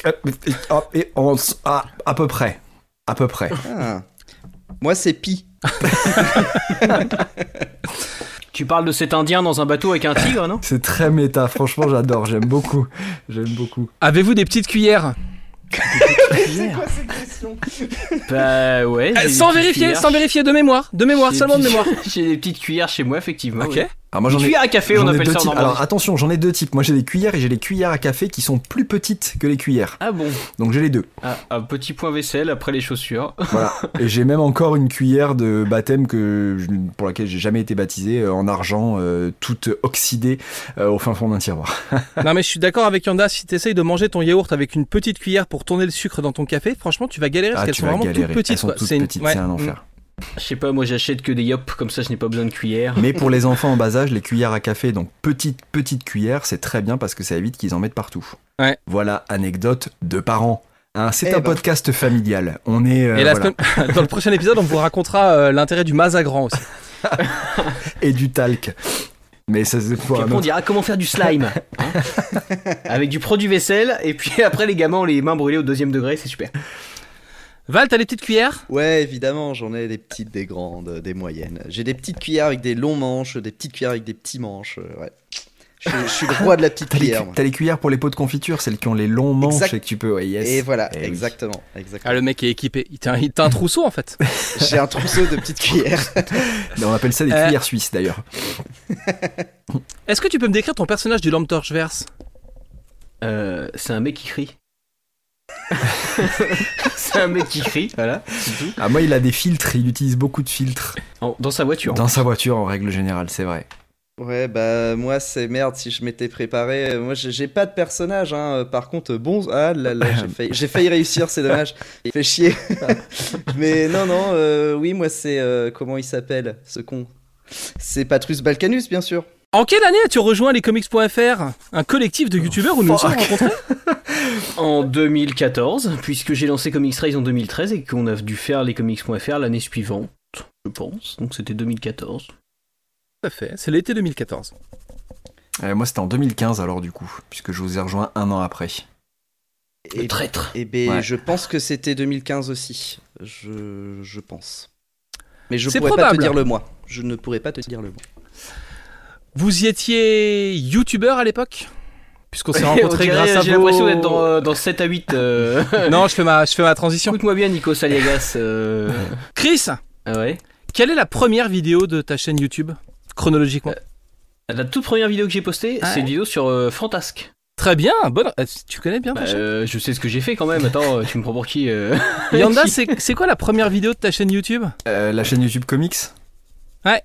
euh, et on s- à peu près. À peu près. Ah. Moi, c'est Pi. Tu parles de cet Indien dans un bateau avec un tigre, non? C'est très méta, franchement j'adore, j'aime beaucoup. J'aime beaucoup. Avez-vous des petites cuillères? Bah ouais. Euh, Sans vérifier, sans vérifier, de mémoire, de mémoire, seulement de mémoire. J'ai des petites cuillères chez moi, effectivement. Ok. ouais. Alors moi j'en ai, cuillère à café, on appelle deux ça en. Alors attention, j'en ai deux types. Moi j'ai des cuillères et j'ai les cuillères à café qui sont plus petites que les cuillères. Ah bon? Donc j'ai les deux. Ah, Un petit point vaisselle après les chaussures. Voilà. et j'ai même encore une cuillère de baptême que je- pour laquelle j'ai jamais été baptisé euh, en argent, euh, toute oxydée euh, au fin fond d'un tiroir. Non mais je suis d'accord avec Yanda, si t'essayes de manger ton yaourt avec une petite cuillère pour tourner le sucre dans ton café, franchement tu vas galérer parce Ah, qu'elles tu sont vas vraiment galérer. toutes petites. Elles sont C'est une- ouais. un enfer. Je sais pas, moi j'achète que des yop, comme ça je n'ai pas besoin de cuillère. Mais pour les enfants en bas âge, les cuillères à café, donc petites petites cuillères, c'est très bien parce que ça évite qu'ils en mettent partout. Ouais. Voilà, anecdote de parents. Hein, c'est Eh un ben. podcast familial. On est euh, Et la voilà. semaine- dans le prochain épisode, on vous racontera euh, l'intérêt du Mazagran aussi. et du talc. Mais ça c'est pour on dira comment faire du slime. hein. Avec du produit vaisselle, et puis après les gamins ont les mains brûlées au deuxième degré, c'est super. Val, t'as les petites cuillères? Ouais, évidemment, j'en ai des petites, des grandes, des moyennes. J'ai des petites cuillères avec des longs manches, des petites cuillères avec des petits manches. euh, ouais. Je, je suis le roi de la petite T'as cuillère. t'as les cuillères pour les pots de confiture, celles qui ont les longs manches Exact. et que tu peux. Ouais, yes. Et voilà, Eh oui. exactement, Ah, exactement. le mec est équipé. Il t'a il t'a un trousseau en fait. J'ai un trousseau de petites cuillères. On appelle ça des Euh. cuillères suisses d'ailleurs. Est-ce que tu peux me décrire ton personnage du Lampe Torche Verse? Euh, c'est un mec qui crie. c'est un mec qui crie, voilà, c'est tout. Ah, moi, il a des filtres, il utilise beaucoup de filtres En- dans sa voiture. dans sa voiture en règle générale, c'est vrai. Ouais, bah moi c'est merde si je m'étais préparé. Moi j'ai pas de personnage, hein. Par contre, bon, ah là là, j'ai failli, j'ai failli réussir, c'est dommage. Il fait chier. Mais non, non, euh, oui, moi c'est. euh, comment il s'appelle ce con? C'est Patrus Balkanus, bien sûr. En quelle année as-tu rejoint lescomics.fr Un collectif de youtubeurs où nous nous sommes rencontrés En 2014, puisque j'ai lancé Comics Rise en 2013 et qu'on a dû faire les comics.fr l'année suivante, je pense. Donc c'était 2014. Tout à fait, c'est l'été 2014. Euh, moi, c'était en 2015 alors du coup, puisque je vous ai rejoint un an après. Le Et, traître. et ben, Ouais. je pense que c'était 2015 aussi. Je, je pense. Mais je pourrais pas te dire le mois. Je ne pourrais pas te dire le mois. Vous y étiez youtubeur à l'époque Puisqu'on s'est On rencontrés dirait, grâce à J'ai vos... l'impression d'être dans, euh, dans 7 à 8. euh. Non, je fais ma, je fais ma transition. Écoute-moi bien, Nico Saliagas. euh. Chris, Ah ouais quelle est la première vidéo de ta chaîne YouTube Chronologiquement. La toute première vidéo que j'ai postée, Ah c'est une vidéo sur euh, Fantasque. Très bien, bonne... euh, Tu connais bien ta Bah, chaîne euh, je sais ce que j'ai fait quand même. Attends, euh, tu me prends pour qui euh Yanda, c'est c'est quoi la première vidéo de ta chaîne YouTube? Euh, la chaîne YouTube Comics Ouais.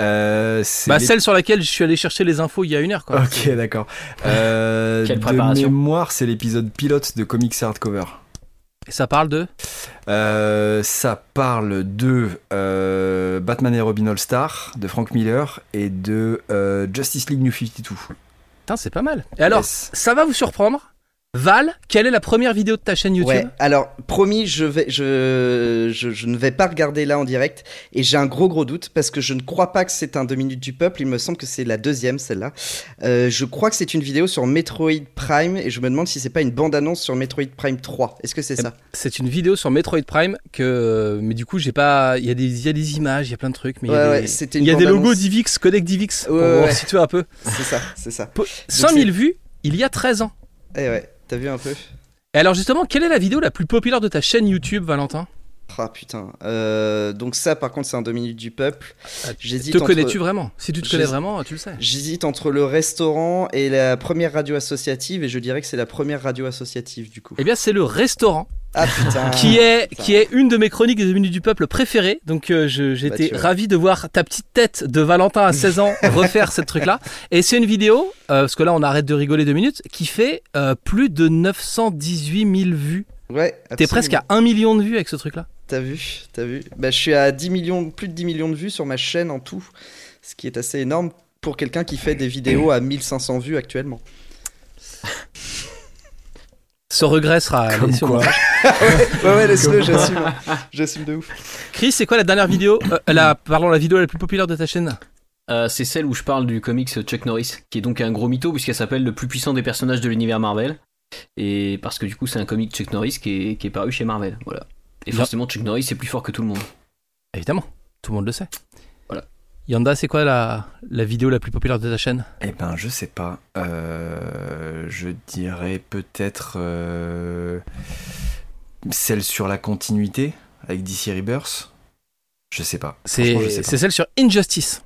Euh, c'est Bah les- celle sur laquelle je suis allé chercher les infos il y a une heure quoi. Ok, d'accord. Euh, Quelle de préparation. mémoire, c'est l'épisode pilote de Comics Hardcover. Et ça parle de Euh, ça parle de euh, Batman et Robin All-Star, de Frank Miller et de euh, Justice League New 52. Putain, c'est pas mal. Et alors, Yes. ça va vous surprendre Val, quelle est la première vidéo de ta chaîne YouTube Ouais, alors promis, je, vais, je, je, je ne vais pas regarder là en direct et j'ai un gros gros doute parce que je ne crois pas que c'est un 2 minutes du peuple, il me semble que c'est la deuxième celle-là. Euh, je crois que c'est une vidéo sur Metroid Prime et je me demande si c'est pas une bande-annonce sur Metroid Prime 3. Est-ce que c'est ça C'est une vidéo sur Metroid Prime que, mais du coup, j'ai pas. Il y a des, il y a des images, il y a plein de trucs, mais il y a des, ouais, c'était il une y a des bande-annonce. logos d'Ivix, codec d'Ivix, pour vous situer un peu. C'est ça, c'est ça. Po- 5000 vues, il y a 13 ans. Eh ouais, t'as vu un peu? Et alors justement, quelle est la vidéo la plus populaire de ta chaîne YouTube, Valentin? Ah putain. Euh, donc ça par contre c'est un 2 minutes du peuple. J'hésite Te entre- connais-tu vraiment? Si tu te connais vraiment, tu le sais. J'hésite entre le restaurant et la première radio associative et je dirais que c'est la première radio associative du coup. Eh bien, c'est le restaurant Ah putain. qui est putain. qui est une de mes chroniques des 2 minutes du peuple préférées. Donc euh, Bah, j'étais vois. ravi de voir ta petite tête de Valentin à 16 ans refaire ce truc là. Et c'est une vidéo euh, parce que là on arrête de rigoler deux minutes qui fait euh, plus de 918 000 vues. Ouais. T'es presque à 1 million de vues avec ce truc là. T'as vu, t'as vu. Bah, je suis à 10 millions, plus de 10 millions de vues sur ma chaîne en tout, ce qui est assez énorme pour quelqu'un qui fait des vidéos à 1500 vues actuellement. Ce regret sera Comme quoi. Ouais, ouais, laisse-le, j'assume. J'assume de ouf. Chris, c'est quoi la dernière vidéo euh, la pardon la vidéo la plus populaire de ta chaîne? Euh, c'est celle où je parle du comics Chuck Norris, qui est donc un gros mytho puisqu'elle s'appelle le plus puissant des personnages de l'univers Marvel. Et parce que du coup c'est un comic Chuck Norris qui est, qui est paru chez Marvel. Voilà. Et Bien. forcément Chuck Norris est plus fort que tout le monde. Évidemment, tout le monde le sait. Voilà. Yanda, c'est quoi la, la vidéo la plus populaire de ta chaîne? Eh ben, je sais pas. Euh, je dirais peut-être euh, celle sur la continuité avec DC Rebirth? Je sais pas. C'est celle sur Injustice.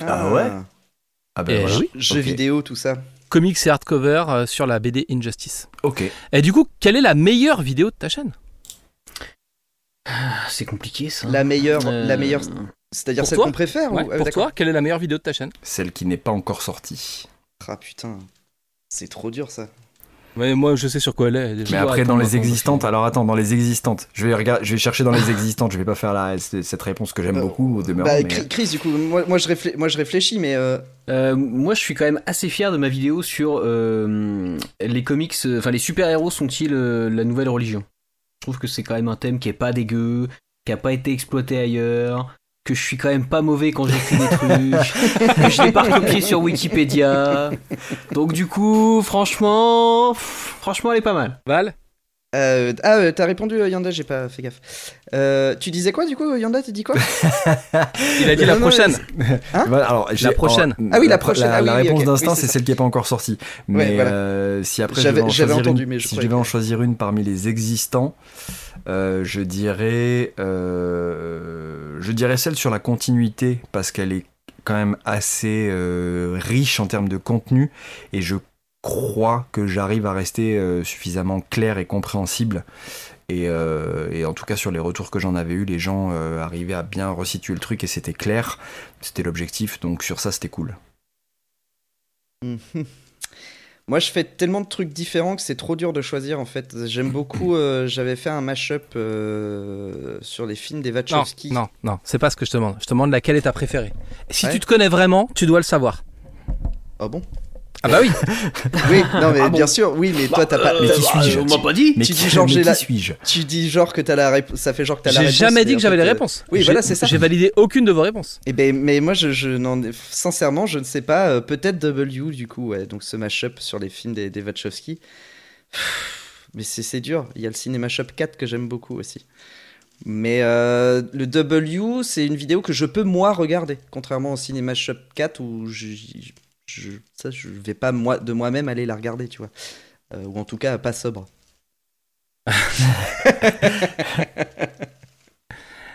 Ah ouais? Ah ben Et voilà. oui. Jeux vidéo, tout ça. Comics et hardcover euh, sur la BD Injustice. Ok. Et du coup, quelle est la meilleure vidéo de ta chaîne? Ah, c'est compliqué ça. La meilleure, Euh, la meilleure, c'est-à-dire celle qu'on préfère Ouais, ou... ah, Pour d'accord. toi, quelle est la meilleure vidéo de ta chaîne? Celle qui n'est pas encore sortie. Ah putain, c'est trop dur ça. Ouais, Moi, je sais sur quoi elle est. déjà. Mais après, dans les existantes, alors attends, dans les existantes, je vais, regarder, je vais chercher dans les existantes, je vais pas faire la, cette réponse que j'aime Euh, beaucoup au demeurant. Bah, mais- Chris, du coup, moi, moi, je, réflé- moi je réfléchis, mais euh, Euh, moi, je suis quand même assez fier de ma vidéo sur euh, les comics, enfin les super-héros sont-ils euh, la nouvelle religion? Je trouve que c'est quand même un thème qui est pas dégueu, qui a pas été exploité ailleurs, que je suis quand même pas mauvais quand j'écris des trucs, que je l'ai pas recopié sur Wikipédia. Donc du coup, franchement, pff, franchement, elle est pas mal. Val? Euh, ah, euh, t'as répondu euh, Yanda, j'ai pas fait gaffe. Euh, tu disais quoi du coup, Yanda, tu dis quoi? Il a dit la prochaine. Hein? Voilà, alors, j'ai- prochaine. Ah oui, la pro- prochaine. La, Ah oui, la réponse ok. d'instant, Oui, c'est celle qui n'est pas encore sortie. Mais voilà. euh, si après J'avais- entendu, une, mais je si je devais en choisir une parmi les existants, euh, je dirais, euh, je dirais celle sur la continuité parce qu'elle est quand même assez euh, riche en termes de contenu et je crois que j'arrive à rester suffisamment clair et compréhensible Et, et, en tout cas, sur les retours que j'en avais eu, les gens arrivaient à bien resituer le truc et c'était clair. C'était l'objectif. Donc sur ça, c'était cool. Moi, je fais tellement de trucs différents que c'est trop dur de choisir en fait. J'aime beaucoup. Euh, J'avais fait un mashup euh, sur les films des Wachowski. Non, non, non c'est pas ce que je te demande. Je te demande laquelle est ta préférée. Et si ouais. tu te connais vraiment, tu dois le savoir. Ah bon? Ah bah oui. oui, non mais ah bon. bien sûr, oui, mais toi t'as Bah, pas. Mais qui suis-je On m'a pas dit. Mais tu qui, dis genre mais j'ai qui la- suis-je Tu dis genre que t'as la réponse. Ça fait genre que t'as la J'ai réponse. jamais dit que j'avais les euh, réponses. Oui, J'ai- voilà, c'est ça. J'ai validé aucune de vos réponses. Eh ben, mais moi, je, je n'en, sincèrement, je ne sais pas. euh, Peut-être W du coup, ouais. Donc ce mashup sur les films des, des Wachowski. Mais c'est c'est dur. Il y a le Cinéma Shop 4 que j'aime beaucoup aussi. Mais euh, le W, c'est une vidéo que je peux moi regarder, contrairement au Cinéma Shop 4 où je, je, ça, je vais pas moi de moi-même aller la regarder, tu vois. Euh, ou en tout cas pas sobre.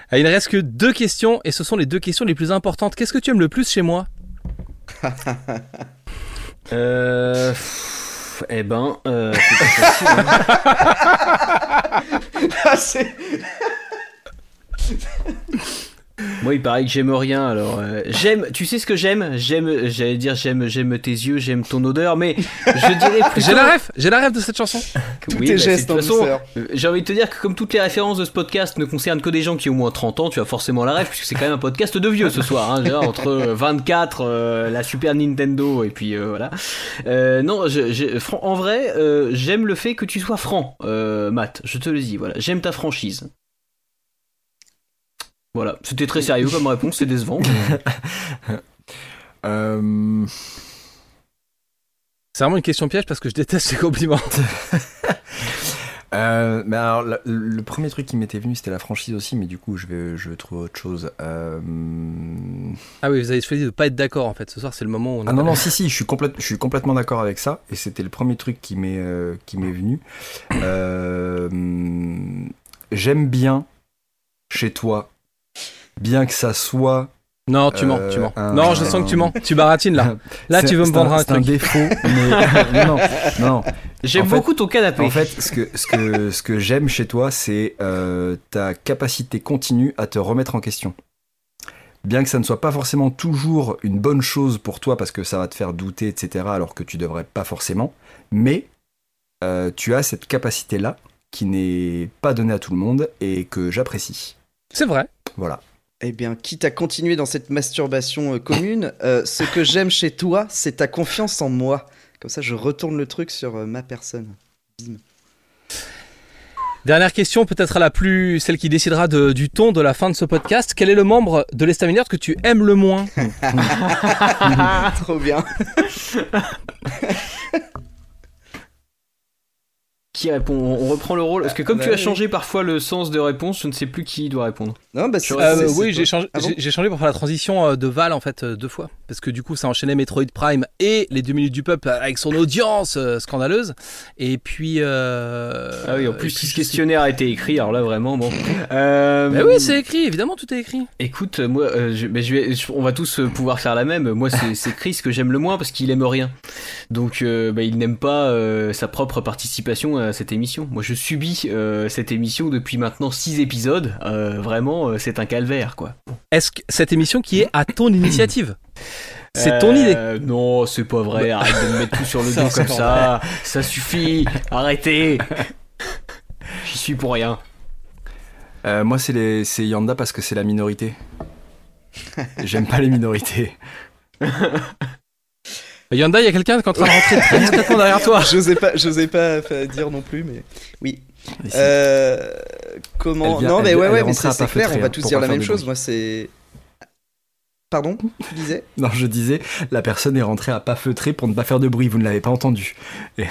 Ah, il ne reste que deux questions et ce sont les deux questions les plus importantes. Qu'est-ce que tu aimes le plus chez moi? Euh. pff, Eh ben, euh, c'est pas facile, hein. Ah, c'est- Moi, il paraît que j'aime rien. Alors, euh, j'aime. Tu sais ce que j'aime? J'aime. J'allais dire j'aime. J'aime tes yeux. J'aime ton odeur. Mais je dirais plutôt. J'ai la ref, j'ai la ref de cette chanson. Tous Oui, tes bah, gestes de toute façon, euh, J'ai envie de te dire que comme toutes les références de ce podcast ne concernent que des gens qui ont au moins 30 ans, tu as forcément la rêve puisque c'est quand même un podcast de vieux ce soir. Hein, genre, entre euh, 24, euh, la Super Nintendo et puis euh, voilà. Euh, non, je- je- fran- en vrai, euh, j'aime le fait que tu sois franc, euh, Matt. Je te le dis. Voilà, j'aime ta franchise. Voilà, c'était très sérieux comme réponse, c'est décevant. mais- Euh, C'est vraiment une question piège parce que je déteste les compliments. euh, mais alors, le, le premier truc qui m'était venu, c'était la franchise aussi, mais du coup, je vais, je vais trouver autre chose. Euh, Ah oui, vous avez choisi de pas être d'accord en fait. Ce soir, c'est le moment où on. Ah non, non, si, si, je suis, complète- je suis complètement d'accord avec ça, et c'était le premier truc qui m'est euh, qui m'est venu. Euh, J'aime bien chez toi, bien que ça soit. Non, tu mens, Euh, tu mens. un- Non, je sens que tu mens. Tu baratines là. Là, C'est- tu veux me c'est vendre un C'est un truc. défaut, mais. non, non, non. J'aime fait- beaucoup ton canapé. En fait, ce que, ce que, ce que j'aime chez toi, c'est euh, ta capacité continue à te remettre en question. Bien que ça ne soit pas forcément toujours une bonne chose pour toi parce que ça va te faire douter, etc., alors que tu devrais pas forcément, mais euh, tu as cette capacité-là qui n'est pas donnée à tout le monde et que j'apprécie. C'est vrai. Voilà. Eh bien, quitte à continuer dans cette masturbation euh, commune, euh, ce que j'aime chez toi, c'est ta confiance en moi. Comme ça, je retourne le truc sur euh, ma personne. Dernière question, peut-être la plus, celle qui décidera de- du ton de la fin de ce podcast. Quel est le membre de l'Estamineur que tu aimes le moins? Trop bien. Qui répond On reprend le rôle Parce que comme bah tu as oui. changé parfois le sens de réponse, je ne sais plus qui doit répondre. Non, bah, c'est- Euh, oui, toi. j'ai changé, Ah bon j'ai- changé pour faire la transition euh, de Val en fait euh, deux fois, parce que du coup ça enchaînait Metroid Prime et les deux minutes du peuple avec son audience euh, scandaleuse. Et puis. euh, Ah oui, en plus, si ce questionnaire a été écrit, alors là vraiment, bon. Euh, Bah oui, c'est écrit, évidemment tout est écrit. Écoute, moi, euh, je, mais je vais, je- on va tous pouvoir faire la même. Moi, c'est c'est Chris que j'aime le moins parce qu'il aime rien. Donc, euh, bah, il n'aime pas euh, sa propre participation à cette émission. Moi, je subis euh, cette émission depuis maintenant 6 épisodes. Euh, vraiment, euh, c'est un calvaire, quoi. Est-ce que cette émission qui est à ton initiative? C'est ton idée. Euh, Non, c'est pas vrai. Arrête de me mettre tout sur le dos comme ça. Ça suffit. Arrêtez. J'y suis pour rien. Euh, moi, c'est les- c'est Yanda parce que c'est la minorité. J'aime pas les minorités. Yanda, il y a quelqu'un qui est en train de rentrer très discrètement derrière toi. J'osais pas, j'osais pas dire non plus, mais oui. Euh, comment vient- Non, mais ouais, elle ouais, est mais c'est clair. On va hein, tous dire la même chose. Moi, c'est. Pardon Tu disais? Non, je disais, la personne est rentrée à pas feutrer pour ne pas faire de bruit. Vous ne l'avez pas entendu.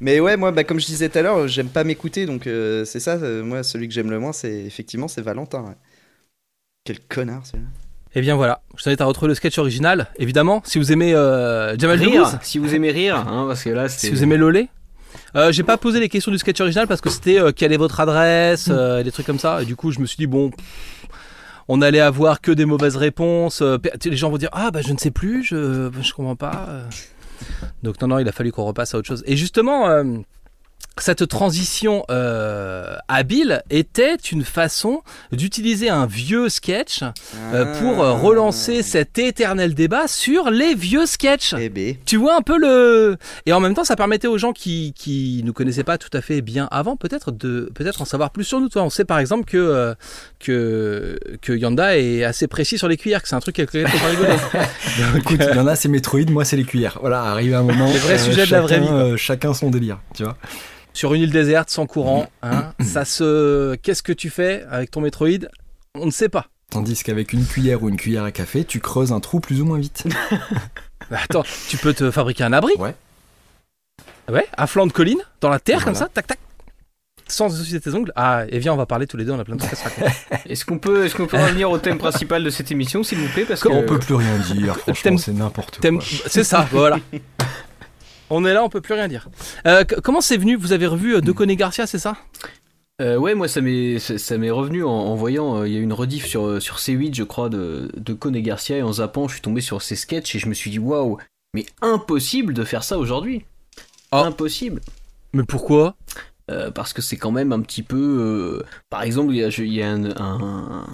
Mais ouais, moi, bah, comme je disais tout à l'heure, j'aime pas m'écouter, donc euh, c'est ça. euh, moi, celui que j'aime le moins, c'est effectivement c'est Valentin. ouais. Quel connard celui-là. Et bien voilà, je t'invite à retrouver le sketch original. Évidemment, si vous aimez euh, Jamal Rire, Debbouze, si vous aimez rire, hein, parce que là, si vous aimez Lolé. Euh, j'ai pas posé les questions du sketch original parce que c'était euh, quelle est votre adresse, euh, des trucs comme ça. Et du coup, je me suis dit, bon, on allait avoir que des mauvaises réponses. euh, les gens vont dire, ah bah je ne sais plus, je, je comprends pas. Donc non, non, il a fallu qu'on repasse à autre chose. Et justement, cette transition euh, habile était une façon d'utiliser un vieux sketch euh, pour euh, relancer cet éternel débat sur les vieux sketchs. Eh ben. Tu vois un peu le et en même temps ça permettait aux gens qui qui nous connaissaient pas tout à fait bien avant peut-être de peut-être en savoir plus sur nous. Toi, on sait par exemple que euh, que que Yanda est assez précis sur les cuillères, que c'est un truc qui est pas rigolo. Écoute, il y en a c'est Metroid, moi c'est les cuillères. Voilà, arrive un moment. Les vrais sujets de la vraie vie, euh, chacun son délire, tu vois. Sur une île déserte sans courant, hein, ça se qu'est-ce que tu fais avec ton Metroid On ne sait pas. Tandis qu'avec une cuillère ou une cuillère à café, tu creuses un trou plus ou moins vite. Bah, attends, tu peux te fabriquer un abri Ouais. Ouais, à flanc de colline, dans la terre comme ça, tac tac. Sans utiliser tes ongles. Ah, et viens, on va parler tous les deux, on a plein de trucs à se raconter. Est-ce qu'on peut, est-ce qu'on peut revenir au thème principal de cette émission, s'il vous plaît Parce que On peut plus rien dire, franchement, c'est n'importe quoi. C'est ça, voilà. On est là, on peut plus rien dire. Euh, comment c'est venu? Vous avez revu euh, De Coné Garcia, c'est ça? Euh, ouais, moi ça m'est ça, m'est revenu en, en voyant, euh, il y a eu une rediff sur, euh, sur C8, je crois, de, de Coné Garcia, et en zappant, je suis tombé sur ses sketchs et je me suis dit, waouh, mais impossible de faire ça aujourd'hui. Oh. Impossible. Mais pourquoi? Euh, parce que c'est quand même un petit peu. euh, par exemple, il y a, je- il y a un, un,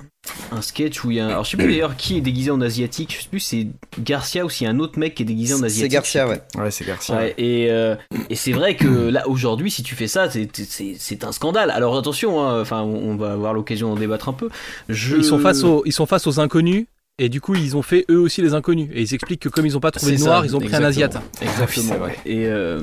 un sketch où il y a. un- alors je sais plus d'ailleurs qui est déguisé en asiatique, je sais plus si c'est Garcia ou s'il y a un autre mec qui est déguisé en asiatique. C'est Garcia, ouais. Ouais, c'est Garcia. Ouais, et, euh, et c'est vrai que là aujourd'hui, si tu fais ça, c'est- c'est c'est un scandale. Alors attention, hein, enfin, on on va avoir l'occasion d'en débattre un peu. Je... ils, sont face aux, ils sont face aux inconnus, et du coup, ils ont fait eux aussi les inconnus. Et ils expliquent que comme ils ont pas trouvé de noir, ça, ils ont pris un asiate. Exactement. vrai. Et, euh,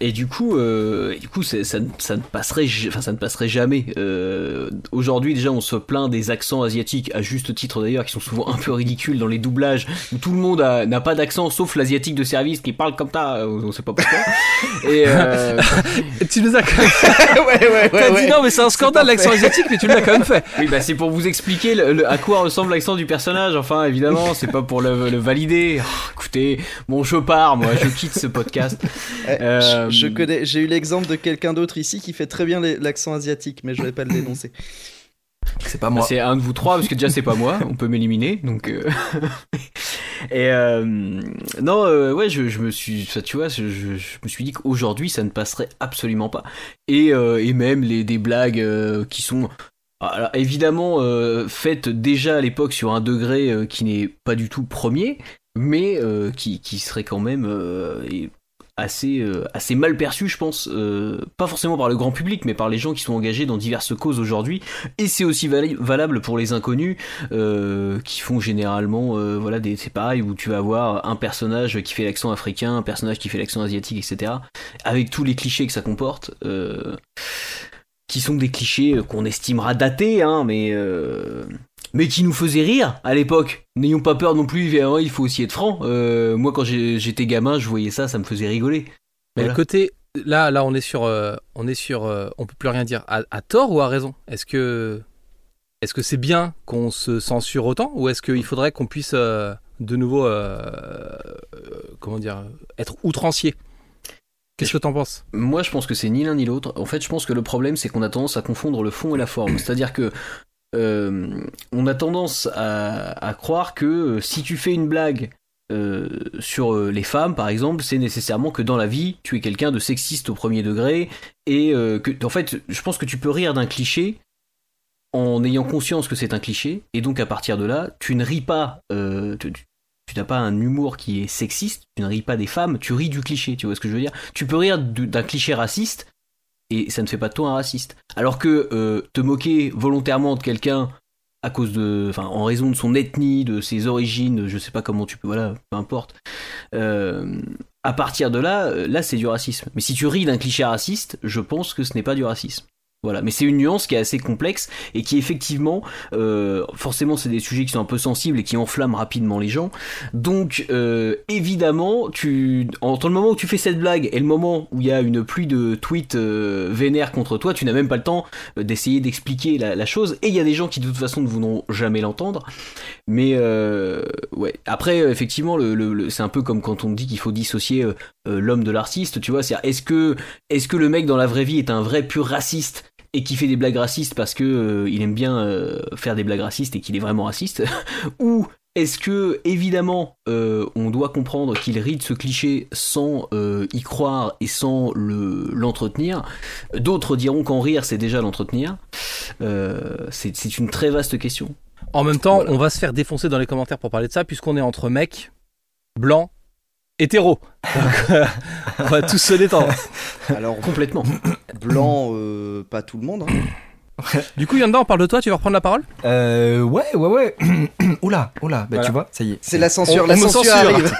et du coup, euh, et du coup, ça, ne- ça ne passerait, enfin, ça ne passerait jamais. Euh, Aujourd'hui, déjà, on se plaint des accents asiatiques, à juste titre d'ailleurs, qui sont souvent un peu ridicules dans les doublages, où tout le monde n'a pas d'accent, sauf l'asiatique de service qui parle comme ça, on sait pas pourquoi. et euh, tu nous as quand même... ouais, ouais, T'as dit non, mais c'est un scandale l'accent asiatique, mais tu l'as quand même fait. oui, bah, c'est pour vous expliquer le- le- à quoi ressemble l'accent du personnage. Enfin, évidemment, c'est pas pour le, le valider. Oh, écoutez, bon, je pars, moi, je quitte ce podcast. Eh, Euh, je, je connais, j'ai eu l'exemple de quelqu'un d'autre ici qui fait très bien l'accent asiatique, mais je vais pas le dénoncer. C'est pas moi. C'est un de vous trois, parce que déjà c'est pas moi, on peut m'éliminer, donc. euh, Et euh, non, euh, ouais, je, je me suis, ça, tu vois, je, je- je me suis dit qu'aujourd'hui ça ne passerait absolument pas. Et, euh, et même les des blagues euh, qui sont, alors, évidemment euh, faites déjà à l'époque sur un degré euh, qui n'est pas du tout premier, mais euh, qui, serait quand même assez, assez mal perçu, je pense, pas forcément par le grand public, mais par les gens qui sont engagés dans diverses causes aujourd'hui. Et c'est aussi valable pour les inconnus qui font généralement, voilà, des, c'est pareil où tu vas avoir un personnage qui fait l'accent africain, un personnage qui fait l'accent asiatique, etc. Avec tous les clichés que ça comporte. Qui sont des clichés euh, qu'on estimera datés, hein, mais euh, mais qui nous faisaient rire à l'époque. N'ayons pas peur non plus, évidemment, il faut aussi être franc. Euh, moi, quand j'étais gamin, je voyais ça, ça me faisait rigoler. Mais Voilà. le côté, là, là, on est sur, euh, on est sur, on peut plus rien dire. À, à tort ou à raison? Est-ce que, est-ce que c'est bien qu'on se censure autant, ou est-ce qu'il faudrait qu'on puisse de nouveau, comment dire, être outrancier? Qu'est-ce que t'en penses? Moi, je pense que c'est ni l'un ni l'autre. En fait, je pense que le problème, c'est qu'on a tendance à confondre le fond et la forme. C'est-à-dire que euh, on a tendance à, à croire que euh, si tu fais une blague euh, sur les femmes, par exemple, c'est nécessairement que dans la vie, tu es quelqu'un de sexiste au premier degré et euh, que, en fait, je pense que tu peux rire d'un cliché en ayant conscience que c'est un cliché et donc à partir de là, tu ne ris pas. tu- tu- n'as pas un humour qui est sexiste, tu ne ris pas des femmes, tu ris du cliché, tu vois ce que je veux dire? Tu peux rire d'un cliché raciste et ça ne fait pas de toi un raciste. Alors que euh, te moquer volontairement de quelqu'un à cause de, en raison de son ethnie, de ses origines, je sais pas comment tu peux, voilà, peu importe. Euh, à partir de là, euh, là c'est du racisme. Mais si tu ris d'un cliché raciste, je pense que ce n'est pas du racisme. Voilà, mais c'est une nuance qui est assez complexe et qui effectivement, euh, forcément, c'est des sujets qui sont un peu sensibles et qui enflamment rapidement les gens. Donc, euh, évidemment, tu, entre le moment où tu fais cette blague et le moment où il y a une pluie de tweets euh, vénères contre toi, tu n'as même pas le temps euh, d'essayer d'expliquer la, chose. Et il y a des gens qui de toute façon ne voudront jamais l'entendre. Mais ouais, après, effectivement, c'est un peu comme quand on dit qu'il faut dissocier l'homme de l'artiste. Tu vois, c'est est-ce que est-ce que le mec dans la vraie vie est un vrai pur raciste? Et qui fait des blagues racistes parce que euh, il aime bien euh, faire des blagues racistes et qu'il est vraiment raciste ou est-ce que, évidemment, euh, on doit comprendre qu'il rit de ce cliché sans y croire et sans le, l'entretenir? D'autres diront qu'en rire, c'est déjà l'entretenir. C'est, c'est une très vaste question. En même temps, on va se faire défoncer dans les commentaires pour parler de ça, puisqu'on est entre mecs, blancs, hétéros. Donc, on va tous se détendre. Alors, Complètement. blanc, euh, pas tout le monde. hein. Du coup, Yanda, on parle de toi, tu vas reprendre la parole? Euh, ouais, ouais, ouais. oula, oula. Bah, Voilà. tu vois, ça y est. C'est la censure, On- la on me censure censure. arrive.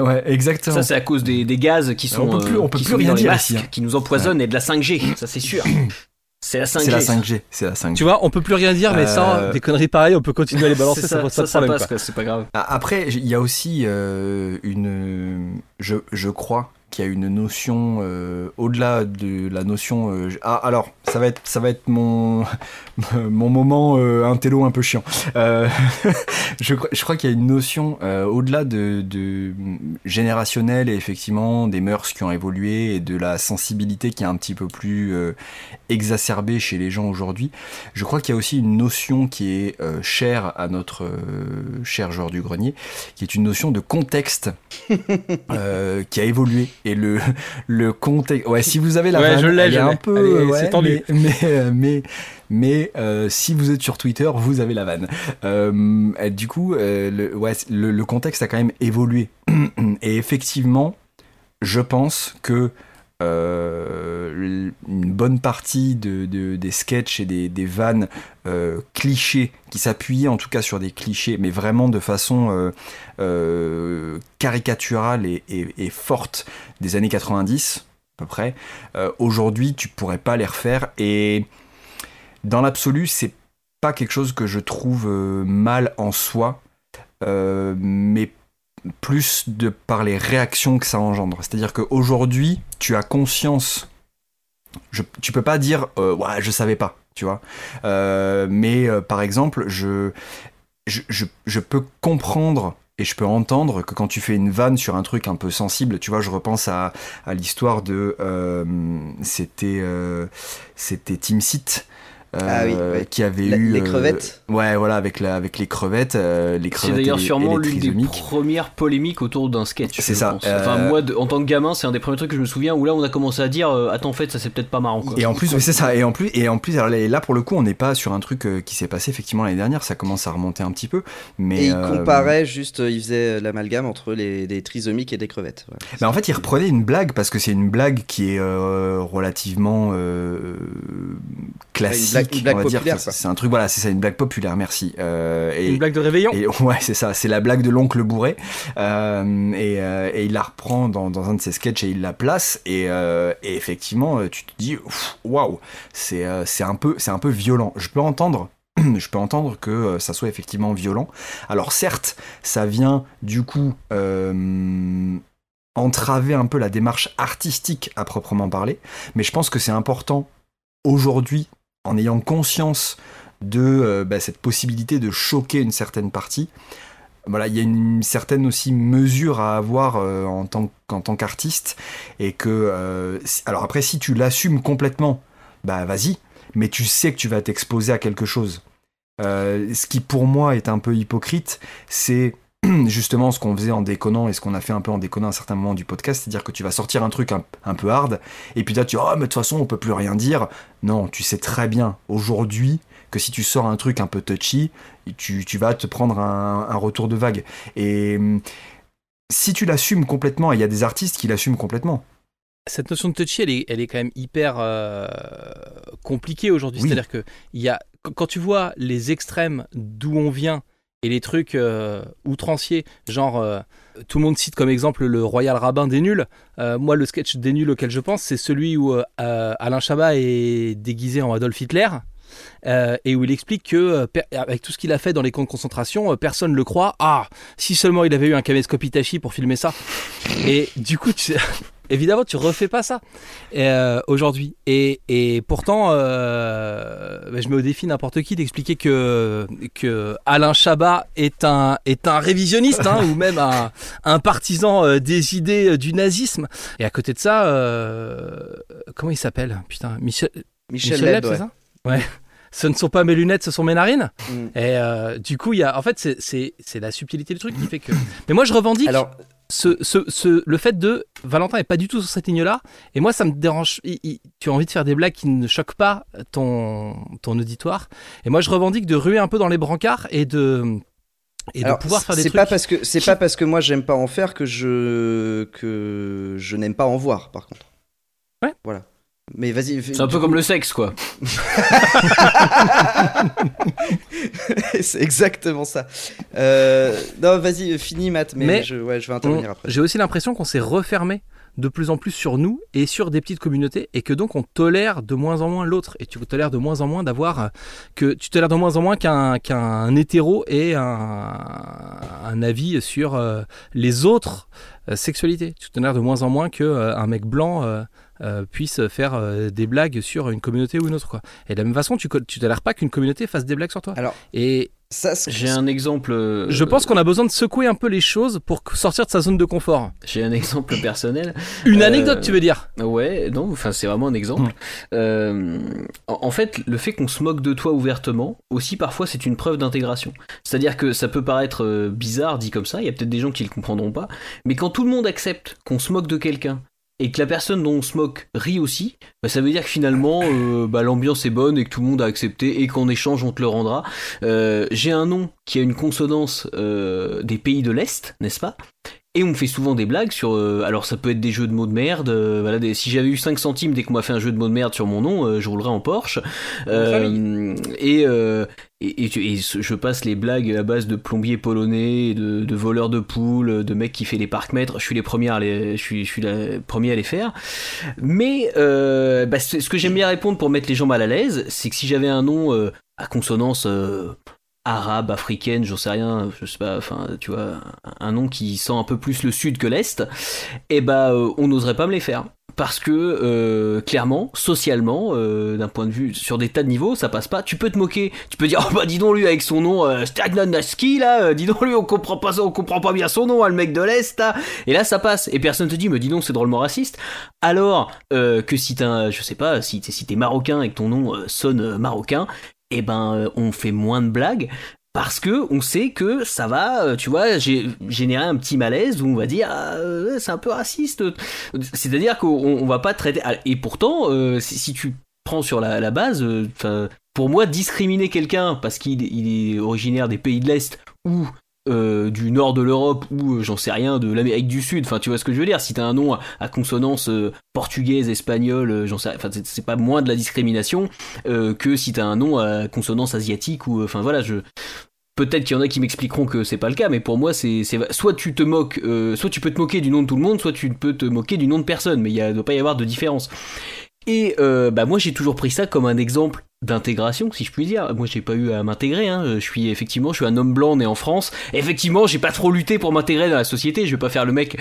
ouais, exactement. Ça, c'est à cause des, des gaz qui sont, On peut plus- euh, on peut qui plus sont rien dans les dire masques, ici, hein. qui nous empoisonnent et de la 5G, ça c'est sûr. C'est la 5G. C'est la ça. 5G. C'est la 5G. Tu vois, on peut plus rien dire, mais sans Euh, des conneries pareilles, on peut continuer à les balancer, ça, ça, pose ça, pas de ça problème. passe, c'est pas grave. Après, il y a aussi euh, une. Je, je crois qu'il y a une notion euh, au-delà de la notion. euh, ah, alors, ça va être, ça va être mon mon moment euh, un télo un peu chiant. Euh, je, crois- je crois qu'il y a une notion euh, au-delà de, de générationnelle et effectivement des mœurs qui ont évolué et de la sensibilité qui est un petit peu plus euh, exacerbée chez les gens aujourd'hui. Je crois qu'il y a aussi une notion qui est euh, chère à notre euh, cher joueur du grenier, qui est une notion de contexte euh, qui a évolué. Et le, le contexte. Ouais, si vous avez la Ouais, vanne, je elle est un peu. Ouais, c'est tendu. Mais, mais, euh, mais, mais, euh, si vous êtes sur Twitter, vous avez la vanne. Euh, du coup, euh, le, contexte a quand même évolué. Et effectivement, je pense que une bonne partie de, de- des sketchs et des, vannes clichés qui s'appuyaient en tout cas sur des clichés, mais vraiment de façon caricaturale et, forte des années 90 à peu près. Aujourd'hui, tu pourrais pas les refaire et dans l'absolu, c'est pas quelque chose que je trouve euh, mal en soi, euh, mais plus de par les réactions que ça engendre. C'est-à-dire qu'aujourd'hui, tu as conscience. Je, tu peux pas dire euh, ouais, je savais pas, tu vois. Euh, mais par exemple, je, je, je, peux comprendre et je peux entendre que quand tu fais une vanne sur un truc un peu sensible, tu vois, je repense à, l'histoire de. euh, c'était euh, c'était Team Seat. Ah oui, euh, ouais. qui avait La- eu les euh, crevettes. ouais voilà avec la avec les crevettes euh, les C'est crevettes et d'ailleurs sûrement l'une des premières polémiques autour d'un sketch. C'est ça, pense. euh, Enfin, moi, de- en tant que gamin, c'est un des premiers trucs que je me souviens où là, on a commencé à dire euh, Attends, en fait, ça c'est peut-être pas marrant. Quoi. Et en plus, c'est ça. Et en plus, et en plus, alors là, pour le coup, on n'est pas sur un truc euh, qui s'est passé effectivement l'année dernière. Ça commence à remonter un petit peu. Mais Et il euh, comparait juste, euh, il faisait l'amalgame entre les, des trisomiques et des crevettes. Mais en fait, il reprenait une blague parce que c'est une blague qui est euh, relativement euh, classique. blague- une blague on va dire. C'est un truc, voilà, c'est ça, une blague populaire. Merci. Euh, et, Une blague de réveillon. Et ouais, c'est ça, c'est la blague de l'oncle bourré. Euh, et, euh, et il la reprend dans, dans un de ses sketchs et il la place. Et, euh, et effectivement, tu te dis, waouh, c'est c'est un, peu- c'est un peu violent. Je peux entendre. Je peux entendre que ça soit effectivement violent. Alors certes, ça vient du coup euh, entraver un peu la démarche artistique à proprement parler, mais je pense que c'est important aujourd'hui, en ayant conscience de euh, bah, cette possibilité de choquer une certaine partie. Voilà, il y a une certaine aussi mesure à avoir euh, en tant qu'artiste et que euh, alors après si tu l'assumes complètement, bah vas-y, mais tu sais que tu vas t'exposer à quelque chose. Ce qui pour moi est un peu hypocrite, c'est justement ce qu'on faisait en déconnant et ce qu'on a fait un peu en déconnant à un certain moment du podcast, c'est-à-dire que tu vas sortir un truc un, un peu hard et puis là tu dis oh mais de toute façon on peut plus rien dire. Non, tu sais très bien aujourd'hui que si tu sors un truc un peu touchy, tu, tu vas te prendre un, un retour de vague. Et hum, si tu l'assumes complètement, et il y a des artistes qui l'assument complètement. cette notion de touchy, elle est, elle est quand même hyper euh, compliquée aujourd'hui. Oui. C'est-à-dire que y a, qu- quand tu vois les extrêmes d'où on vient et les trucs euh, outranciers, genre euh, tout le monde cite comme exemple le Royal Rabbin des nuls. Euh, moi, le sketch des nuls auquel je pense, c'est celui où Alain Chabat est déguisé en Adolf Hitler. et où il explique que avec tout ce qu'il a fait dans les camps de concentration, personne ne le croit. Ah, si seulement il avait eu un caméscope Hitachi pour filmer ça. Et du coup, tu, évidemment, tu refais pas ça euh, aujourd'hui. Et, et pourtant, euh, bah, je mets au défi n'importe qui d'expliquer que, que Alain Chabat est un, est un révisionniste hein, ou même un, un partisan euh, des idées du nazisme. Et à côté de ça, comment il s'appelle? Putain, Michel, Michel, Michel Leb, ouais. ça? Ouais. ce ne sont pas mes lunettes, ce sont mes narines. Mm. Et du coup, il y a, en fait, c'est- la subtilité du truc qui fait que. Mais moi, je revendique Alors, ce, ce, ce- le fait de Valentin est pas du tout sur cette ligne-là. Et moi, ça me dérange. il- il- tu as envie de faire des blagues qui ne choquent pas ton, ton auditoire. Et moi, je revendique de ruer un peu dans les brancards et de et alors, de pouvoir faire des c'est trucs. pas parce que c'est pas parce que moi j'aime pas en faire que je que je n'aime pas en voir par contre. Ouais. Voilà. Mais vas-y. C'est un peu coup- comme le sexe, quoi. c'est exactement ça. Euh, non, vas-y, finis Matt, mais, Mais je, ouais, je vais On- intervenir après. J'ai aussi l'impression qu'on s'est refermé de plus en plus sur nous et sur des petites communautés et que donc on tolère de moins en moins l'autre et tu tolères de moins en moins d'avoir euh, que tu tolères de moins en moins qu'un qu'un hétéro ait un, un avis sur euh, les autres euh, sexualités. Tu tolères de moins en moins que euh, un mec blanc euh, puisse faire euh, des blagues sur une communauté ou une autre quoi. Et de la même façon, tu tolères pas qu'une communauté fasse des blagues sur toi. Alors, Et J'ai un exemple. euh, je pense qu'on a besoin de secouer un peu les choses pour sortir de sa zone de confort. J'ai un exemple personnel. Une Euh, anecdote, tu veux dire? Ouais, non, enfin c'est vraiment un exemple. Euh, en, en fait, le fait qu'on se moque de toi ouvertement, aussi parfois c'est une preuve d'intégration. C'est-à-dire que ça peut paraître bizarre dit comme ça, il y a peut-être des gens qui le comprendront pas, mais quand tout le monde accepte qu'on se moque de quelqu'un et que la personne dont on se moque rit aussi, bah, ça veut dire que finalement euh, bah, l'ambiance est bonne et que tout le monde a accepté et qu'en échange on te le rendra. Euh, J'ai un nom qui a une consonance euh, des pays de l'Est, n'est-ce pas? Et on me fait souvent des blagues sur. euh, alors, ça peut être des jeux de mots de merde. euh, voilà, des- si j'avais eu 5 centimes dès qu'on m'a fait un jeu de mots de merde sur mon nom, euh, je roulerais en Porsche. Et, et, et tu- et ce- je passe les blagues à base de plombiers polonais, de, de voleurs de poules, de mecs qui fait les parcs-mètres. Je suis les premiers à les, je suis, je suis la premier à les faire. Mais euh, bah, ce que j'aime bien répondre pour mettre les gens mal à l'aise, c'est que si j'avais un nom euh, à consonance euh, arabe, africaine, j'en sais rien, je sais pas, enfin, tu vois, un, nom qui sent un peu plus le sud que l'est, eh bah, euh, on n'oserait pas me les faire. Parce que euh, clairement, socialement, euh, d'un point de vue sur des tas de niveaux, ça passe pas. Tu peux te moquer, tu peux dire oh bah dis donc lui avec son nom euh, Stagnanaski là, dis donc lui on comprend pas on pas bien son nom, hein, le mec de l'est. Et là ça passe et personne te dit mais dis donc c'est drôlement raciste. Alors que si t'es je sais pas si t'es marocain et que ton nom sonne marocain, eh ben euh, on fait moins de blagues parce que on sait que ça va, euh, tu vois, gé- générer un petit malaise où on va dire ah, euh, c'est un peu raciste. C'est-à-dire qu'on on va pas traiter. ah, Et pourtant, si, tu prends sur la, base, pour moi, discriminer quelqu'un parce qu'il il est originaire des pays de l'Est ou euh, du nord de l'Europe ou euh, j'en sais rien de l'Amérique du Sud. Enfin, tu vois ce que je veux dire. Si t'as un nom à, consonance euh, portugaise, espagnole, j'en sais. Enfin, c'est- pas moins de la discrimination que si t'as un nom à consonance asiatique ou. Enfin voilà, je. Peut-être qu'il y en a qui m'expliqueront que c'est pas le cas, mais pour moi, c'est soit tu te moques, soit tu peux te moquer du nom de tout le monde, soit tu peux te moquer du nom de personne, mais il ne doit pas y avoir de différence. Et euh, bah moi j'ai toujours pris ça comme un exemple d'intégration, si je puis dire. Moi j'ai pas eu à m'intégrer. Hein. Je suis effectivement, je suis un homme blanc né en France. Effectivement, j'ai pas trop lutté pour m'intégrer dans la société. Je vais pas faire le mec.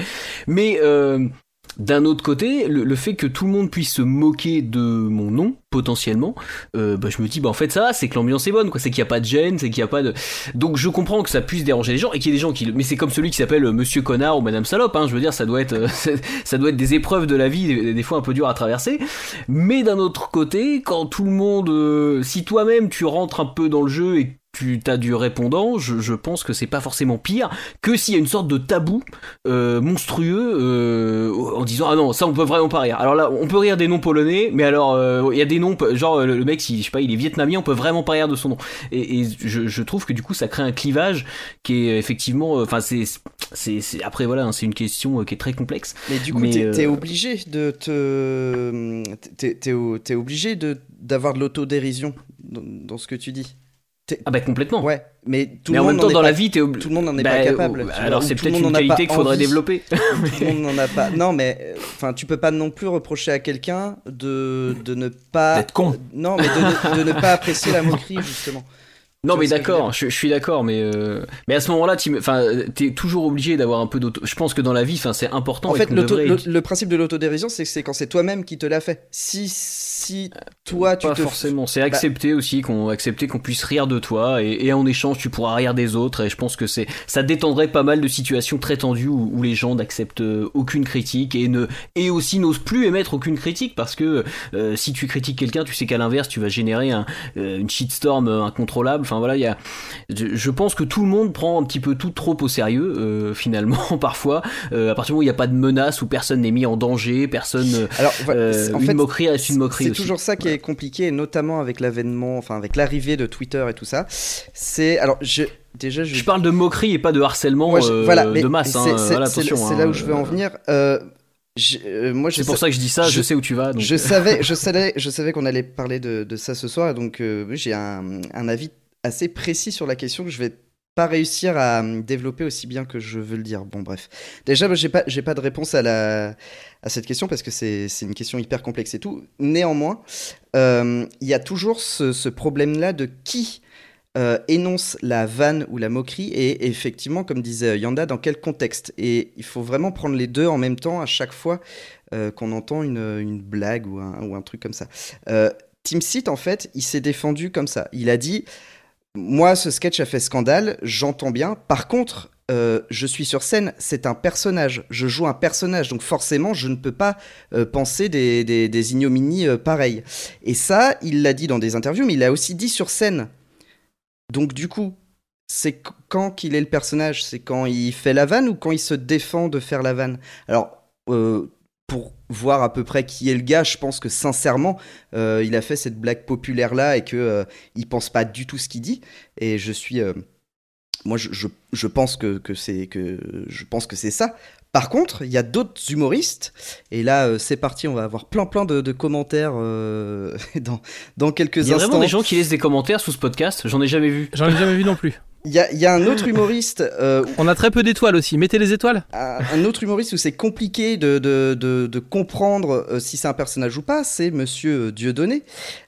Mais euh, d'un autre côté, le, fait que tout le monde puisse se moquer de mon nom potentiellement, euh, bah, je me dis bah en fait ça c'est que l'ambiance est bonne, quoi. C'est qu'il y a pas de gêne, c'est qu'il y a pas de. Donc je comprends que ça puisse déranger les gens et qu'il y ait des gens qui. Mais c'est comme celui qui s'appelle euh, Monsieur Connard ou Madame Salope. Hein. Je veux dire, ça doit être, euh, ça doit être des épreuves de la vie, des, des fois un peu dures à traverser. Mais d'un autre côté, quand tout le monde, euh, si toi-même tu rentres un peu dans le jeu et tu as du répondant, je, je pense que c'est pas forcément pire que s'il y a une sorte de tabou euh, monstrueux euh, en disant ah non ça on peut vraiment pas rire. Alors là on peut rire des noms polonais, mais alors euh, il y a des noms genre le, mec si je sais pas il est vietnamien on peut vraiment pas rire de son nom. Et, et je, je trouve que du coup ça crée un clivage qui est effectivement, enfin c'est c'est après voilà hein, c'est une question qui est très complexe. Mais du coup, t'es t'es obligé de te. T'es t'es- t'es obligé de- d'avoir de l'autodérision dans, dans ce que tu dis. Ah bah complètement. Ouais, mais tout mais le en monde même temps dans pas- la vie. Tout le monde n'en est Bah, pas capable. euh, tu vois, alors c'est le peut-être une qualité qu'il faudrait envie. développer. tout le monde n'en a pas. Non, mais enfin, tu peux pas non plus reprocher à quelqu'un de, de ne pas. D'être con. Non, mais de, ne- de ne pas apprécier la moquerie justement. Non, mais d'accord, je, suis d'accord, mais euh, mais à ce moment-là, tu es toujours obligé d'avoir un peu d'auto. Je pense que dans la vie, c'est important. En fait, le, principe de l'autodérision, c'est c'est quand c'est toi-même qui te l'a fait. Si si toi tu pas te forcément, c'est bah accepter aussi qu'on accepter qu'on puisse rire de toi et, en échange tu pourras rire des autres et je pense que c'est ça détendrait pas mal de situations très tendues où, les gens n'acceptent aucune critique et ne et aussi n'osent plus émettre aucune critique parce que euh, si tu critiques quelqu'un, tu sais qu'à l'inverse tu vas générer un, euh, une shitstorm incontrôlable. Enfin voilà, il y a, je, pense que tout le monde prend un petit peu tout trop au sérieux euh, finalement parfois. à partir du moment où il n'y a pas de menace, où personne n'est mis en danger, personne. Alors, en une fait, moquerie reste une moquerie. C'est toujours ça qui est compliqué, notamment avec l'avènement, enfin avec l'arrivée de Twitter et tout ça. C'est alors je déjà je... je... parle de moquerie et pas de harcèlement voilà, de masse. C'est hein, là où je veux en venir. Euh, moi, c'est pour ça que je dis ça. Je, sais où tu vas. Je savais, je savais, je savais qu'on allait parler de, de, ça ce soir, donc j'ai un, un, avis assez précis sur la question que je vais pas réussir à développer aussi bien que je veux le dire. Bon, bref. Déjà, j'ai pas, pas de réponse à, la, à cette question parce que c'est, une question hyper complexe et tout. Néanmoins, euh, il y a toujours ce, problème-là de qui euh, énonce la vanne ou la moquerie et effectivement, comme disait Yanda, dans quel contexte? Et il faut vraiment prendre les deux en même temps à chaque fois euh, qu'on entend une, une, blague ou un, ou un truc comme ça. Tim Seat, en fait, il s'est défendu comme ça. Il a dit moi, ce sketch a fait scandale, j'entends bien. Par contre, euh, je suis sur scène, c'est un personnage, je joue un personnage, donc forcément, je ne peux pas euh, penser des, ignominies euh, pareilles. Et ça, il l'a dit dans des interviews, mais il l'a aussi dit sur scène. Donc du coup, c'est quand qu'il est le personnage? C'est quand il fait la vanne ou quand il se défend de faire la vanne? Alors, pour voir à peu près qui est le gars, je pense que sincèrement, euh, il a fait cette blague populaire là et que euh, il pense pas du tout ce qu'il dit. Et je suis, euh, moi, je, je, pense que, que c'est que je pense que c'est ça. Par contre, il y a d'autres humoristes, et là c'est parti, on va avoir plein plein de, commentaires dans, dans quelques instants. Il y a vraiment des gens qui laissent des commentaires sous ce podcast, j'en ai jamais vu. J'en ai jamais vu non plus. Il y a, un autre humoriste. Euh, On a très peu d'étoiles aussi. Mettez les étoiles. Un autre humoriste où c'est compliqué de, de, de, comprendre euh, si c'est un personnage ou pas, c'est Monsieur Dieudonné,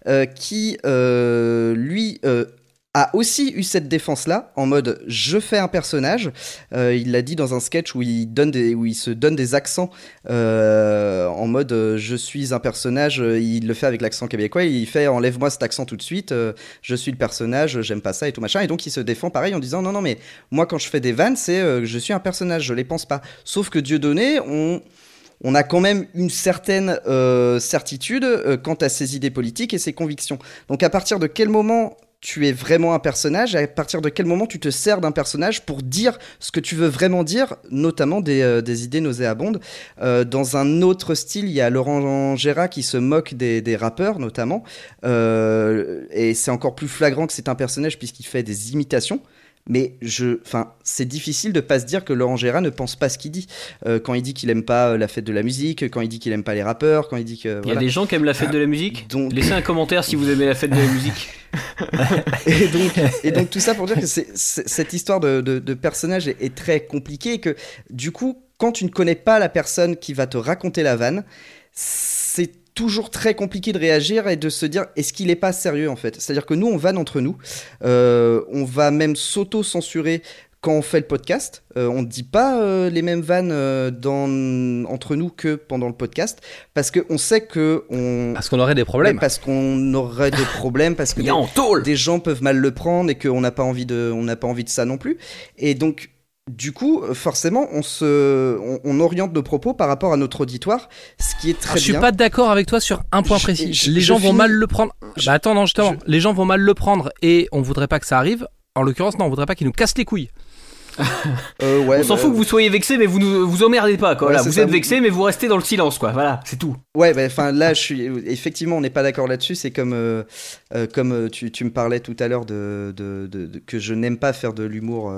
euh, qui, lui, a aussi eu cette défense-là, en mode je fais un personnage. Euh, il l'a dit dans un sketch où il, donne où il se donne des accents euh, en mode euh, je suis un personnage. Il le fait avec l'accent québécois. Il fait enlève-moi cet accent tout de suite. je suis le personnage, j'aime pas ça et tout machin. Et donc il se défend pareil en disant non, non, mais moi quand je fais des vannes, c'est je suis un personnage, je les pense pas. Sauf que Dieu donné, on on a quand même une certaine certitude quant à ses idées politiques et ses convictions. Donc à partir de quel moment tu es vraiment un personnage à partir de quel moment tu te sers d'un personnage pour dire ce que tu veux vraiment dire, notamment des, euh, idées nauséabondes. Euh, dans un autre style, il y a Laurent Gérard qui se moque des, rappeurs, notamment. Euh, et c'est encore plus flagrant que c'est un personnage puisqu'il fait des imitations mais je, enfin, c'est difficile de pas se dire que Laurent Gérard ne pense pas ce qu'il dit euh, quand il dit qu'il aime pas euh, la fête de la musique, quand il dit qu'il aime pas les rappeurs, quand il dit que. Il y a des gens qui aiment la fête de la musique? Donc... Laissez un commentaire si vous aimez la fête de la musique. et, donc, et donc tout ça pour dire que cette histoire de, de, personnage est, est, très compliquée et que du coup, quand tu ne connais pas la personne qui va te raconter la vanne, c'est toujours très compliqué de réagir et de se dire est-ce qu'il est pas sérieux en fait? C'est-à-dire que nous on vanne entre nous, euh, on va même s'auto-censurer quand on fait le podcast. Euh, on ne dit pas euh, les mêmes vannes dans, entre nous que pendant le podcast parce qu'on sait que on parce qu'on aurait des problèmes. parce qu'on aurait des problèmes parce que des, des, gens peuvent mal le prendre et qu'on n'a pas envie de on n'a pas envie de ça non plus. Et donc du coup, forcément, on se, on, oriente nos propos par rapport à notre auditoire, ce qui est très bien. Je suis pas d'accord avec toi sur un point précis. les gens vont mal le prendre. bah attends, non, justement, les gens vont mal le prendre et on voudrait pas que ça arrive. En l'occurrence, non, on voudrait pas qu'ils nous cassent les couilles. Euh, on s'en fout que vous soyez vexé, mais vous ne vous emmerdez pas. Quoi. vous êtes vexé, mais vous restez dans le silence. Quoi. Voilà, c'est tout. Ouais, bah, enfin là, je suis effectivement, on n'est pas d'accord là-dessus. C'est comme euh, euh, comme tu, me parlais tout à l'heure de, que je n'aime pas faire de l'humour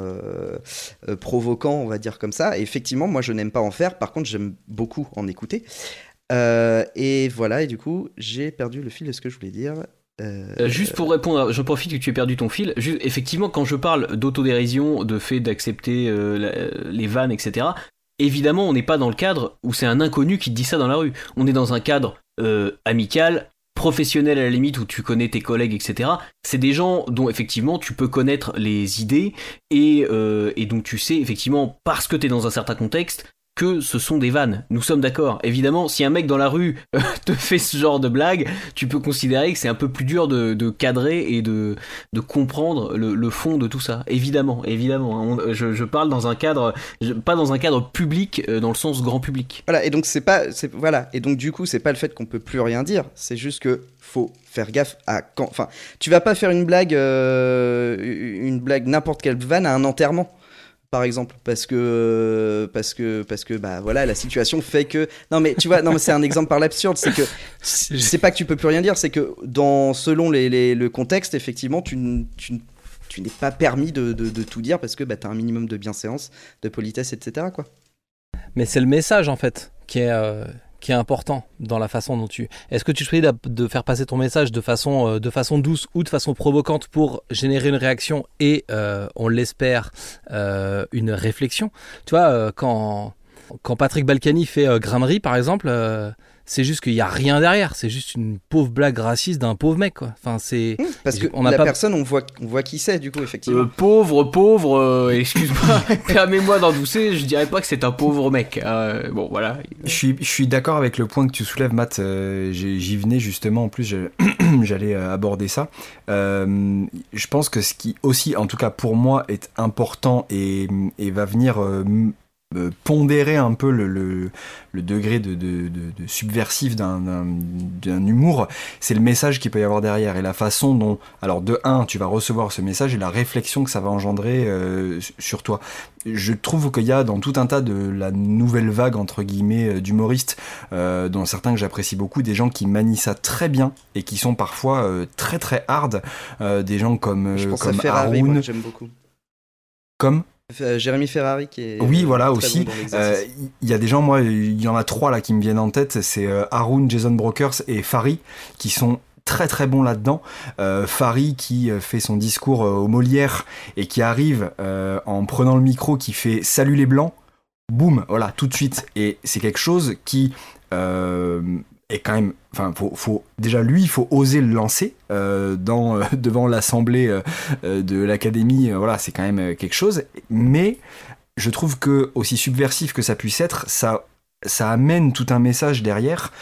provoquant, on va dire comme ça. Et effectivement, moi, je n'aime pas en faire. Par contre, j'aime beaucoup en écouter. et voilà, et du coup, j'ai perdu le fil de ce que je voulais dire. Euh, juste pour répondre, je profite que tu aies perdu ton fil. effectivement, quand je parle d'autodérision, de fait d'accepter euh, les vannes, etc., évidemment, on n'est pas dans le cadre où c'est un inconnu qui te dit ça dans la rue. On est dans un cadre euh, amical, professionnels à la limite où tu connais tes collègues, etc. C'est des gens dont effectivement tu peux connaître les idées et, et tu sais effectivement parce que tu es dans un certain contexte que ce sont des vannes. Nous sommes d'accord. Évidemment, si un mec dans la rue euh, te fait ce genre de blague, tu peux considérer que c'est un peu plus dur de, cadrer et de, comprendre le, fond de tout ça. Évidemment, évidemment. je, parle dans un cadre, pas dans un cadre public, euh, dans le sens grand public. Voilà. Et donc c'est pas, voilà. Et donc du coup, c'est pas le fait qu'on peut plus rien dire. C'est juste que faut faire gaffe à quand. Enfin, tu vas pas faire une blague, euh, une blague n'importe quelle vanne à un enterrement par exemple parce que parce que parce que bah voilà la situation fait que non mais tu vois non mais c'est un exemple par l'absurde c'est que c'est pas que tu peux plus rien dire c'est que dans selon les, le contexte effectivement tu, tu, tu n'es pas permis de, de, tout dire parce que bah, tu as un minimum de bienséance de politesse etc quoi. Mais c'est le message en fait qui est euh, qui est important dans la façon dont tu. Est-ce que tu choisis de faire passer ton message de façon, euh, de façon douce ou de façon provocante pour générer une réaction et, euh, on l'espère, euh, une réflexion? Tu vois, quand, quand Patrick Balkany fait Grimmerie, par exemple, c'est juste qu'il n'y a rien derrière. C'est juste une pauvre blague raciste d'un pauvre mec, quoi. Enfin, c'est. Mmh, parce que on a la pas... personne, on voit, on voit qui c'est, du coup, effectivement. Euh, pauvre, pauvre, euh, excuse-moi, permets-moi d'endoucer, je dirais pas que c'est un pauvre mec. Euh, bon, voilà. Je suis, je suis d'accord avec le point que tu soulèves, Matt. J'y venais justement, en plus, j'allais aborder ça. je pense que ce qui aussi, en tout cas pour moi, est important et, et va venir euh, pondérer un peu le, le, degré de, de, de, subversif d'un humour, c'est le message qu'il peut y avoir derrière et la façon dont, alors de un, tu vas recevoir ce message et la réflexion que ça va engendrer euh, sur toi. Je trouve qu'il y a dans tout un tas de la nouvelle vague entre guillemets euh, d'humoristes, dont certains que j'apprécie beaucoup, des gens qui manient ça très bien et qui sont parfois très très hard, des gens comme Je comme Ferrari, j'aime beaucoup. Comme euh, Jérémy Ferrari qui est. Oui, voilà aussi. Euh, il y a des gens, moi, il y en a trois là qui me viennent en tête. C'est euh, Haroun, Jason Brokers et Fari qui sont très très bons là-dedans. Euh, Fari qui fait son discours au Molière et qui arrive en prenant le micro, qui fait Salut les blancs. Boum, voilà, tout de suite. Et c'est quelque chose qui est quand même, enfin, faut, faut, déjà lui, il faut oser le lancer euh, dans, euh, devant l'assemblée euh, de l'académie. voilà, c'est quand même quelque chose. Mais je trouve que aussi subversif que ça puisse être, ça ça amène tout un message derrière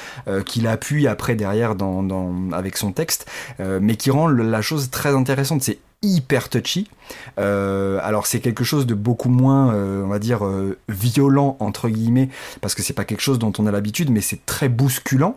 qu'il appuie après derrière dans, dans avec son texte, mais qui rend la chose très intéressante. C'est hyper touchy. Euh, alors c'est quelque chose de beaucoup moins, euh, on va dire, euh, violent entre guillemets, parce que c'est pas quelque chose dont on a l'habitude, mais c'est très bousculant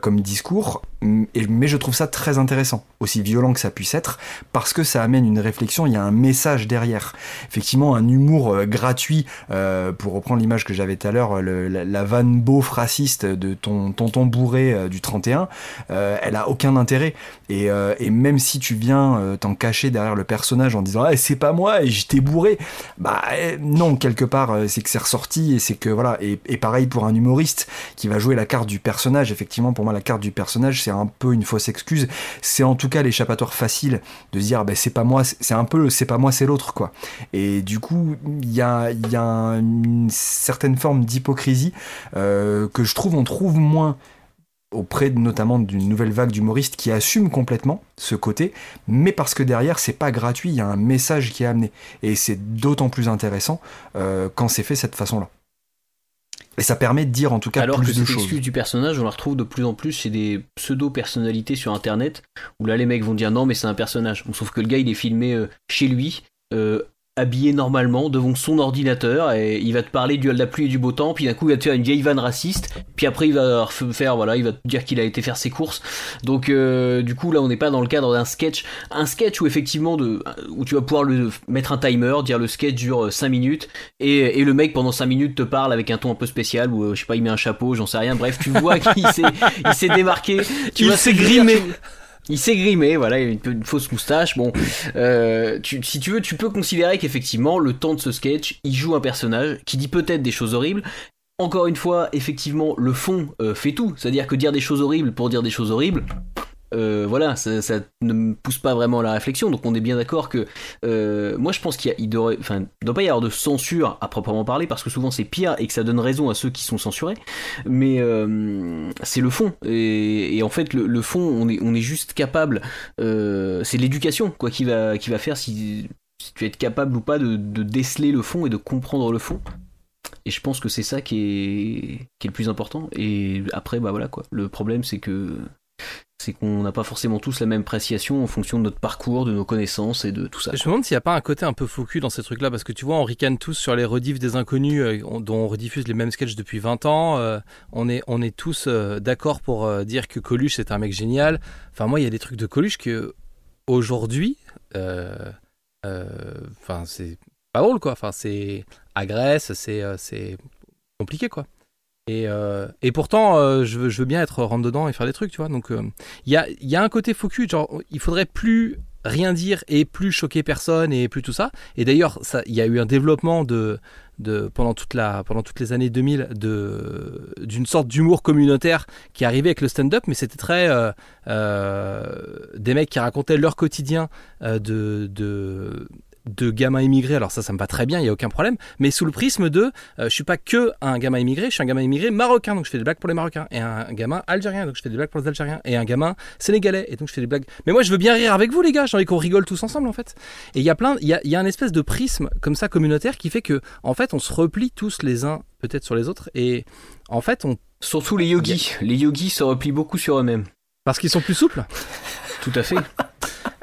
comme discours. mais je trouve ça très intéressant, aussi violent que ça puisse être, parce que ça amène une réflexion. Il y a un message derrière. Effectivement, un humour gratuit, pour reprendre l'image que j'avais tout à l'heure, la, vanne beauf raciste de ton tonton bourré du 31, elle a aucun intérêt. Et même si tu viens t'en cacher derrière le personnage en disant ah, c'est pas moi et j'étais bourré. Bah eh, non quelque part euh, c'est que c'est ressorti et c'est que voilà et, pareil pour un humoriste qui va jouer la carte du personnage. Effectivement pour moi la carte du personnage c'est un peu une fausse excuse. C'est en tout cas l'échappatoire facile de se dire bah, c'est pas moi c'est un peu c'est pas moi c'est l'autre quoi. Et du coup il y a, y a une certaine forme d'hypocrisie euh, que je trouve on trouve moins auprès notamment d'une nouvelle vague d'humoristes qui assument complètement ce côté, mais parce que derrière c'est pas gratuit, il y a un message qui est amené, et c'est d'autant plus intéressant euh, quand c'est fait de cette façon-là. Et ça permet de dire en tout cas Alors plus que de choses. du personnage, on la retrouve de plus en plus chez des pseudo-personnalités sur internet, où là les mecs vont dire non mais c'est un personnage. Sauf que le gars il est filmé euh, chez lui, euh, habillé normalement devant son ordinateur et il va te parler du de la pluie et du beau temps puis d'un coup il va te faire une vieille vanne raciste puis après il va faire voilà il va te dire qu'il a été faire ses courses. Donc euh, du coup là on n'est pas dans le cadre d'un sketch un sketch où effectivement de où tu vas pouvoir le mettre un timer dire le sketch dure 5 minutes et, et le mec pendant 5 minutes te parle avec un ton un peu spécial ou euh, je sais pas il met un chapeau j'en sais rien. Bref tu vois qu'il s'est il s'est démarqué. Tu il s'est grimé il s'est grimé, voilà, il a une, fausse moustache. Bon, euh, si tu veux, tu peux considérer qu'effectivement, le temps de ce sketch, il joue un personnage qui dit peut-être des choses horribles. Encore une fois, effectivement, le fond euh, fait tout. C'est-à-dire que dire des choses horribles pour dire des choses horribles, euh, voilà, ça, ça, ne pousse pas vraiment à la réflexion. Donc on est bien d'accord que euh, moi je pense qu'il enfin, doit pas y avoir de censure à proprement parler parce que souvent c'est pire et que ça donne raison à ceux qui sont censurés. Mais euh, c'est le fond et, en fait le, fond, on est, juste capable. C'est l'éducation quoi qui va, qui va faire si, si tu es capable ou pas de, de déceler le fond et de comprendre le fond. Et je pense que c'est ça qui est, qui est le plus important. Et après, bah voilà quoi. Le problème, c'est que c'est qu'on n'a pas forcément tous la même appréciation en fonction de notre parcours, de nos connaissances et de tout ça. Je me demande s'il n'y a pas un côté un peu focus dans ces trucs-là, parce que tu vois, on ricane tous sur les rediffs des inconnus, euh, dont on rediffuse les mêmes sketchs depuis 20 ans. Euh, on, est, on est tous euh, d'accord pour dire que Coluche c'est un mec génial. Enfin, moi, il y a des trucs de Coluche que aujourd'hui, enfin, c'est pas drôle quoi. Enfin, c'est agresse, c'est c'est compliqué quoi. Et, euh, et pourtant, euh, je, veux, bien être rentre dedans et faire des trucs, tu vois. Donc, il euh, y, a, y a un côté focus, genre, il faudrait plus rien dire et plus choquer personne et plus tout ça. Et d'ailleurs, il y a eu un développement de, pendant, toutes les années 2000 de, d'une sorte d'humour communautaire qui arrivait avec le stand-up, mais c'était très des mecs qui racontaient leur quotidien de de gamins immigrés, alors ça, ça me va très bien, il n'y a aucun problème, mais sous le prisme de, euh, je suis pas que un gamin immigré, je suis un gamin immigré marocain, donc je fais des blagues pour les Marocains, et un gamin algérien, donc je fais des blagues pour les Algériens, et un gamin sénégalais, et donc je fais des blagues. Mais moi, je veux bien rire avec vous, les gars, j'ai envie qu'on rigole tous ensemble, en fait. Et il y a plein, il y a, y a un espèce de prisme comme ça communautaire qui fait que, en fait, on se replie tous les uns peut-être sur les autres, et en fait, on. Surtout les yogis. Les yogis se replient beaucoup sur eux-mêmes. Parce qu'ils sont plus souples Tout à fait.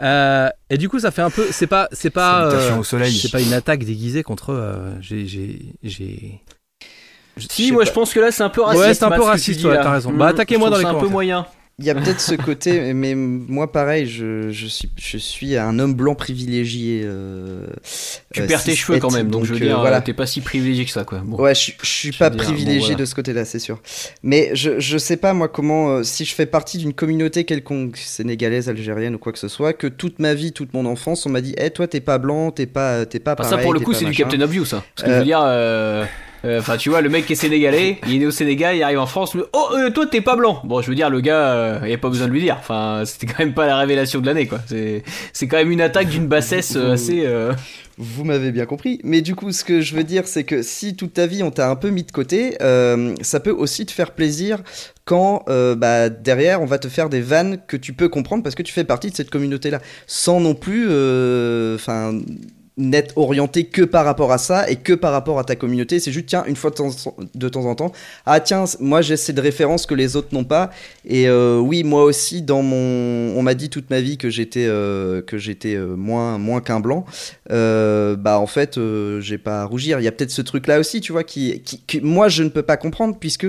Euh, et du coup, ça fait un peu. C'est pas, c'est pas, euh, c'est pas une attaque déguisée contre. Euh, j'ai, j'ai, j'ai. Si, moi, pas. je pense que là, c'est un peu raciste. Ouais, c'est un peu raciste. Ouais, t'as raison. Mmh, bah, attaquez-moi dans les commentaires. C'est un peu moyen. Il y a peut-être ce côté, mais moi pareil, je, je, suis, je suis un homme blanc privilégié. Euh, tu euh, perds tes cheveux quand même, donc, donc je veux dire, euh, voilà. t'es pas si privilégié que ça, quoi. Bon. Ouais, je, je suis pas privilégié bon, voilà. de ce côté-là, c'est sûr. Mais je, je sais pas moi comment, euh, si je fais partie d'une communauté quelconque, sénégalaise, algérienne ou quoi que ce soit, que toute ma vie, toute mon enfance, on m'a dit, hé, hey, toi t'es pas blanc, t'es pas, t'es pas. Bah, pareil, ça pour le coup, c'est du Captain Obvious, ça. Parce que je veux dire. Enfin, euh, tu vois, le mec qui est sénégalais, il est né au Sénégal, il arrive en France, mais oh, euh, toi t'es pas blanc. Bon, je veux dire, le gars, euh, il n'y a pas besoin de lui dire. Enfin, c'était quand même pas la révélation de l'année, quoi. C'est quand même une attaque d'une bassesse assez. Vous m'avez bien compris. Mais du coup, ce que je veux dire, c'est que si toute ta vie on t'a un peu mis de côté, euh, ça peut aussi te faire plaisir quand euh, bah, derrière on va te faire des vannes que tu peux comprendre parce que tu fais partie de cette communauté-là, sans non plus, enfin n'être orienté que par rapport à ça et que par rapport à ta communauté. C'est juste, tiens, une fois de temps, de temps en temps, ah tiens, moi j'ai ces références que les autres n'ont pas. Et euh, oui, moi aussi, dans mon, on m'a dit toute ma vie que j'étais euh, que j'étais euh, moins moins qu'un blanc. Bah en fait, j'ai pas à rougir. Il y a peut-être ce truc là aussi, tu vois, qui, qui, que moi je ne peux pas comprendre puisque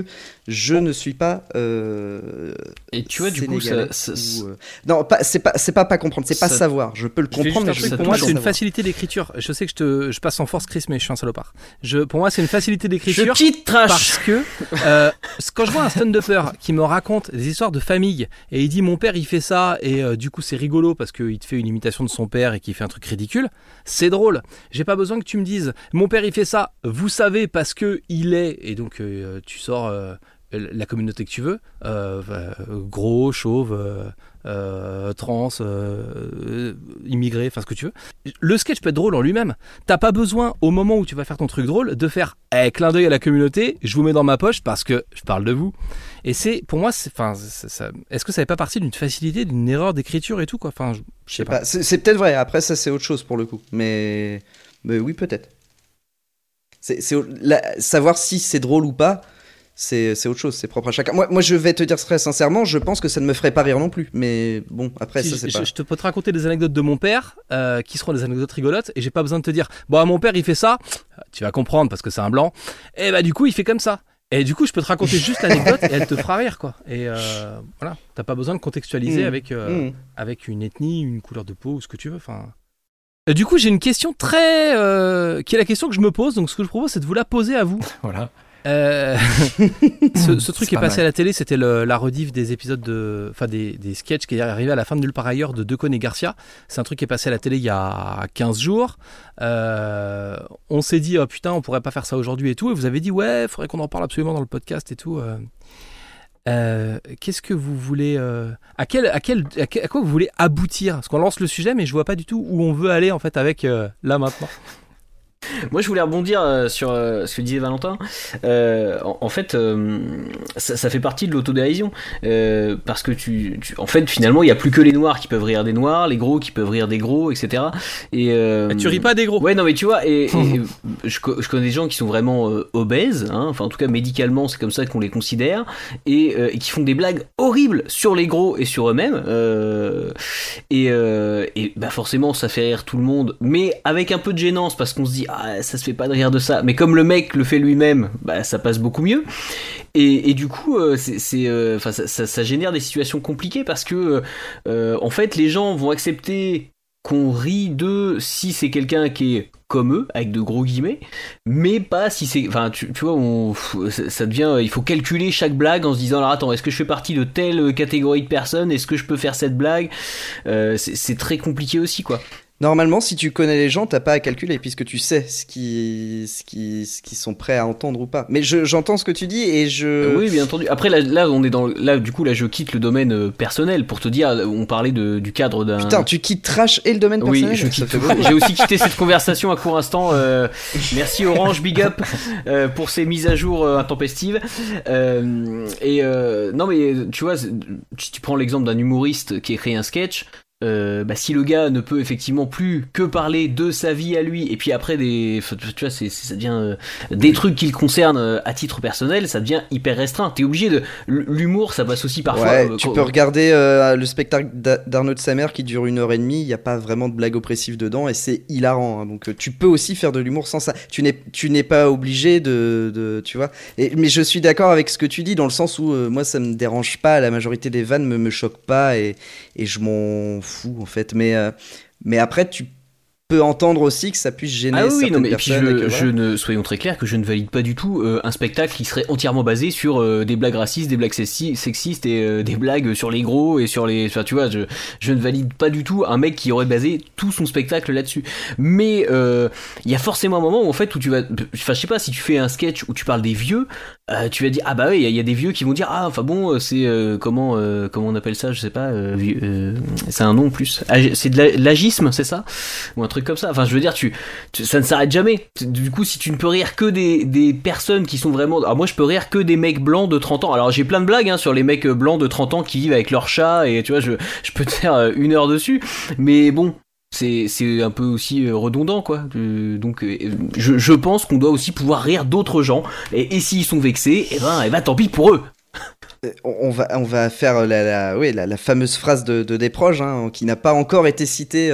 je ne suis pas. Euh, et tu vois, du coup, ça, ça, ou, non, pas, c'est pas c'est pas pas comprendre, c'est pas savoir. Je peux le comprendre, mais je pour moi c'est une facilité d'écriture je sais que je, te, je passe en force Chris, mais je suis un salopard. Je, pour moi, c'est une facilité d'écriture. Je Trash Parce que euh, quand je vois un stand-upper qui me raconte des histoires de famille et il dit mon père il fait ça et euh, du coup c'est rigolo parce qu'il te fait une imitation de son père et qu'il fait un truc ridicule, c'est drôle. J'ai pas besoin que tu me dises mon père il fait ça, vous savez parce que il est et donc euh, tu sors la communauté que tu veux, gros, chauve euh, trans, euh, immigré, enfin ce que tu veux. Le sketch peut être drôle en lui-même. T'as pas besoin, au moment où tu vas faire ton truc drôle, de faire hey, clin d'œil à la communauté, je vous mets dans ma poche parce que je parle de vous. Et c'est, pour moi, enfin, est-ce que ça n'est pas partie d'une facilité, d'une erreur d'écriture et tout quoi? Enfin, je, je sais pas. pas. C'est peut-être vrai. Après, ça c'est autre chose pour le coup. Mais, mais oui, peut-être. C'est savoir si c'est drôle ou pas c'est autre chose, c'est propre à chacun. Moi, moi, je vais te dire très sincèrement, je pense que ça ne me ferait pas rire non plus. Mais bon, après, si ça, c'est pas. Je te peux te raconter des anecdotes de mon père, euh, qui seront des anecdotes rigolotes, et j'ai pas besoin de te dire, bon, mon père, il fait ça, tu vas comprendre parce que c'est un blanc, et bah, du coup, il fait comme ça. Et du coup, je peux te raconter juste l'anecdote et elle te fera rire, quoi. Et euh, voilà, t'as pas besoin de contextualiser Mmh. avec, euh, Mmh. avec une ethnie, une couleur de peau ou ce que tu veux. Enfin. Euh, Du coup, j'ai une question très. qui est la question que je me pose. Donc, ce que je propose, c'est de vous la poser à vous. Voilà. Euh, ce, ce truc est pas passé mal. à la télé, c'était la rediff des épisodes de, enfin des, des sketchs qui est arrivé à la fin de Nulle part ailleurs de Decaune et Garcia. C'est un truc qui est passé à la télé il y a 15 jours. Euh, on s'est dit, oh putain, on pourrait pas faire ça aujourd'hui et tout. Et vous avez dit, ouais, faudrait qu'on en parle absolument dans le podcast et tout. euh. qu'est-ce que vous voulez à quel à quel à, quoi vous voulez aboutir? Parce qu'on lance le sujet, mais je vois pas du tout où on veut aller en fait avec là maintenant. Moi, je voulais rebondir euh, sur euh, ce que disait Valentin. Euh, en, fait, ça, fait partie de l'autodérision. parce que tu, en fait, finalement, il n'y a plus que les noirs qui peuvent rire des noirs, les gros qui peuvent rire des gros, etc. Et, tu ris pas des gros Ouais, non, mais tu vois, et, je, connais des gens qui sont vraiment obèses, hein, enfin, en tout cas, médicalement, c'est comme ça qu'on les considère, et, qui font des blagues horribles sur les gros et sur eux-mêmes. et, et bah, forcément, ça fait rire tout le monde, mais avec un peu de gênance, parce qu'on se dit, ah, ça se fait pas de rire de ça. Mais comme le mec le fait lui-même, bah, ça passe beaucoup mieux. Et, du coup, euh, euh, ça, génère des situations compliquées parce que, euh, en fait, les gens vont accepter qu'on rit d'eux si c'est quelqu'un qui est comme eux, avec de gros guillemets, mais pas si c'est. Enfin, tu, vois, ça devient. Il faut calculer chaque blague en se disant alors attends, est-ce que je fais partie de telle catégorie de personnes? Est-ce que je peux faire cette blague? C'est très compliqué aussi, quoi. Normalement, si tu connais les gens, t'as pas à calculer puisque tu sais ce qui, ce qui, ce qui sont prêts à entendre ou pas. Mais j'entends ce que tu dis et je. Euh, oui, bien entendu. Après, là, là, on est dans, là, du coup, là, je quitte le domaine euh, personnel pour te dire, on parlait de, du cadre d'un. Putain, tu quittes trash et le domaine personnel. Oui, je quitte. J'ai aussi quitté cette conversation à court instant. Euh, merci Orange, big up pour ces mises à jour intempestives. et non, mais tu vois, tu, tu prends l'exemple d'un humoriste qui écrit un sketch. Euh, bah, si le gars ne peut effectivement plus que parler de sa vie à lui et puis après des tu vois ça devient euh, des trucs qui le concernent euh, à titre personnel ça devient hyper restreint. T'es obligé de l'humour ça passe aussi parfois ouais, tu peux regarder le spectacle d'Arnaud de Samer qui dure une heure et demie il n'y a pas vraiment de blague oppressive dedans et c'est hilarant hein. donc tu peux aussi faire de l'humour sans ça. Tu n'es tu n'es pas obligé de, de, tu vois. Et, mais je suis d'accord avec ce que tu dis dans le sens où moi ça me dérange pas la majorité des vannes me, me choquent pas et, et je m'en fou en fait. Mais, euh, mais après, tu peut entendre aussi que ça puisse gêner ah oui, certaines mais personnes. je, ne, soyons très clairs que je ne valide pas du tout euh, un spectacle qui serait entièrement basé sur euh, des blagues racistes, des blagues sexistes et euh, des blagues sur les gros et sur les. Enfin, tu vois, je, je ne valide pas du tout un mec qui aurait basé tout son spectacle là-dessus. Mais il y a forcément un moment où en fait où tu vas. Enfin, je sais pas si tu fais un sketch où tu parles des vieux, tu vas dire ah bah oui, il y, a des vieux qui vont dire ah enfin bon c'est comment comment on appelle ça, je sais pas, c'est un nom en plus. C'est de l'agisme, c'est ça? Ou un truc comme ça. Enfin, je veux dire, tu, ça ne s'arrête jamais. Du coup, si tu ne peux rire que des, des, personnes qui sont vraiment. Alors, moi, je peux rire que des mecs blancs de 30 ans. Alors, j'ai plein de blagues hein, sur les mecs blancs de 30 ans qui vivent avec leur chat, et tu vois, je, je peux te faire euh, une heure dessus. Mais bon, c'est un peu aussi euh, redondant quoi donc euh, je, pense qu'on doit aussi pouvoir rire d'autres gens et, et s'ils sont vexés et eh ben, eh ben tant pis pour eux euh, on va, on va faire la, oui, la, fameuse phrase de, de Desproges, hein, qui n'a pas encore été citée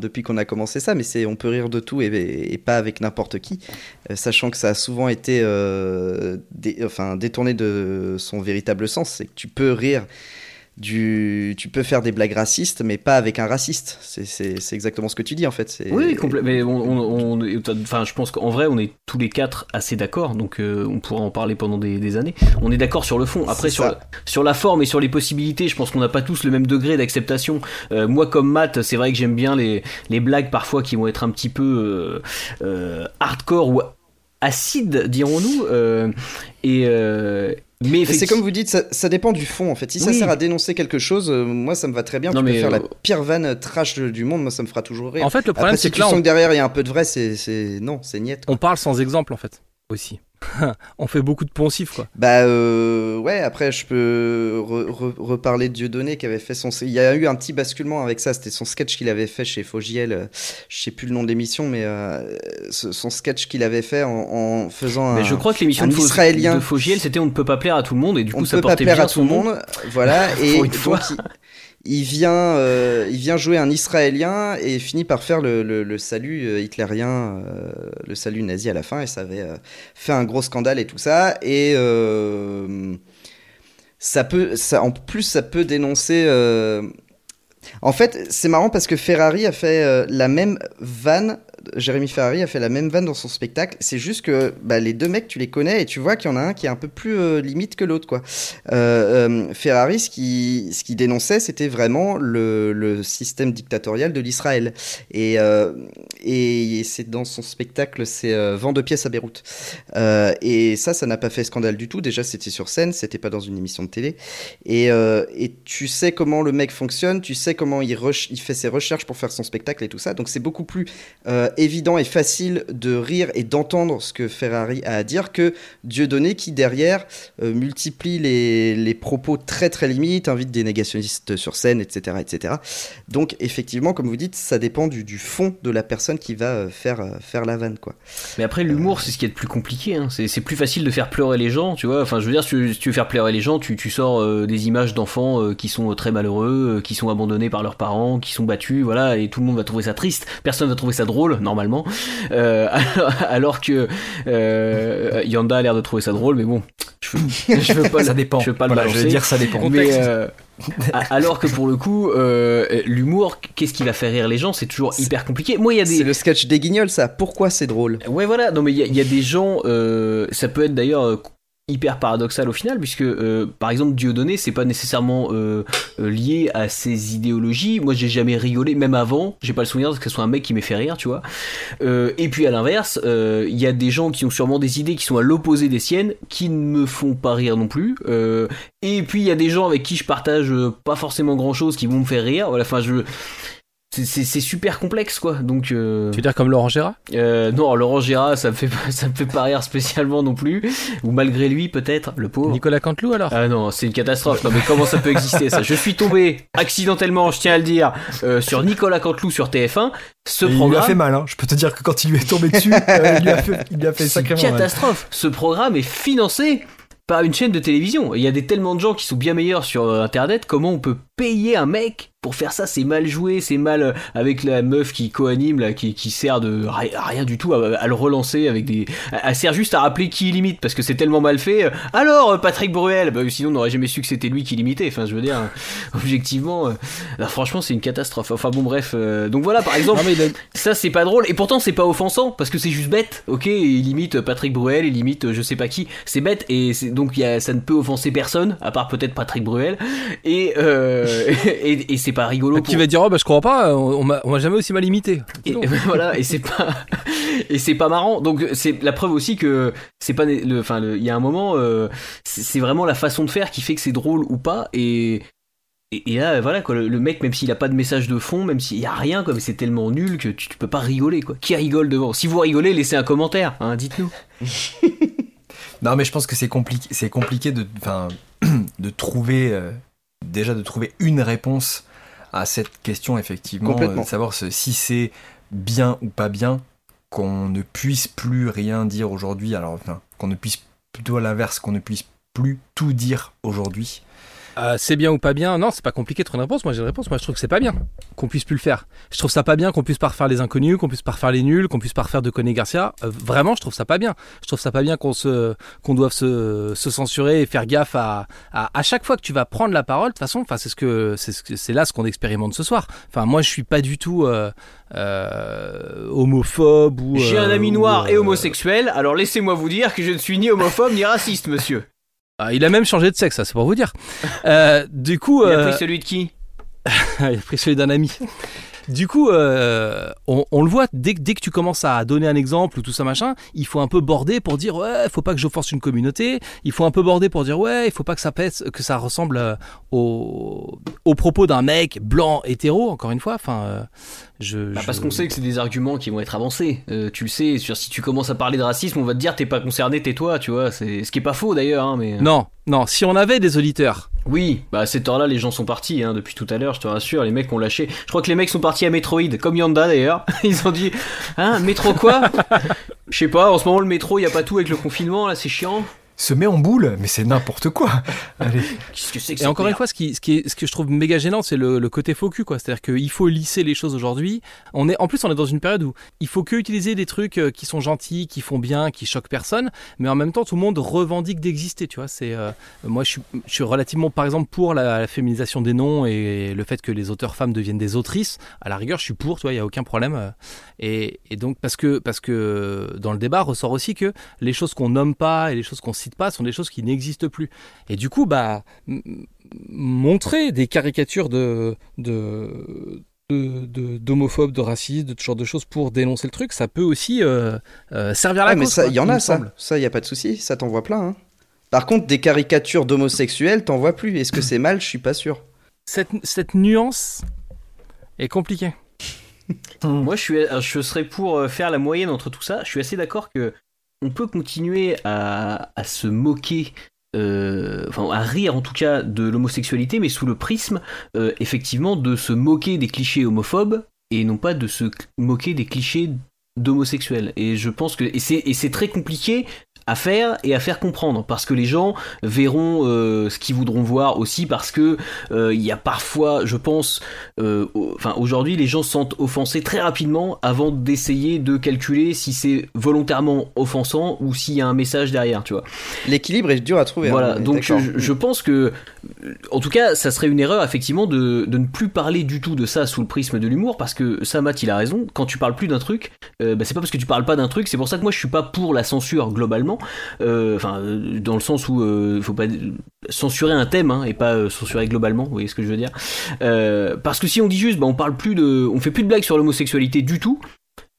depuis qu'on a commencé ça, mais c'est on peut rire de tout et, pas avec n'importe qui, euh, sachant que ça a souvent été euh, enfin, détourné de son véritable sens, c'est que tu peux rire du, tu peux faire des blagues racistes, mais pas avec un raciste. C'est exactement ce que tu dis en fait. Oui, Mais on, enfin, je pense qu'en vrai, on est tous les quatre assez d'accord, donc euh, on pourra en parler pendant des, années. On est d'accord sur le fond. Après, sur, la, sur la forme et sur les possibilités, je pense qu'on n'a pas tous le même degré d'acceptation. Euh, moi, comme Matt, c'est vrai que j'aime bien les, les blagues parfois qui vont être un petit peu euh, hardcore ou acide, dirons-nous. et, mais c'est comme vous dites, ça, dépend du fond en fait. Si ça sert à dénoncer quelque chose, euh, moi ça me va très bien. tu peux faire la euh, pire vanne trash du monde, moi ça me fera toujours rire. En fait, le problème c'est que tu sens que derrière il y a un peu de vrai, c'est non, c'est niette. On parle sans exemple en fait aussi. on fait beaucoup de poncifs quoi. Bah euh, ouais, après je peux reparler de Dieudonné qui avait fait son. Il y a eu un petit basculement avec ça, c'était son sketch qu'il avait fait chez Fogiel, euh, je sais plus le nom de l'émission, mais euh, son sketch qu'il avait fait en, faisant mais un. je crois que l'émission de, israélien... de Fogiel c'était on ne peut pas plaire à tout le monde et du coup on ça peut portait pas plaire bien à tout le monde, voilà. et une fois il vient, euh, il vient jouer un Israélien et finit par faire le, salut euh, hitlérien, euh, le salut nazi à la fin, et ça avait fait un gros scandale et tout ça. Et ça peut, ça, en plus, ça peut dénoncer. En fait, c'est marrant parce que Ferrari a fait la même vanne Jérémy Ferrari a fait la même vanne dans son spectacle. C'est juste que bah, les deux mecs, tu les connais et tu vois qu'il y en a un qui est un peu plus euh, limite que l'autre. quoi. Euh, Ferrari, ce qui, dénonçait, c'était vraiment le, système dictatorial de l'Israël. Et, c'est dans son spectacle, c'est Vent de pièces à Beyrouth. et ça, ça n'a pas fait scandale du tout. Déjà, c'était sur scène, c'était pas dans une émission de télé. Et, tu sais comment le mec fonctionne, tu sais comment il, fait ses recherches pour faire son spectacle et tout ça. Donc c'est beaucoup plus euh, évident et facile de rire et d'entendre ce que Ferrari a à dire que Dieudonné qui derrière euh, multiplie les, les, propos très très limites, invite des négationnistes sur scène, etc. etc. Donc effectivement, comme vous dites, ça dépend du, du fond de la personne qui va euh, faire, faire la vanne. Quoi. Mais après l'humour, c'est ce qui est le plus compliqué. Hein. C'est plus facile de faire pleurer les gens, tu vois. Enfin je veux dire, si tu, veux faire pleurer les gens, tu, tu sors des images d'enfants qui sont très malheureux, qui sont abandonnés par leurs parents, qui sont battus, voilà, et tout le monde va trouver ça triste. Personne va trouver ça drôle, normalement. Euh, alors que euh, Yanda a l'air de trouver ça drôle, mais bon, je veux, je veux pas, ça dépend. Je veux pas le balancer. Je veux dire, ça dépend. Mais, euh, alors que pour le coup, euh, l'humour, qu'est-ce qui va faire rire les gens C'est toujours hyper compliqué. Moi, il y a des. C'est le sketch des guignols, ça. Pourquoi c'est drôle? Ouais, voilà. Non, mais il y, y, a des gens. ça peut être d'ailleurs hyper paradoxal au final puisque euh, par exemple Dieudonné c'est pas nécessairement euh, euh, lié à ses idéologies. Moi j'ai jamais rigolé même avant j'ai pas le souvenir que ce soit un mec qui m'ait fait rire tu vois. Et puis à l'inverse il y a des gens qui ont sûrement des idées qui sont à l'opposé des siennes qui ne me font pas rire non plus. Et puis il y a des gens avec qui je partage pas forcément grand chose qui vont me faire rire. Voilà enfin je c'est super complexe quoi. Donc euh... tu veux dire comme Laurent Gérard? euh, non Laurent Gérard ça me fait ça me fait pas rire spécialement non plus. Ou malgré lui peut-être le pauvre. Nicolas Canteloup alors? Ah non c'est une catastrophe. Non mais comment ça peut exister ça? Je suis tombé accidentellement je tiens à le dire euh, sur Nicolas Canteloup sur TF1 ce programme il lui a fait mal hein. je peux te dire que quand il lui est tombé dessus euh, il lui a fait, il lui a fait sacrément une catastrophe. Ce programme est financé par une chaîne de télévision. Il y a des tellement de gens qui sont bien meilleurs sur internet, comment on peut payer un mec pour faire ça, c'est mal joué, c'est mal euh, avec la meuf qui co-anime, là, qui, qui, sert de rien du tout à, le relancer avec des. Elle sert juste à rappeler qui limite parce que c'est tellement mal fait. Alors, euh, Patrick Bruel, bah, sinon on n'aurait jamais su que c'était lui qui limitait. Enfin, je veux dire, objectivement, franchement, c'est une catastrophe. Enfin, bon, bref. donc voilà, par exemple, ça c'est pas drôle et pourtant c'est pas offensant parce que c'est juste bête. Ok, il limite Patrick Bruel, il limite je sais pas qui. C'est bête et donc y a, ça ne peut offenser personne à part peut-être Patrick Bruel et, et, et c'est pas rigolo. Qui va dire oh bah je crois pas, on, m'a jamais aussi mal imité. Et, voilà et c'est pas et c'est pas marrant. Donc c'est la preuve aussi que c'est pas le enfin il y a un moment euh, c'est vraiment la façon de faire qui fait que c'est drôle ou pas et et, là, voilà, quoi, le, mec, même s'il a pas de message de fond, même s'il y a rien, comme c'est tellement nul que tu, peux pas rigoler, quoi. Qui rigole devant? Si vous rigolez, laissez un commentaire, hein, dites-nous. non, mais je pense que c'est compliqué, c'est compliqué de, de trouver, euh, déjà de trouver une réponse à cette question, effectivement, euh, de savoir si c'est bien ou pas bien qu'on ne puisse plus rien dire aujourd'hui, alors enfin, qu'on ne puisse plutôt à l'inverse, qu'on ne puisse plus tout dire aujourd'hui. Euh, c'est bien ou pas bien? Non, c'est pas compliqué de trouver une réponse. Moi, j'ai une réponse. Moi, je trouve que c'est pas bien qu'on puisse plus le faire. Je trouve ça pas bien qu'on puisse pas refaire les inconnus, qu'on puisse pas refaire les nuls, qu'on puisse pas refaire de Conné Garcia. Euh, vraiment, je trouve ça pas bien. Je trouve ça pas bien qu'on se, qu'on doive se, se, censurer et faire gaffe à, à, chaque fois que tu vas prendre la parole. De toute façon, enfin, c'est ce que, c'est là ce qu'on expérimente ce soir. Enfin, moi, je suis pas du tout euh, homophobe ou. J'ai un ami noir et homosexuel. Alors, laissez-moi vous dire que je ne suis ni homophobe ni raciste, monsieur. Ah, il a même changé de sexe, ça c'est pour vous dire. Euh, du coup, il a pris euh, celui de qui? Il a pris celui d'un ami. Du coup, euh, on, le voit, dès, dès, que tu commences à donner un exemple ou tout ça machin, il faut un peu border pour dire ouais, faut pas que je force une communauté. Il faut un peu border pour dire ouais, il faut pas que ça pèse, que ça ressemble au, au propos d'un mec blanc hétéro. Encore une fois, enfin, bah, parce qu'on sait que c'est des arguments qui vont être avancés. Euh, tu le sais, si tu commences à parler de racisme, on va te dire t'es pas concerné, tais-toi, tu vois. C'est ce qui est pas faux d'ailleurs. Hein, mais... Euh. Non, non. Si on avait des auditeurs. Oui, bah à cette heure-là, les gens sont partis hein, depuis tout à l'heure. Je te rassure, les mecs ont lâché. Je crois que les mecs sont partis à Metroid, comme Yanda d'ailleurs. Ils ont dit, hein, métro quoi? Je sais pas. En ce moment, le métro, y a pas tout avec le confinement là, c'est chiant. Se met en boule, mais c'est n'importe quoi. Allez. Et encore une fois, ce qui, ce qui est, ce que je trouve méga gênant, c'est le, le, côté faux cul, quoi. C'est-à-dire qu'il faut lisser les choses aujourd'hui. On est, en plus, on est dans une période où il faut que utiliser des trucs euh, qui sont gentils, qui font bien, qui choquent personne, mais en même temps, tout le monde revendique d'exister, tu vois. C'est, euh, moi, je suis, je suis relativement, par exemple, pour la, féminisation des noms et le fait que les auteurs femmes deviennent des autrices. À la rigueur, je suis pour, tu vois, il y a aucun problème. Euh. Et, et, donc, parce que, parce que dans le débat ressort aussi que les choses qu'on nomme pas et les choses qu'on cite pas sont des choses qui n'existent plus. Et du coup, bah, montrer des caricatures de, de d'homophobes, de, racistes, de ce genre de choses pour dénoncer le truc, ça peut aussi euh, euh, servir à la mais cause. il y en a ça, ça il y a pas de souci, ça t'en voit plein. Hein. Par contre, des caricatures d'homosexuels, t'en vois plus. Est-ce que c'est mal? Je suis pas sûr. Cette, cette nuance est compliquée. Moi, je, suis, je serais pour euh, faire la moyenne entre tout ça. Je suis assez d'accord que on peut continuer à, se moquer euh, enfin à rire en tout cas de l'homosexualité, mais sous le prisme euh, effectivement de se moquer des clichés homophobes et non pas de se moquer des clichés d'homosexuels. Et je pense que et c'est très compliqué à faire et à faire comprendre parce que les gens verront euh, ce qu'ils voudront voir aussi parce que euh, il y a parfois je pense euh, enfin aujourd'hui les gens se sentent offensés très rapidement avant d'essayer de calculer si c'est volontairement offensant ou s'il y a un message derrière tu vois. L'équilibre est dur à trouver hein, voilà donc je, je, pense que en tout cas ça serait une erreur effectivement de, de, ne plus parler du tout de ça sous le prisme de l'humour parce que ça Matt il a raison quand tu parles plus d'un truc bah, c'est pas parce que tu parles pas d'un truc c'est pour ça que moi je suis pas pour la censure globalement euh, enfin, dans le sens où il euh, faut pas censurer un thème hein, et pas euh, censurer globalement, vous voyez ce que je veux dire. Parce que si on dit juste, bah, on parle plus de, on fait plus de blagues sur l'homosexualité du tout,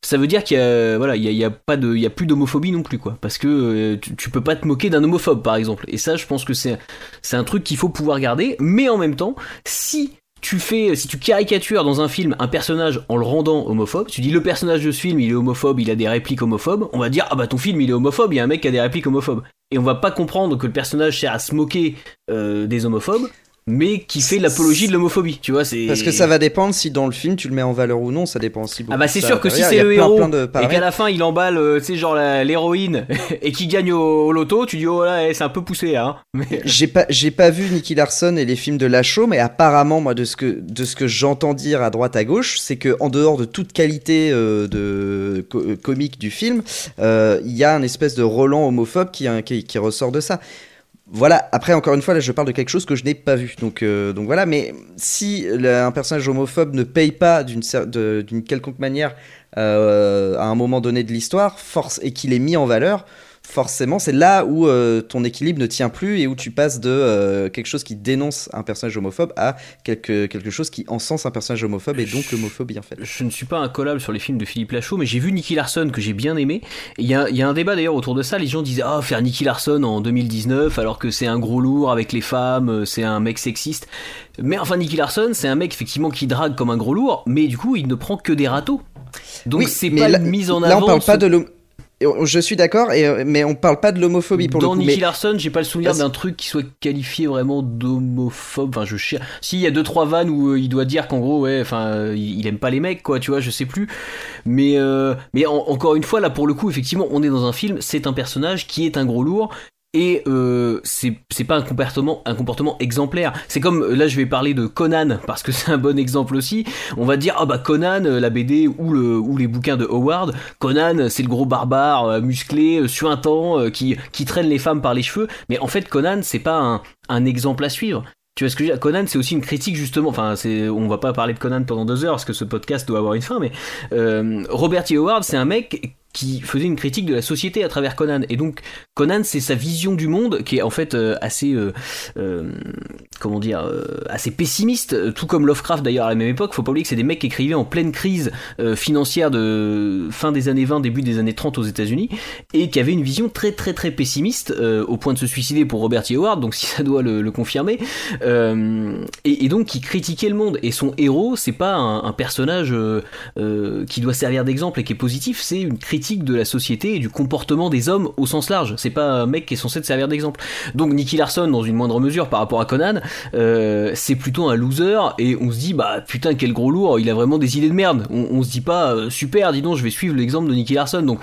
ça veut dire qu'il y a voilà il a, pas de il a plus d'homophobie non plus quoi. Parce que tu, peux pas te moquer d'un homophobe par exemple. Et ça je pense que c'est c'est un truc qu'il faut pouvoir garder. Mais en même temps si tu fais, si tu caricatures dans un film un personnage en le rendant homophobe, tu dis le personnage de ce film il est homophobe, il a des répliques homophobes, on va dire ah bah ton film il est homophobe, il y a un mec qui a des répliques homophobes. Et on va pas comprendre que le personnage sert à se moquer euh, des homophobes, mais qui fait l'apologie de l'homophobie, tu vois, c'est Parce que ça va dépendre si dans le film tu le mets en valeur ou non, ça dépend aussi Ah bah c'est sûr que si c'est le héros et qu'à la fin il emballe euh, tu sais genre l'héroïne et qui gagne au, loto, tu dis oh là, eh, c'est un peu poussé hein. Mais... J'ai pas j'ai pas vu Nicky Larson et les films de Lachaud, mais apparemment moi de ce que de ce que j'entends dire à droite à gauche, c'est que en dehors de toute qualité euh, de comique du film, euh, il y a un espèce de Roland homophobe qui, qui, qui ressort de ça voilà, après encore une fois, là je parle de quelque chose que je n'ai pas vu. Donc, euh, donc voilà, mais si un personnage homophobe ne paye pas d'une quelconque manière euh, à un moment donné de l'histoire, force et qu'il est mis en valeur, forcément, c'est là où euh, ton équilibre ne tient plus et où tu passes de euh, quelque chose qui dénonce un personnage homophobe à quelque, quelque chose qui encense un personnage homophobe et donc l'homophobie en fait. Je ne suis pas incollable sur les films de Philippe Lachaud, mais j'ai vu Nicky Larson que j'ai bien aimé. Il y a, y a, un débat d'ailleurs autour de ça. Les gens disaient Ah, faire Nicky Larson en 2019 alors que c'est un gros lourd avec les femmes, euh, c'est un mec sexiste. Mais enfin, Nicky Larson, c'est un mec effectivement qui drague comme un gros lourd, mais du coup, il ne prend que des râteaux. Donc c'est pas une mise en avant. Là, on parle pas de je suis d'accord, mais on parle pas de l'homophobie pour le coup. Dans Nicky mais... Larson, j'ai pas le souvenir d'un truc qui soit qualifié vraiment d'homophobe. Enfin, je cherche. S'il y a deux trois vannes où euh, il doit dire qu'en gros, ouais, enfin, il, aime pas les mecs, quoi, tu vois, je sais plus. Mais, euh, mais encore une fois, là, pour le coup, effectivement, on est dans un film, c'est un personnage qui est un gros lourd et euh, c'est pas un comportement exemplaire c'est comme là je vais parler de Conan parce que c'est un bon exemple aussi on va dire ah bah Conan euh, la BD ou le ou les bouquins de Howard Conan c'est le gros barbare euh, musclé suintant qui traîne les femmes par les cheveux mais en fait Conan c'est pas un, exemple à suivre tu vois ce que je veux dire? Conan, c'est aussi une critique justement. Enfin, on va pas parler de Conan pendant deux heures parce que ce podcast doit avoir une fin. Mais euh, Robert T. Howard, c'est un mec qui faisait une critique de la société à travers Conan. Et donc Conan, c'est sa vision du monde qui est en fait euh, assez, euh, euh, comment dire, assez pessimiste, tout comme Lovecraft d'ailleurs à la même époque. Faut pas oublier que c'est des mecs qui écrivaient en pleine crise financière de fin des années 20, début des années 30 aux États-Unis, et qui avaient une vision très très très pessimiste au point de se suicider pour Robert E. Howard, donc si ça doit le, confirmer, et, donc qui critiquait le monde. Et son héros, c'est pas un, un personnage qui doit servir d'exemple et qui est positif, c'est une critique de la société et du comportement des hommes au sens large. C'est pas un mec qui est censé te servir d'exemple. Donc Nicky Larson, dans une moindre mesure par rapport à Conan, euh, c'est plutôt un loser et on se dit bah putain quel gros lourd, il a vraiment des idées de merde. On, se dit pas euh, super, dis donc je vais suivre l'exemple de Nicky Larson. Donc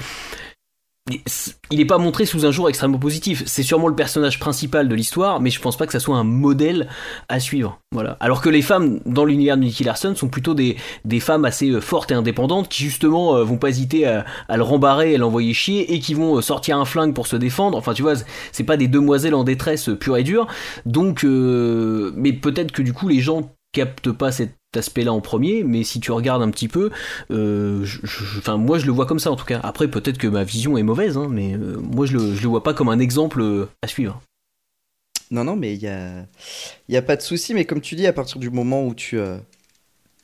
il n'est pas montré sous un jour extrêmement positif. C'est sûrement le personnage principal de l'histoire, mais je pense pas que ça soit un modèle à suivre. Voilà. Alors que les femmes dans l'univers de Nicky Larson sont plutôt des, femmes assez euh, fortes et indépendantes qui justement euh, vont pas hésiter à, à le rembarrer et l'envoyer chier et qui vont euh, sortir un flingue pour se défendre. Enfin, tu vois, c'est pas des demoiselles en détresse pure et dure. Donc, mais peut-être que du coup les gens captent pas cet aspect-là en premier, mais si tu regardes un petit peu, euh, enfin moi je le vois comme ça en tout cas. Après peut-être que ma vision est mauvaise, hein, mais euh, moi je le, le vois pas comme un exemple euh, à suivre. Non, non, mais il y a, y a pas de souci, mais comme tu dis, à partir du moment où tu,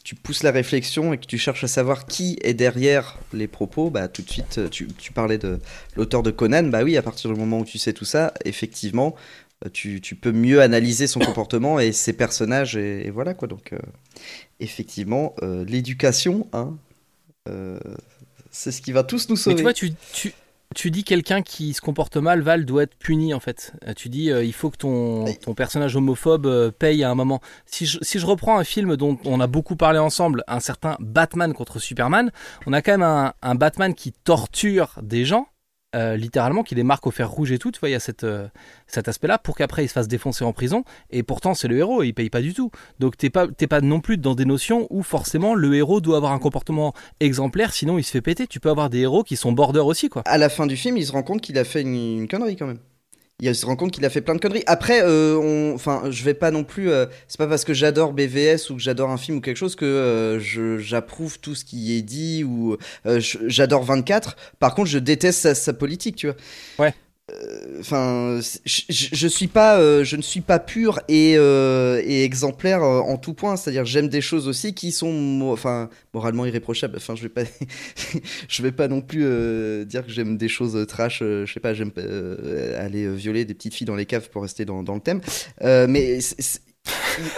tu pousses la réflexion et que tu cherches à savoir qui est derrière les propos, bah tout de suite, tu, tu parlais de l'auteur de Conan, bah oui, à partir du moment où tu sais tout ça, effectivement, euh, tu, peux mieux analyser son comportement et ses personnages et, voilà quoi. Donc euh, effectivement, euh, l'éducation, hein, c'est ce qui va tous nous sauver. Mais tu vois, tu, tu, tu dis quelqu'un qui se comporte mal, Val, doit être puni en fait. Tu dis il faut que ton, ton personnage homophobe paye à un moment. Si je, si je, reprends un film dont on a beaucoup parlé ensemble, un certain Batman contre Superman, on a quand même un, un Batman qui torture des gens euh, littéralement, qui les marque au fer rouge et tout, tu vois, il y a cette, euh, cet aspect-là pour qu'après il se fasse défoncer en prison. Et pourtant, c'est le héros, et il paye pas du tout. Donc t'es pas, t'es pas non plus dans des notions où forcément le héros doit avoir un comportement exemplaire, sinon il se fait péter. Tu peux avoir des héros qui sont border aussi, quoi. À la fin du film, il se rend compte qu'il a fait une connerie quand même il se rend compte qu'il a fait plein de conneries. Après, euh, on, enfin, je vais pas non plus. Euh, c'est pas parce que j'adore BVS ou que j'adore un film ou quelque chose que euh, j'approuve tout ce qui est dit ou j'adore 24. Par contre, je déteste sa, sa politique, tu vois. Ouais. Euh, enfin, euh, je ne suis pas pur et, euh, exemplaire en tout point. C'est-à-dire, j'aime des choses aussi qui sont, enfin, moralement irréprochables. Enfin, je vais pas, je vais pas non plus dire que j'aime des choses trash. je sais pas, j'aime aller violer des petites filles dans les caves pour rester dans le thème. mais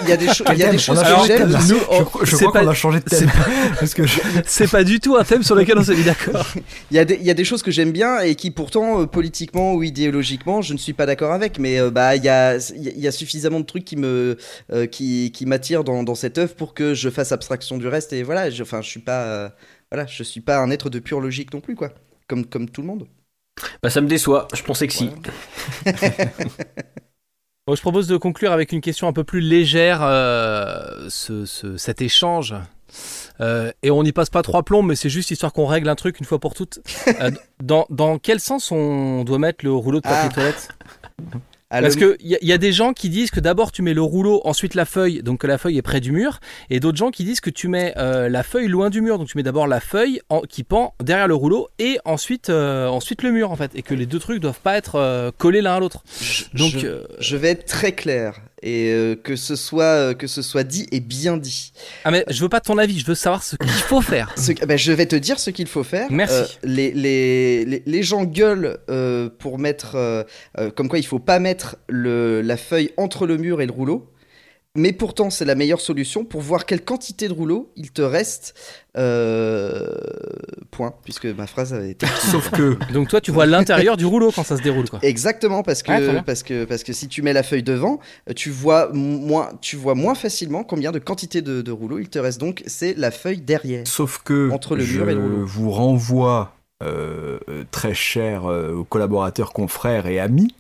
il y a des, il y a des choses que j'aime. je, crois qu'on a changé de thème. parce que c'est pas du tout un thème sur lequel on s'est mis d'accord. il, y a des, il y a des choses que j'aime bien et qui pourtant euh, politiquement ou idéologiquement je ne suis pas d'accord avec. Mais euh, bah il y a, il y a suffisamment de trucs qui me euh, qui, qui m'attirent dans, dans, cette œuvre pour que je fasse abstraction du reste. Et voilà, je, enfin je suis pas voilà, je suis pas un être de pure logique non plus quoi, comme comme tout le monde. Bah ça me déçoit. Je pensais que si. je propose de conclure avec une question un peu plus légère, euh, ce, cet échange. Euh, et on n'y passe pas trois plombs, mais c'est juste histoire qu'on règle un truc une fois pour toutes. Euh, dans, dans, quel sens on doit mettre le rouleau de papier ah. toilette? Parce qu'il y, y, a des gens qui disent que d'abord tu mets le rouleau, ensuite la feuille, donc que la feuille est près du mur, et d'autres gens qui disent que tu mets euh, la feuille loin du mur, donc tu mets d'abord la feuille qui pend derrière le rouleau, et ensuite, euh, ensuite le mur en fait, et que les deux trucs doivent pas être euh, collés l'un à l'autre. Donc je, je, vais être très clair et euh, que ce soit euh, que ce soit dit et bien dit. Ah mais je veux pas ton avis, je veux savoir ce qu'il faut faire. ce, ben, je vais te dire ce qu'il faut faire. Merci. Euh, les, les, les, gens gueulent pour mettre comme quoi il faut pas mettre le, la feuille entre le mur et le rouleau. Mais pourtant, c'est la meilleure solution pour voir quelle quantité de rouleau il te reste. Euh, point, puisque ma phrase avait été. Sauf que. Donc toi, tu vois l'intérieur du rouleau quand ça se déroule, quoi. Exactement, parce que, parce que, parce que si tu mets la feuille devant, tu vois moins, tu vois moins facilement combien de quantité de, de rouleau il te reste. Donc, c'est la feuille derrière. Sauf que. Entre le mur et le rouleau. vous renvoie, euh, très cher euh, collaborateurs, confrères et amis,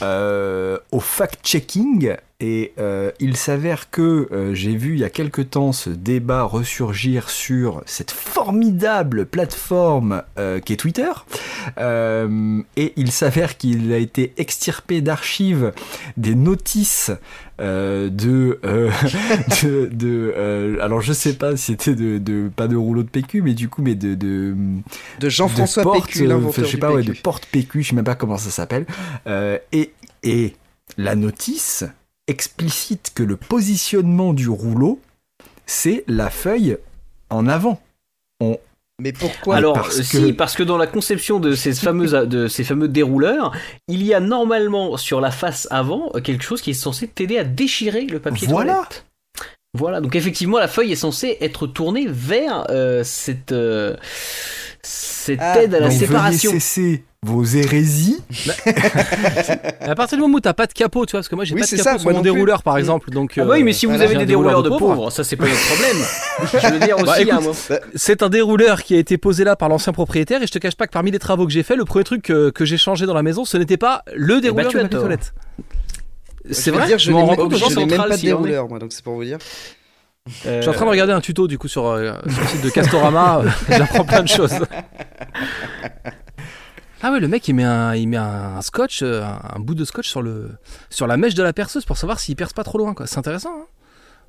euh, au fact-checking et euh, il s'avère que euh, j'ai vu il y a quelque temps ce débat ressurgir sur cette formidable plateforme qui est Twitter. Et il s'avère qu'il a été extirpé d'archives des notices euh, de, euh, de, de euh, alors je sais pas si c'était de, de, pas de rouleau de PQ mais du coup mais de de, de Jean-François PQ je sais pas ouais, de porte PQ je sais même pas comment ça s'appelle. Et et la notice explicite que le positionnement du rouleau c'est la feuille en avant on, mais pourquoi Alors, parce si, que... parce que dans la conception de ces, fameuses, de ces fameux dérouleurs, il y a normalement sur la face avant quelque chose qui est censé t'aider à déchirer le papier voilà. toilette. Voilà, donc effectivement, la feuille est censée être tournée vers euh, cette, euh, cette ah, aide à la séparation. Veuillez cesser vos hérésies. à partir du moment où t'as pas de capot, tu vois, parce que moi j'ai Oui, pas de capot ça, sur mon plus. dérouleur par exemple. Donc, Ah bah oui, euh, mais si vous voilà, avez des dérouleurs de pauvres. pauvres, ça c'est pas notre problème. Je veux dire Bah, aussi, hein. C'est un dérouleur qui a été posé là par l'ancien propriétaire et je te cache pas que parmi les travaux que j'ai fait, le premier truc que, que j'ai changé dans la maison, ce n'était pas le dérouleur tu de as la tort. toilette. C'est vrai, dire, je m'en rends compte aux gens centrales, pas de dérouleur, moi, donc c'est pour vous dire. Je suis en train de regarder un tuto du coup sur, euh, sur le site de Castorama, euh, j'apprends plein de choses. Ah ouais, le mec il met un, il met un, scotch, euh, un, un bout de scotch sur, le, sur la mèche de la perceuse pour savoir s'il perce pas trop loin quoi. C'est intéressant. Hein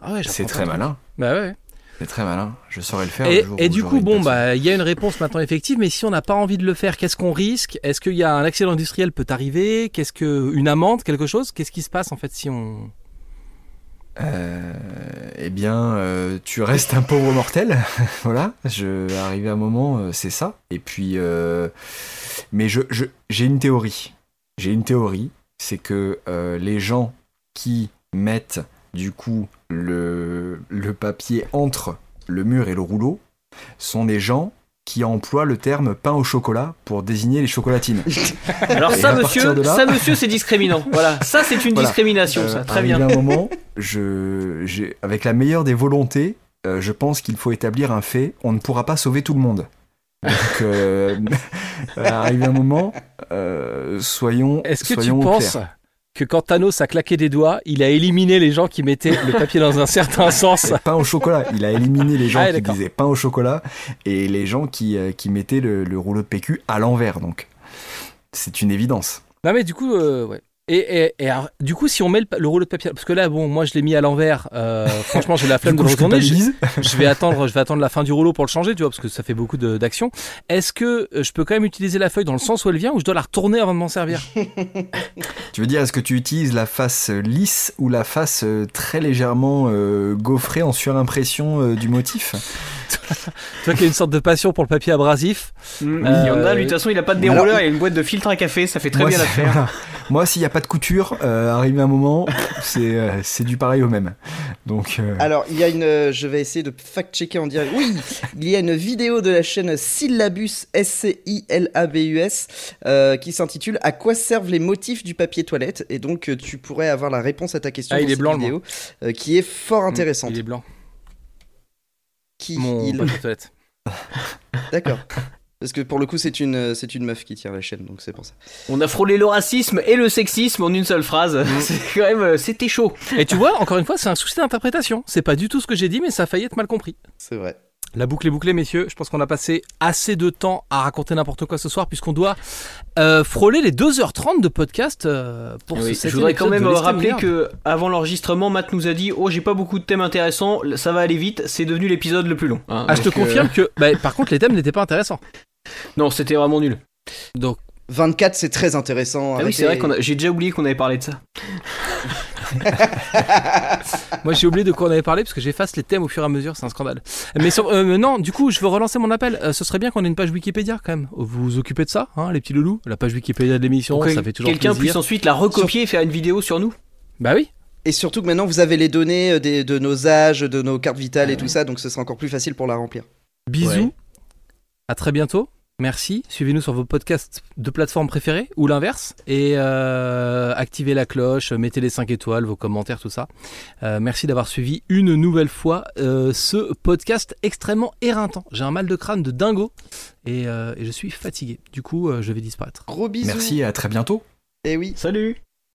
ah ouais, C'est très malin. Bah ouais. C'est très malin. Je saurais le faire. Et, le jour et du coup, bon, bah, il y a une réponse maintenant effective, mais si on n'a pas envie de le faire, qu'est-ce qu'on risque? Est-ce qu'il y a un accident industriel peut arriver? Qu'est-ce que une amende, quelque chose? Qu'est-ce qui se passe en fait si on Euh, eh bien, euh, tu restes un pauvre mortel. voilà. Je, arrivé à un moment, euh, c'est ça. Et puis, mais j'ai une théorie. J'ai une théorie, c'est que les gens qui mettent du coup le papier entre le mur et le rouleau sont des gens qui emploient le terme pain au chocolat pour désigner les chocolatines. Alors ça, à monsieur, là- ça, monsieur, c'est discriminant. Voilà, ça, c'est une Voilà. discrimination, Euh, ça. Très arrivé bien. un moment, je, j'ai- avec la meilleure des volontés, euh, je pense qu'il faut établir un fait. On ne pourra pas sauver tout le monde. Donc, euh, arrivé un moment, euh, soyons. Est-ce que tu soyons penses clairs. Que quand Thanos a claqué des doigts, il a éliminé les gens qui mettaient le papier dans un certain sens pain au chocolat. Il a éliminé les gens Ah, qui disaient pain au chocolat et les gens qui, euh, qui mettaient le, le rouleau de PQ à l'envers. Donc, c'est une évidence. Non mais du coup, euh, ouais. Et, et- et alors, du coup, si on met le, rouleau de papier, parce que là, bon, moi, je l'ai mis à l'envers. euh, franchement, j'ai la flemme de le je retourner. Je, vais attendre, je vais attendre la fin du rouleau pour le changer, tu vois, parce que ça fait beaucoup d'actions. Est-ce que euh, je peux quand même utiliser la feuille dans le sens où elle vient, ou je dois la retourner avant de m'en servir? Tu veux dire, est-ce que tu utilises la face lisse ou la face euh, très légèrement euh, gaufrée en surimpression euh, du motif? Toi qui as une sorte de passion pour le papier abrasif. Mm, Euh, Il y en a, lui, de toute façon, il a pas de Alors, dérouleur, il a une boîte de filtre à café, ça fait très Moi, bien l'affaire. voilà. Moi, s'il n'y a pas de couture, euh, arrivé un moment, c'est euh, c'est du pareil au même. Donc, euh, Alors, il y a une. euh, je vais essayer de fact-checker en direct. Oui, il y a une vidéo de la chaîne Syllabus, S-C-I-L-A-B-U-S, euh, qui s'intitule À quoi servent les motifs du papier toilette? Et donc, tu pourrais avoir la réponse à ta question Ah, il dans est cette blanc, vidéo, euh, qui est fort intéressante. Il est blanc. Qui Mon il toilette. D'accord. Parce que pour le coup, c'est une, c'est une meuf qui tient la chaîne, donc c'est pour ça. On a frôlé le racisme et le sexisme en une seule phrase. C'est quand même, euh, c'était chaud. Et tu vois, encore une fois, c'est un souci d'interprétation. C'est pas du tout ce que j'ai dit, mais ça a failli être mal compris. C'est vrai. La boucle est bouclée, messieurs. Je pense qu'on a passé assez de temps à raconter n'importe quoi ce soir, puisqu'on doit euh, frôler les 2h30 de podcast euh, pour ce Oui, je voudrais quand même rappeler que avant l'enregistrement, Matt nous a dit Oh, j'ai pas beaucoup de thèmes intéressants, ça va aller vite, c'est devenu l'épisode le plus long. hein. Ah, je te euh, confirme que, bah, par contre, les thèmes n'étaient pas intéressants. Non, c'était vraiment nul. Donc, 24, c'est très intéressant. Ah oui, c'est vrai qu'on a... j'ai déjà oublié qu'on avait parlé de ça. moi, j'ai oublié de quoi on avait parlé parce que j'efface les thèmes au fur et à mesure, c'est un scandale. Mais sur- euh, non, du coup, je veux relancer mon appel. Euh, ce serait bien qu'on ait une page Wikipédia quand même. Vous vous occupez de ça, hein, les petits loulous? La page Wikipédia de l'émission, ça fait toujours quelqu'un puisse ensuite la recopier et faire une vidéo sur nous? Bah oui. Et surtout que maintenant, vous avez les données euh, des- de nos âges, de nos cartes vitales et tout ça, donc ce sera encore plus facile pour la remplir. Bisous. Ouais. À très bientôt. Merci. Suivez-nous sur vos podcasts de plateforme préférée ou l'inverse. Et euh, activez la cloche, mettez les 5 étoiles, vos commentaires, tout ça. Euh, merci d'avoir suivi une nouvelle fois euh, ce podcast extrêmement éreintant. J'ai un mal de crâne de dingo et, euh, et je suis fatigué. Du coup, euh, je vais disparaître. Gros bisous. merci et à très bientôt. Et oui. Salut